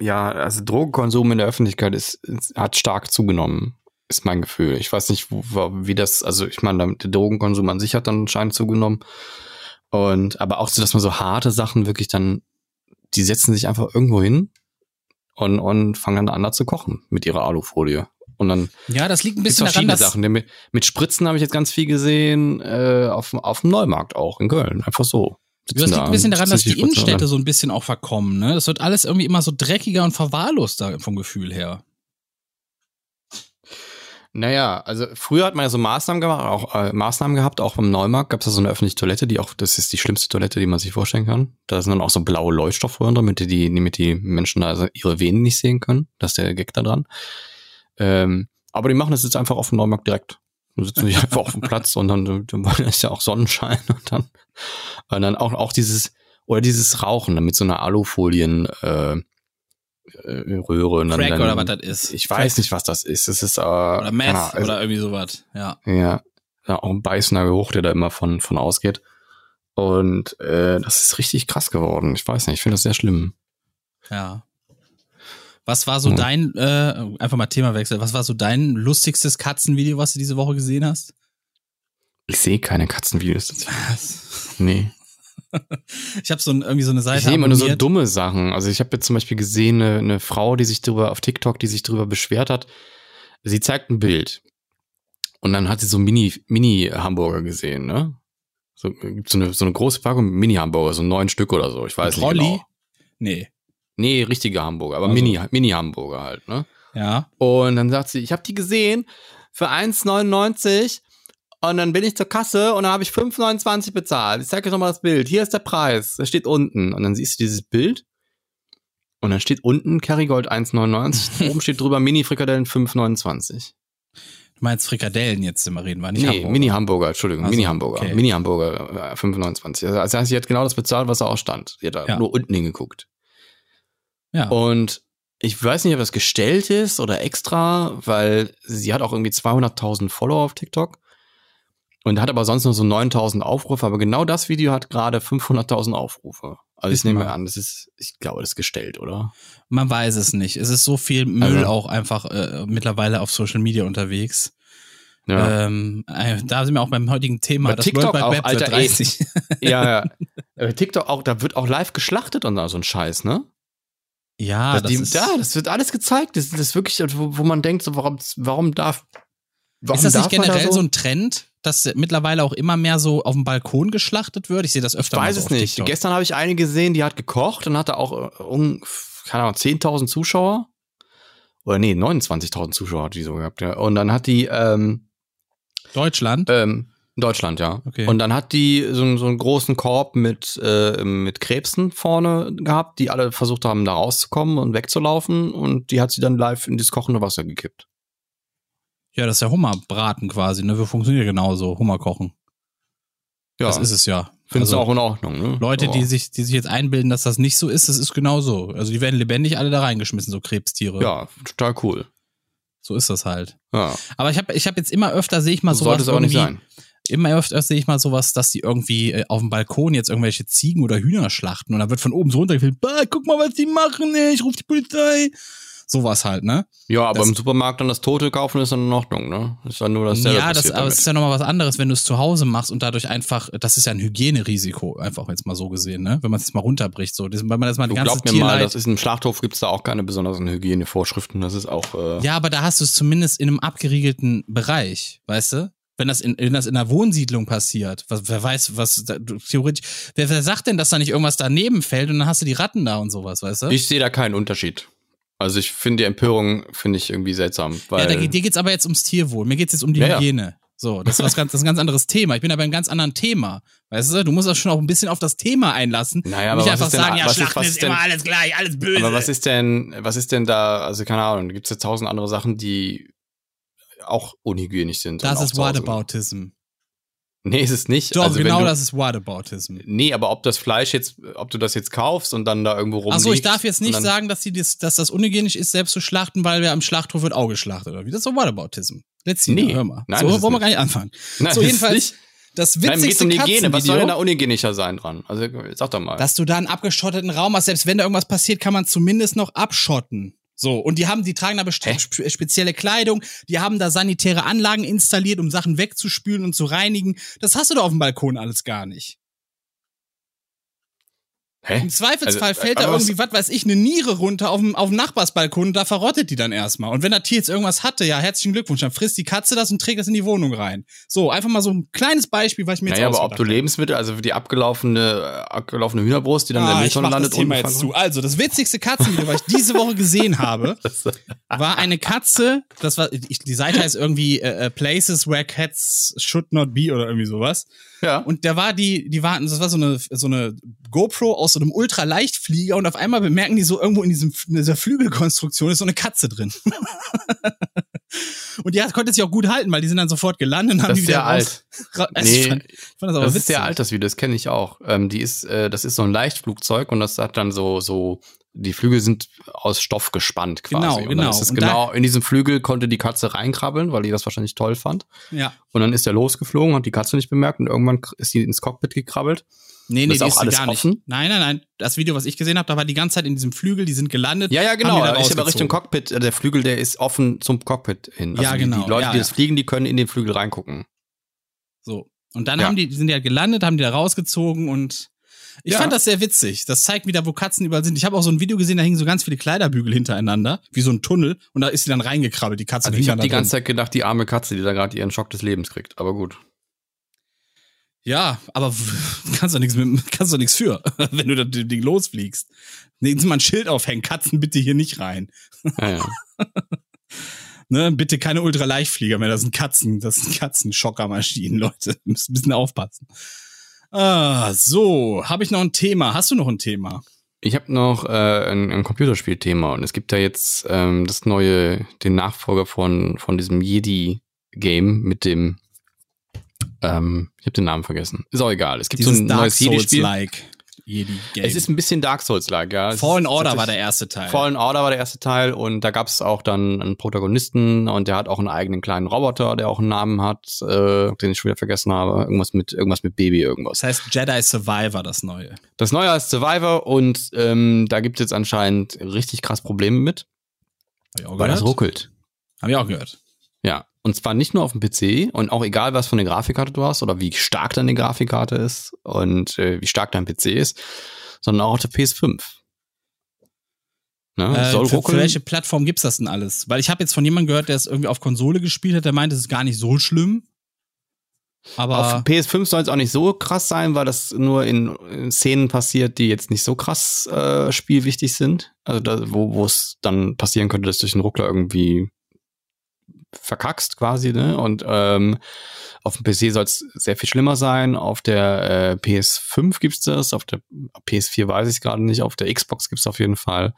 Speaker 2: ja, also Drogenkonsum in der Öffentlichkeit ist, ist, hat stark zugenommen, ist mein Gefühl. Ich weiß nicht, wo- wie das, also ich meine, der Drogenkonsum an sich hat dann anscheinend zugenommen. Und aber auch so, dass man so harte Sachen wirklich dann, die setzen sich einfach irgendwo hin und, und fangen dann an da zu kochen mit ihrer Alufolie. Und dann
Speaker 3: ja, das liegt ein bisschen daran,
Speaker 2: verschiedene
Speaker 3: dass,
Speaker 2: Sachen. Mit, mit Spritzen habe ich jetzt ganz viel gesehen, äh, auf, dem- auf dem Neumarkt auch in Köln. Einfach so.
Speaker 3: Ja, das liegt ein bisschen daran, dass die Innenstädte so ein bisschen auch verkommen, ne? Das wird alles irgendwie immer so dreckiger und verwahrloster vom Gefühl her.
Speaker 2: Naja, also früher hat man ja so Maßnahmen gemacht, auch äh, Maßnahmen gehabt, auch beim Neumarkt gab es da so eine öffentliche Toilette, die auch, das ist die schlimmste Toilette, die man sich vorstellen kann. Da sind dann auch so blaue Leuchtstoffröhren drin, damit die, damit die Menschen da ihre Venen nicht sehen können. Das ist der Gag da dran. Ähm, aber die machen das jetzt einfach auf dem Neumarkt direkt. Dann sitzen die einfach auf dem Platz und dann, dann ist ja auch Sonnenschein und dann, und dann auch, auch dieses, oder dieses Rauchen mit so einer Alufolien, äh, Röhre. Und dann,
Speaker 3: Crack
Speaker 2: dann,
Speaker 3: oder was das ist.
Speaker 2: Ich weiß nicht, was das ist. Es ist, äh,
Speaker 3: Oder Meth
Speaker 2: also-
Speaker 3: oder irgendwie sowas. Ja.
Speaker 2: ja, ja, auch ein beißender Geruch, der da immer von, von ausgeht. Und äh, das ist richtig krass geworden. Ich weiß nicht, ich finde das sehr schlimm.
Speaker 3: Ja. Was war so
Speaker 2: Hm.
Speaker 3: dein, äh, einfach mal Themawechsel, was war so dein lustigstes Katzenvideo, was du diese Woche gesehen hast?
Speaker 2: Ich sehe keine Katzenvideos.
Speaker 3: Was?
Speaker 2: Nee.
Speaker 3: Ich habe so ein, irgendwie so eine Seite
Speaker 2: Ich sehe immer nur so dumme Sachen. Also ich habe jetzt zum Beispiel gesehen, eine, eine Frau, die sich drüber auf TikTok, die sich drüber beschwert hat. Sie zeigt ein Bild. Und dann hat sie so Mini, Mini-Hamburger gesehen, ne? So, gibt so eine, so eine große Packung Mini-Hamburger, so neun Stück oder so. Ich weiß nicht
Speaker 3: Trolli?
Speaker 2: genau.
Speaker 3: Nee.
Speaker 2: Nee, richtige Hamburger, aber
Speaker 3: Also.
Speaker 2: Mini, Mini-Hamburger halt, ne?
Speaker 3: Ja.
Speaker 2: Und dann sagt sie, ich habe die gesehen für 1,99 und dann bin ich zur Kasse und dann habe ich 5,29 bezahlt. Ich zeige euch nochmal das Bild. Hier ist der Preis. Das steht unten. Und dann siehst du dieses Bild und dann steht unten Kerrygold 1,99. Oben steht drüber Mini-Frikadellen 5,29.
Speaker 3: Du meinst Frikadellen jetzt immer reden, war nicht
Speaker 2: Nee,
Speaker 3: Hamburger.
Speaker 2: Mini-Hamburger, Entschuldigung,
Speaker 3: Also,
Speaker 2: Mini-Hamburger.
Speaker 3: okay.
Speaker 2: Mini-Hamburger äh, 5,29. Also das heißt, sie hat genau das bezahlt, was da auch stand. Sie hat da
Speaker 3: Ja.
Speaker 2: nur unten hingeguckt.
Speaker 3: Ja.
Speaker 2: Und ich weiß nicht, ob das gestellt ist oder extra, weil sie hat auch irgendwie 200.000 Follower auf TikTok und hat aber sonst nur so 9.000 Aufrufe. Aber genau das Video hat gerade 500.000 Aufrufe. Also ich nehme
Speaker 3: mal.
Speaker 2: an, das ist, ich glaube, das ist gestellt, oder?
Speaker 3: Man weiß es nicht. Es ist so viel Müll
Speaker 2: Also-
Speaker 3: auch einfach äh, mittlerweile auf Social Media unterwegs.
Speaker 2: Ja,
Speaker 3: Ähm, äh, da sind wir auch beim heutigen Thema.
Speaker 2: Bei
Speaker 3: das
Speaker 2: TikTok
Speaker 3: World
Speaker 2: auch,
Speaker 3: Web
Speaker 2: Alter, ey.
Speaker 3: 30.
Speaker 2: ja, ja. TikTok auch, da wird auch live geschlachtet und so ein Scheiß, ne?
Speaker 3: Ja,
Speaker 2: das,
Speaker 3: das
Speaker 2: die,
Speaker 3: ist,
Speaker 2: ja, das wird alles gezeigt. Das, das ist wirklich, wo, wo man denkt, so, warum, warum darf warum
Speaker 3: ist das nicht
Speaker 2: man da
Speaker 3: generell so? ein Trend, dass mittlerweile auch immer mehr so auf dem Balkon geschlachtet wird? Ich sehe das öfter
Speaker 2: Ich weiß
Speaker 3: so
Speaker 2: es nicht.
Speaker 3: TikTok.
Speaker 2: Gestern habe ich eine gesehen, die hat gekocht und hatte auch äh, um, keine Ahnung, 10.000 Zuschauer. Oder nee, 29.000 Zuschauer hat die so gehabt, ja. Und dann hat die, ähm,
Speaker 3: Deutschland?
Speaker 2: ähm, in Deutschland, ja.
Speaker 3: Okay.
Speaker 2: Und dann hat die so, einen- so einen großen Korb mit, äh, mit Krebsen vorne gehabt, die alle versucht haben, da rauszukommen und wegzulaufen. Und die hat sie dann live in das kochende Wasser gekippt.
Speaker 3: Ja, das ist ja Hummerbraten quasi, ne? Wir funktionieren genauso, Hummer kochen.
Speaker 2: Ja,
Speaker 3: Das ist es ja.
Speaker 2: findest
Speaker 3: Also,
Speaker 2: du auch in Ordnung, ne?
Speaker 3: Leute,
Speaker 2: Aber-
Speaker 3: die sich, die sich jetzt einbilden, dass das nicht so ist, das ist genau so. Also die werden lebendig alle da reingeschmissen, so Krebstiere.
Speaker 2: Ja, total cool.
Speaker 3: So ist das halt.
Speaker 2: Ja,
Speaker 3: Aber ich habe ich hab jetzt immer öfter, sehe ich mal
Speaker 2: so
Speaker 3: sowas
Speaker 2: sollte es aber nicht sein.
Speaker 3: Immer öfter sehe ich mal sowas, dass die irgendwie äh, auf dem Balkon jetzt irgendwelche Ziegen oder Hühner schlachten und dann wird von oben so runtergefilmt, guck mal, was die machen, ey, ich ruf die Polizei. Sowas halt, ne?
Speaker 2: Ja, aber
Speaker 3: Das-
Speaker 2: im Supermarkt dann das Tote kaufen ist dann in Ordnung, ne? Ist dann nur das
Speaker 3: ja, das, aber es ist ja nochmal was anderes, wenn du es zu Hause machst und dadurch einfach, das ist ja ein Hygienerisiko, einfach jetzt mal so gesehen, ne? Wenn man es jetzt mal runterbricht, so, das, wenn man das mal die
Speaker 2: Du
Speaker 3: ganze
Speaker 2: glaub mir mal,
Speaker 3: Tierleid,
Speaker 2: das ist im Schlachthof gibt's da auch keine besonderen Hygienevorschriften. Das ist auch. Äh,
Speaker 3: ja, aber da hast du es zumindest in einem abgeriegelten Bereich, weißt du? Wenn das in, wenn das in einer Wohnsiedlung passiert, was, wer weiß, was da, theoretisch, wer, wer sagt denn, dass da nicht irgendwas daneben fällt und dann hast du die Ratten da und sowas, weißt du?
Speaker 2: Ich sehe da keinen Unterschied. Also ich finde die Empörung finde ich irgendwie seltsam, weil
Speaker 3: ja, da, geht- dir geht's aber jetzt ums Tierwohl. Mir geht's jetzt um die
Speaker 2: Ja, ja.
Speaker 3: Hygiene. So, das ist was ganz, das ist ein ganz anderes Thema. Ich bin aber ein ganz anderen Thema. Weißt du, du musst auch schon auch ein bisschen auf das Thema einlassen.
Speaker 2: Naja, aber
Speaker 3: nicht
Speaker 2: was
Speaker 3: einfach
Speaker 2: ist denn-
Speaker 3: sagen, ja,
Speaker 2: was ist-
Speaker 3: Schlachten ist,
Speaker 2: ist denn-
Speaker 3: immer alles gleich, alles böse.
Speaker 2: aber was ist denn was ist denn da, also keine Ahnung, da gibt's ja tausend andere Sachen, die auch unhygienisch sind.
Speaker 3: das ist Whataboutism.
Speaker 2: Nee, ist es nicht.
Speaker 3: Doch,
Speaker 2: also
Speaker 3: genau
Speaker 2: du,
Speaker 3: das ist Whataboutism.
Speaker 2: Nee, aber ob das Fleisch jetzt, ob du das jetzt kaufst und dann da irgendwo rumliegt.
Speaker 3: Ach so, ich darf jetzt nicht sagen, dass, die das, dass das unhygienisch ist, selbst zu schlachten, weil wir am Schlachthof wird auch geschlachtet, oder wie? Das ist doch Whataboutism. Let's see,
Speaker 2: Nee.
Speaker 3: hör mal.
Speaker 2: Nein,
Speaker 3: so wollen wir gar nicht anfangen.
Speaker 2: Nein,
Speaker 3: so, jedenfalls,
Speaker 2: nicht.
Speaker 3: das
Speaker 2: Nein, geht's
Speaker 3: witzigste
Speaker 2: um die Hygiene. Was soll denn da unhygienischer sein dran? Also sag doch mal.
Speaker 3: dass du da einen abgeschotteten Raum hast. Selbst wenn da irgendwas passiert, kann man zumindest noch abschotten. So, und die haben, die tragen da spe- spezielle Kleidung, die haben da sanitäre Anlagen installiert, um Sachen wegzuspülen und zu reinigen. Das hast du da auf dem Balkon alles gar nicht.
Speaker 2: Hä?
Speaker 3: Im Zweifelsfall
Speaker 2: Also,
Speaker 3: fällt da irgendwie, was weiß ich, eine Niere runter auf dem, auf dem Nachbarsbalkon und da verrottet die dann erstmal. Und wenn das Tier jetzt irgendwas hatte, ja, herzlichen Glückwunsch, dann frisst die Katze das und trägt das in die Wohnung rein. So, einfach mal so ein kleines Beispiel, was ich mir
Speaker 2: Naja,
Speaker 3: jetzt
Speaker 2: aber ob du. Lebensmittel, also die abgelaufene, abgelaufene Hühnerbrust, die dann in der
Speaker 3: Ah,
Speaker 2: Mülltonne
Speaker 3: mach das
Speaker 2: landet
Speaker 3: Thema jetzt zu. Also, das witzigste Katzenvideo, was ich diese Woche gesehen habe, war eine Katze, das war, die Seite heißt irgendwie äh, äh, Places where cats should not be oder irgendwie sowas.
Speaker 2: Ja.
Speaker 3: Und da war die, die waren, das war so eine, so eine GoPro aus so einem Ultraleichtflieger und auf einmal bemerken die so irgendwo in diesem, in dieser Flügelkonstruktion ist so eine Katze drin. und die hat, konnte sich auch gut halten, weil die sind dann sofort gelandet und haben
Speaker 2: Das
Speaker 3: die
Speaker 2: ist
Speaker 3: wieder
Speaker 2: sehr alt.
Speaker 3: Also ich,
Speaker 2: Nee,
Speaker 3: fand, ich fand das aber
Speaker 2: das
Speaker 3: witzig.
Speaker 2: ist sehr alt, das Video, das kenne ich auch. Ähm, die ist, äh, das ist so ein Leichtflugzeug und das hat dann so, so, die Flügel sind aus Stoff gespannt quasi.
Speaker 3: Genau,
Speaker 2: Und
Speaker 3: genau.
Speaker 2: ist es genau, in diesem Flügel konnte die Katze reinkrabbeln, weil die das wahrscheinlich toll fand.
Speaker 3: Ja.
Speaker 2: Und dann ist er losgeflogen, hat die Katze nicht bemerkt und irgendwann ist sie ins Cockpit gekrabbelt.
Speaker 3: Nee,
Speaker 2: Das
Speaker 3: nee,
Speaker 2: ist
Speaker 3: die
Speaker 2: auch
Speaker 3: ist
Speaker 2: alles
Speaker 3: gar nicht.
Speaker 2: offen?
Speaker 3: Nein, nein, nein. Das Video, was ich gesehen habe, da war die ganze Zeit in diesem Flügel, die sind gelandet.
Speaker 2: Ja, ja,
Speaker 3: haben
Speaker 2: genau.
Speaker 3: die da
Speaker 2: Ich aber. Richtung Cockpit, äh, der Flügel, der ist offen zum Cockpit hin. Also
Speaker 3: Ja,
Speaker 2: die,
Speaker 3: genau.
Speaker 2: Die Leute,
Speaker 3: Ja,
Speaker 2: die
Speaker 3: ja.
Speaker 2: das fliegen, die können in den Flügel reingucken.
Speaker 3: So. Und dann
Speaker 2: Ja.
Speaker 3: haben die, die sind ja gelandet, haben die da rausgezogen und ich
Speaker 2: Ja.
Speaker 3: fand das sehr witzig. Das zeigt wieder, wo Katzen überall sind. Ich habe auch so ein Video gesehen, da hingen so ganz viele Kleiderbügel hintereinander, wie so ein Tunnel, und da ist sie dann reingekrabbelt, die Katze.
Speaker 2: Also ich habe die
Speaker 3: da drin.
Speaker 2: ganze Zeit gedacht, die arme Katze, die da gerade ihren Schock des Lebens kriegt. Aber gut.
Speaker 3: Ja, aber kannst doch nichts mit, kannst doch nichts für, wenn du das Ding losfliegst. Nehmen Sie mal ein Schild aufhängen, Katzen bitte hier nicht rein.
Speaker 2: Ja, ja.
Speaker 3: Ne, bitte keine Ultraleichtflieger mehr, das sind Katzen, das sind Katzenschockermaschinen, Leute. Müsst ein bisschen aufpassen. Ah, so, habe ich noch ein Thema? Hast du noch ein Thema?
Speaker 2: Ich habe noch äh, ein, ein Computerspielthema und es gibt ja jetzt ähm, das neue, den Nachfolger von von diesem Jedi-Game mit dem, ähm, ich habe den Namen vergessen. Ist auch egal. Es gibt so ein neues Jedi-Spiel.
Speaker 3: Souls-like Jedi-Game.
Speaker 2: Es ist ein bisschen Dark Souls-like, ja. Es
Speaker 3: Fallen Order war der erste Teil.
Speaker 2: Fallen Order war der erste Teil und da gab es auch dann einen Protagonisten und der hat auch einen eigenen kleinen Roboter, der auch einen Namen hat, äh, den ich schon wieder vergessen habe. Irgendwas mit irgendwas mit Baby irgendwas.
Speaker 3: Das heißt Jedi Survivor, das neue.
Speaker 2: Das neue heißt Survivor und ähm, da gibt es jetzt anscheinend richtig krass Probleme mit,
Speaker 3: Hab ich auch
Speaker 2: weil das
Speaker 3: gehört.
Speaker 2: ruckelt.
Speaker 3: Hab ich auch gehört.
Speaker 2: Ja, und zwar nicht nur auf dem PC und auch egal, was für eine Grafikkarte du hast oder wie stark deine Grafikkarte ist und äh, wie stark dein PC ist, sondern auch auf der PS5. Ne?
Speaker 3: Äh,
Speaker 2: Soll
Speaker 3: für, für welche Plattform gibt's das denn alles? Weil ich habe jetzt von jemandem gehört, der es irgendwie auf Konsole gespielt hat, der meint, es ist gar nicht so schlimm. Aber
Speaker 2: Auf PS5 soll es auch nicht so krass sein, weil das nur in, in Szenen passiert, die jetzt nicht so krass äh, spielwichtig sind. Also da, wo wo es dann passieren könnte, dass du durch den Ruckler irgendwie verkackst quasi, ne? Und ähm, auf dem PC soll es sehr viel schlimmer sein. Auf der äh, PS5 gibt's das, auf der PS4 weiß ich gerade nicht, auf der Xbox gibt's auf jeden Fall.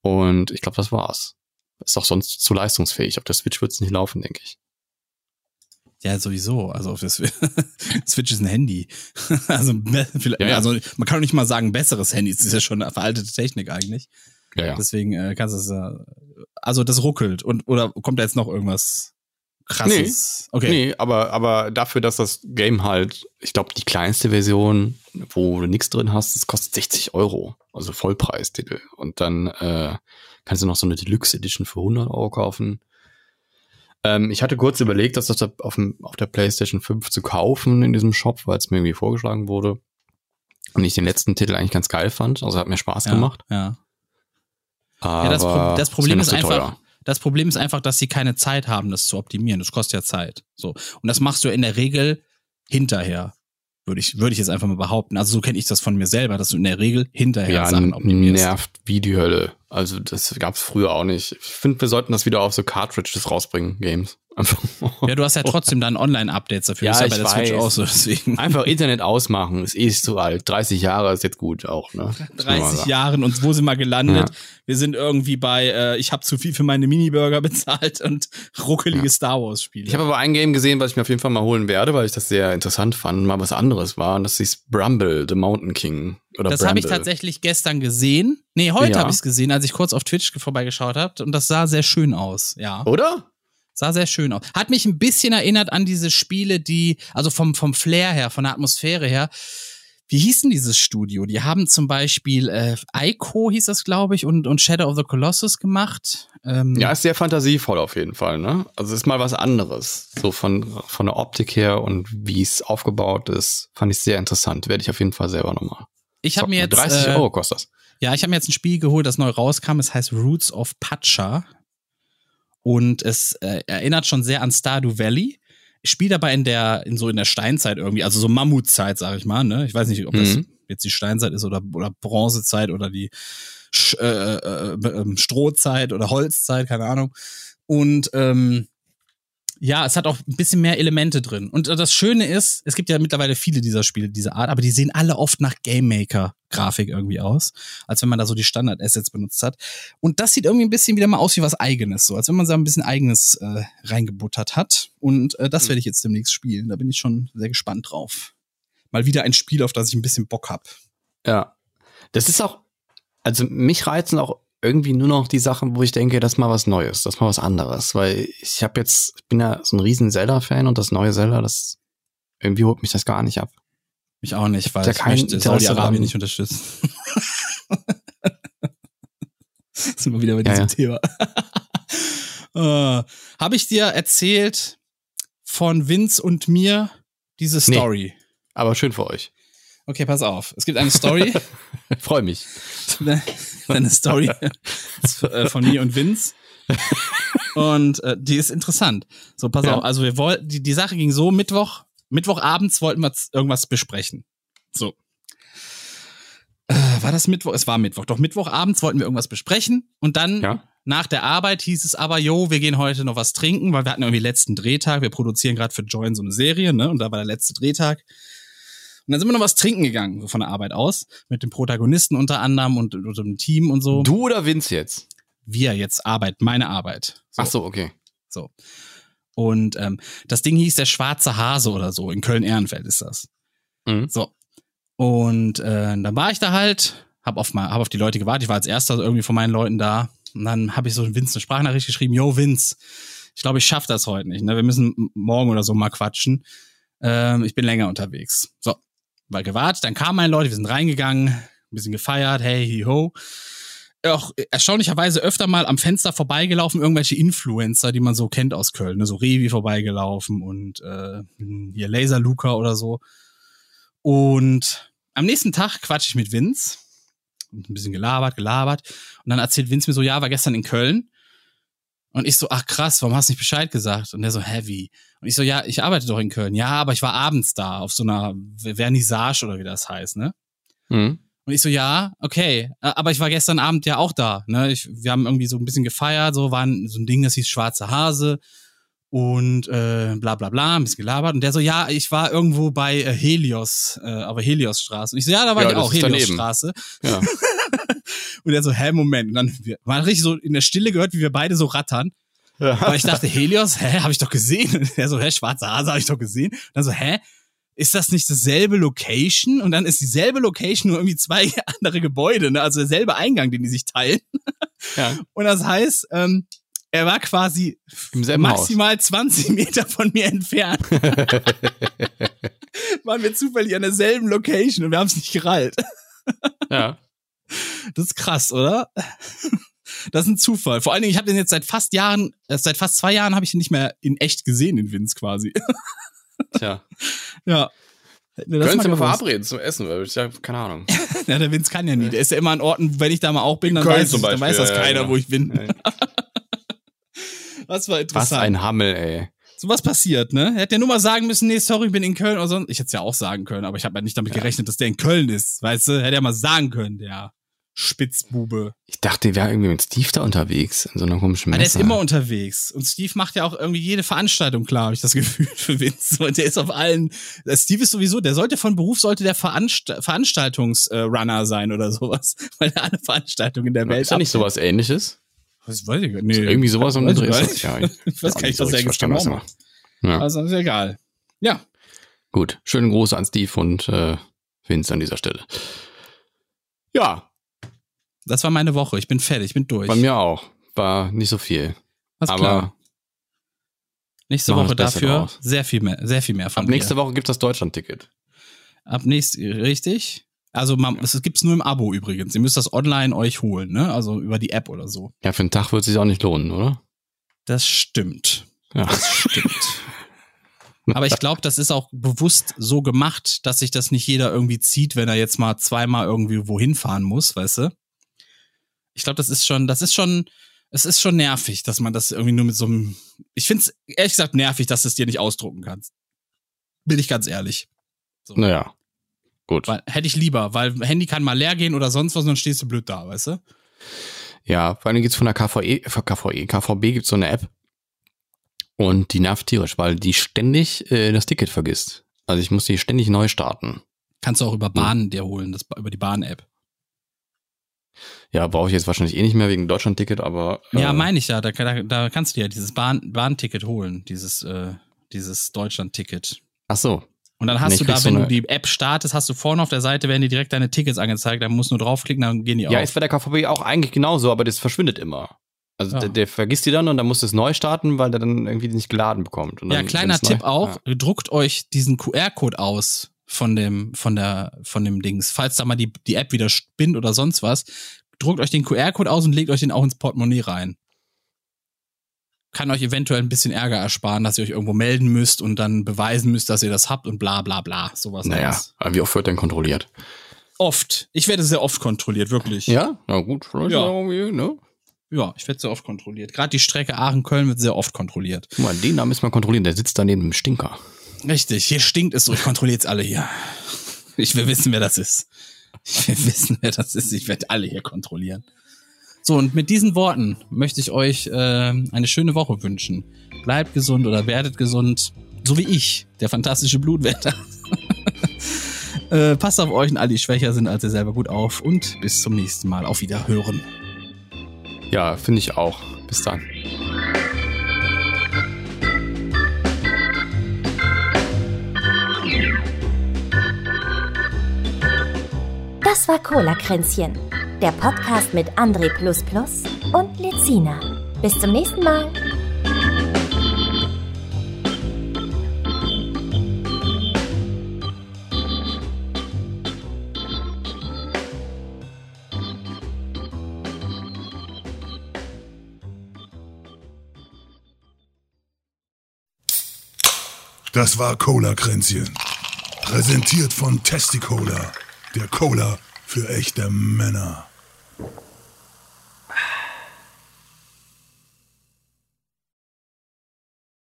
Speaker 2: Und ich glaube, das war's. Ist auch sonst zu leistungsfähig. Auf der Switch wird's nicht laufen, denke ich.
Speaker 3: ja, sowieso. Also auf das Switch ist ein Handy. also,
Speaker 2: Ja, ja.
Speaker 3: also man kann doch nicht mal sagen, besseres Handy. Es ist ja schon eine veraltete Technik eigentlich.
Speaker 2: Ja, ja.
Speaker 3: Deswegen äh, kannst du es ja. Also das ruckelt. Und oder kommt da jetzt noch irgendwas krasses? Okay.
Speaker 2: Nee, aber, aber dafür, dass das Game halt, ich glaube, die kleinste Version, wo du nichts drin hast, das kostet 60 Euro. Also Vollpreistitel. Und dann äh, kannst du noch so eine Deluxe Edition für 100 Euro kaufen. Ähm, ich hatte kurz überlegt, das auf, dem, auf der PlayStation 5 zu kaufen in diesem Shop, weil es mir irgendwie vorgeschlagen wurde. Und ich den letzten Titel eigentlich ganz geil fand. Also hat mir Spaß
Speaker 3: Ja,
Speaker 2: gemacht.
Speaker 3: Ja.
Speaker 2: Aber
Speaker 3: Ja, das, Pro das Problem ist einfach,
Speaker 2: teuer.
Speaker 3: das Problem ist einfach, dass sie keine Zeit haben, das zu optimieren. Das kostet ja Zeit. So. Und das machst du in der Regel hinterher. Würde ich, würde ich jetzt einfach mal behaupten. Also so kenne ich das von mir selber, dass du in der Regel hinterher
Speaker 2: Ja,
Speaker 3: Sachen optimierst.
Speaker 2: nervt wie die Hölle. Also das gab's früher auch nicht. Ich finde, wir sollten das wieder auf so Cartridges rausbringen, Games.
Speaker 3: Ja, du hast ja trotzdem dann Online-Updates dafür.
Speaker 2: Ja,
Speaker 3: ist ja bei der Switch
Speaker 2: weiß.
Speaker 3: auch so, deswegen.
Speaker 2: einfach Internet ausmachen. Ist eh zu alt. 30 Jahre ist jetzt gut auch, ne? Muss man mal
Speaker 3: 30
Speaker 2: sagen.
Speaker 3: Jahren und wo sind wir gelandet?
Speaker 2: Ja.
Speaker 3: Wir sind irgendwie bei, äh, ich habe zu viel für meine Miniburger bezahlt und ruckelige Star Wars-Spiele.
Speaker 2: Ich habe aber ein Game gesehen, was ich mir auf jeden Fall mal holen werde, weil ich das sehr interessant fand, mal was anderes war. Und das ist Bramble, The Mountain King. Oder
Speaker 3: Das habe ich tatsächlich gestern gesehen. Nee, heute
Speaker 2: Ja.
Speaker 3: habe ich es gesehen, als ich kurz auf Twitch vorbeigeschaut habe. Und das sah sehr schön aus, ja.
Speaker 2: Oder?
Speaker 3: Sah sehr schön aus. Hat mich ein bisschen erinnert an diese Spiele, die, also vom, vom Flair her, von der Atmosphäre her. Wie hieß denn dieses Studio? Die haben zum Beispiel äh, Ico hieß das, glaube ich, und, und Shadow of the Colossus gemacht. Ähm,
Speaker 2: Ja, ist sehr fantasievoll auf jeden Fall, ne? Also ist mal was anderes. So von, von der Optik her und wie es aufgebaut ist, fand ich sehr interessant. Werde ich auf jeden Fall selber nochmal.
Speaker 3: ich habe mir jetzt
Speaker 2: 30
Speaker 3: äh,
Speaker 2: Euro kostet das.
Speaker 3: Ja, ich habe mir jetzt ein Spiel geholt, das neu rauskam. Es heißt Roots of Pacha. Und es äh, erinnert schon sehr an Stardew Valley. Ich spiele dabei in der, in so in der Steinzeit irgendwie, also so Mammutzeit, sag ich mal, ne? Ich weiß nicht, ob das
Speaker 2: Mhm.
Speaker 3: jetzt die Steinzeit ist oder, oder Bronzezeit oder die Sch äh, äh, äh, Strohzeit oder Holzzeit, keine Ahnung. Und ähm, ja, es hat auch ein bisschen mehr Elemente drin. Und äh, das Schöne ist, es gibt ja mittlerweile viele dieser Spiele dieser Art, aber die sehen alle oft nach Game Maker Grafik irgendwie aus, als wenn man da so die Standard Assets benutzt hat. Und das sieht irgendwie ein bisschen wieder mal aus wie was eigenes, so als wenn man da ein bisschen eigenes äh, reingebuttert hat. Und äh, das werde ich jetzt demnächst spielen. Da bin ich schon sehr gespannt drauf. Mal wieder ein Spiel, auf das ich ein bisschen Bock hab.
Speaker 2: Ja. Das ist auch, also mich reizen auch irgendwie nur noch die Sachen, wo ich denke, das ist mal was Neues, das ist mal was anderes. Weil ich habe jetzt, ich bin ja so ein riesen Zelda-Fan und das neue Zelda, das irgendwie holt mich das gar nicht ab.
Speaker 3: Mich auch nicht, weil ich
Speaker 2: kein
Speaker 3: möchte
Speaker 2: Interesse
Speaker 3: Saudi-Arabien nicht unterstützen. sind wir wieder bei
Speaker 2: Ja,
Speaker 3: diesem Thema. äh, Habe ich dir erzählt von Vince und mir diese
Speaker 2: Nee.
Speaker 3: Story?
Speaker 2: Aber schön für euch.
Speaker 3: Okay, pass auf. Es gibt eine Story,
Speaker 2: Freue mich.
Speaker 3: eine Story äh, von mir und Vince. Und äh, die ist interessant. So, pass
Speaker 2: Ja.
Speaker 3: auf. Also wir wollten, die, die Sache ging so, Mittwoch, Mittwochabends wollten wir irgendwas besprechen. So. Äh, war das Mittwoch? Es war Mittwoch. Doch Mittwochabends wollten wir irgendwas besprechen. Und dann
Speaker 2: Ja.
Speaker 3: nach der Arbeit hieß es aber, jo, wir gehen heute noch was trinken, weil wir hatten irgendwie letzten Drehtag. Wir produzieren gerade für Join so eine Serie, ne? Und da war der letzte Drehtag. Und dann sind wir noch was trinken gegangen, so von der Arbeit aus, mit dem Protagonisten unter anderem und, und dem Team und so.
Speaker 2: Du oder Vince jetzt?
Speaker 3: Wir jetzt Arbeit, meine Arbeit. So.
Speaker 2: Ach so, okay.
Speaker 3: So. Und ähm, das Ding hieß der schwarze Hase oder so. In Köln-Ehrenfeld ist das.
Speaker 2: Mhm.
Speaker 3: So. Und äh, dann war ich da halt, hab auf, mal, hab auf die Leute gewartet. Ich war als erster irgendwie von meinen Leuten da. Und dann habe ich so Vince eine Sprachnachricht geschrieben. Yo, Vince, ich glaube, ich schaff das heute nicht. Ne? Wir müssen morgen oder so mal quatschen. Ähm, ich bin länger unterwegs. So, war gewartet. Dann kamen meine Leute, wir sind reingegangen, ein bisschen gefeiert. Hey, hi, ho auch erstaunlicherweise öfter mal am Fenster vorbeigelaufen, irgendwelche Influencer, die man so kennt aus Köln, ne? so Revi vorbeigelaufen und äh, hier Laser Luca oder so. Und am nächsten Tag quatsche ich mit Vince, ein bisschen gelabert, gelabert. Und dann erzählt Vince mir so, ja, war gestern in Köln. Und ich so, ach krass, warum hast du nicht Bescheid gesagt? Und der so, heavy. Und ich so, ja, ich arbeite doch in Köln. Ja, aber ich war abends da auf so einer Vernissage oder wie das heißt, ne?
Speaker 2: Mhm.
Speaker 3: Und ich so, ja, okay. Aber ich war gestern Abend ja auch da. Ne? Ich, wir haben irgendwie so ein bisschen gefeiert, so war ein, so ein Ding, das hieß Schwarze Hase und äh, bla bla bla, ein bisschen gelabert. Und der so, ja, ich war irgendwo bei äh, Helios, äh, aber Heliosstraße. Und ich so, ja, da war
Speaker 2: Ja,
Speaker 3: ich auch. Heliosstraße.
Speaker 2: Ja.
Speaker 3: Und er so, hä, Moment. Und dann wir waren richtig so in der Stille gehört, wie wir beide so rattern. Weil ich dachte, Helios, hä, habe ich doch gesehen. Und er so, hä, schwarze Hase habe ich doch gesehen. Und dann so, hä, ist das nicht dasselbe Location? Und dann ist dieselbe Location, nur irgendwie zwei andere Gebäude, ne? also derselbe Eingang, den die sich teilen.
Speaker 2: ja.
Speaker 3: Und das heißt, ähm, er war quasi maximal 20 Meter von mir entfernt. Waren wir zufällig an derselben Location und wir haben es nicht gerallt.
Speaker 2: Ja.
Speaker 3: Das ist krass, oder? Das ist ein Zufall. Vor allen Dingen, ich habe den jetzt seit fast Jahren, äh, seit fast zwei Jahren habe ich ihn nicht mehr in echt gesehen, den Vince quasi.
Speaker 2: Tja.
Speaker 3: ja.
Speaker 2: Können Sie mal verabreden zum Essen, weil ich ja, keine Ahnung.
Speaker 3: Ja, der Vince kann ja nie. Der ist ja immer an Orten, wenn ich da mal auch bin, dann weiß, ich, dann weiß das
Speaker 2: ja, ja,
Speaker 3: keiner,
Speaker 2: genau.
Speaker 3: wo ich bin. Das war
Speaker 2: Was
Speaker 3: interessant.
Speaker 2: ein Hammel, ey.
Speaker 3: so was passiert, ne? Er hätte ja nur mal sagen müssen, nee, sorry, ich bin in Köln oder so. Ich hätte es ja auch sagen können, aber ich habe ja nicht damit gerechnet, dass der in Köln ist. Weißt du? Hätte er mal sagen können, der Spitzbube.
Speaker 2: Ich dachte, der wäre irgendwie mit Steve da unterwegs, in so einer komischen
Speaker 3: Aber
Speaker 2: Messe.
Speaker 3: der ist immer unterwegs. Und Steve macht ja auch irgendwie jede Veranstaltung klar, habe ich das Gefühl, für Vince. Und der ist auf allen. äh, Steve ist sowieso, der sollte von Beruf, sollte der Veranst Veranstaltungsrunner sein oder sowas. Weil er alle Veranstaltungen in der Welt
Speaker 2: Ist ja nicht sowas ähnliches?
Speaker 3: Was weiß ich gar nicht.
Speaker 2: Irgendwie sowas um
Speaker 3: weiß
Speaker 2: den
Speaker 3: ich
Speaker 2: Dreh. Ja.
Speaker 3: Ich weiß gar nicht, was er jetzt genau
Speaker 2: was
Speaker 3: macht.
Speaker 2: Ja.
Speaker 3: Also ist egal. Ja,
Speaker 2: Gut, schönen Gruß an Steve und äh, Vince an dieser Stelle. Ja,
Speaker 3: das war meine Woche. Ich bin fertig, ich bin durch.
Speaker 2: bei mir auch. War nicht so viel.
Speaker 3: Alles
Speaker 2: aber
Speaker 3: klar. Nächste Woche dafür
Speaker 2: draus.
Speaker 3: sehr viel mehr, sehr viel mehr von
Speaker 2: ab nächste Woche gibt's das Deutschland-Ticket.
Speaker 3: Ab nächst, richtig? Also man, es gibt's nur im Abo übrigens. Ihr müsst das online euch holen, ne? Also über die App oder so.
Speaker 2: Ja, für einen Tag wird es sich auch nicht lohnen, oder?
Speaker 3: Das stimmt.
Speaker 2: Ja.
Speaker 3: Das stimmt. Aber ich glaube, das ist auch bewusst so gemacht, dass sich das nicht jeder irgendwie zieht, wenn er jetzt mal zweimal irgendwie wohin fahren muss, weißt du? Ich glaube, das ist schon, das ist schon, es ist schon nervig, dass man das irgendwie nur mit so einem. Ich finde es ehrlich gesagt nervig, dass du es dir nicht ausdrucken kannst. Bin ich ganz ehrlich. So.
Speaker 2: Naja, gut.
Speaker 3: Weil, hätte ich lieber, weil Handy kann mal leer gehen oder sonst was und dann stehst du blöd da, weißt du?
Speaker 2: Ja, vor allem gibt's von der KVE, von KVE, KVB gibt's so eine App. Und die nervt tierisch, weil die ständig äh, das Ticket vergisst. Also ich muss die ständig neu starten.
Speaker 3: Kannst du auch über Bahn dir holen, das, über die Bahn-App.
Speaker 2: Ja, brauche ich jetzt wahrscheinlich eh nicht mehr wegen Deutschland-Ticket, aber. äh,
Speaker 3: Ja, meine ich ja. Da, da, da kannst du dir ja dieses Bahn, Bahnticket holen, dieses, äh, dieses Deutschland-Ticket.
Speaker 2: Ach so.
Speaker 3: Und dann hast
Speaker 2: Nee,
Speaker 3: du da,
Speaker 2: krieg so
Speaker 3: wenn du die App startest, hast du vorne auf der Seite, werden dir direkt deine Tickets angezeigt, dann musst du nur draufklicken, dann gehen die
Speaker 2: Ja,
Speaker 3: auf.
Speaker 2: ist bei der KVB auch eigentlich genauso, aber das verschwindet immer. Also
Speaker 3: Ja.
Speaker 2: der, der vergisst die dann und dann muss es neu starten, weil der dann irgendwie nicht geladen bekommt.
Speaker 3: Ja, kleiner
Speaker 2: wenn's neu-
Speaker 3: Tipp auch,
Speaker 2: Ja.
Speaker 3: druckt euch diesen QR-Code aus von dem, von der, von dem Dings. Falls da mal die, die App wieder spinnt oder sonst was, druckt euch den QR-Code aus und legt euch den auch ins Portemonnaie rein. Kann euch eventuell ein bisschen Ärger ersparen, dass ihr euch irgendwo melden müsst und dann beweisen müsst, dass ihr das habt und bla bla bla. Sowas.
Speaker 2: Naja,
Speaker 3: alles.
Speaker 2: aber wie oft wird denn kontrolliert?
Speaker 3: Oft. Ich werde sehr oft kontrolliert, wirklich.
Speaker 2: Ja, na gut, vielleicht
Speaker 3: Ja.
Speaker 2: irgendwie, ne?
Speaker 3: Ja, ich werde sehr oft kontrolliert. Gerade die Strecke Aachen-Köln wird sehr oft kontrolliert.
Speaker 2: Guck mal, den da müssen wir kontrollieren, der sitzt da neben dem Stinker.
Speaker 3: Richtig, hier stinkt es so. Ich kontrolliere jetzt alle hier. Ich will wissen, wer das ist. Ich will wissen, wer das ist. Ich werde alle hier kontrollieren. So, und mit diesen Worten möchte ich euch äh, eine schöne Woche wünschen. Bleibt gesund oder werdet gesund. So wie ich, der fantastische Blutwärter. äh, passt auf euch und alle, die schwächer sind als ihr selber gut auf. Und bis zum nächsten Mal. Auf Wiederhören.
Speaker 2: Ja, finde ich auch. Bis dann.
Speaker 1: Das war Cola-Kränzchen, der Podcast mit André und Lezina. Bis zum nächsten Mal.
Speaker 7: Das war Cola Kränzchen. Präsentiert von Testicola, der Cola für echte Männer. you.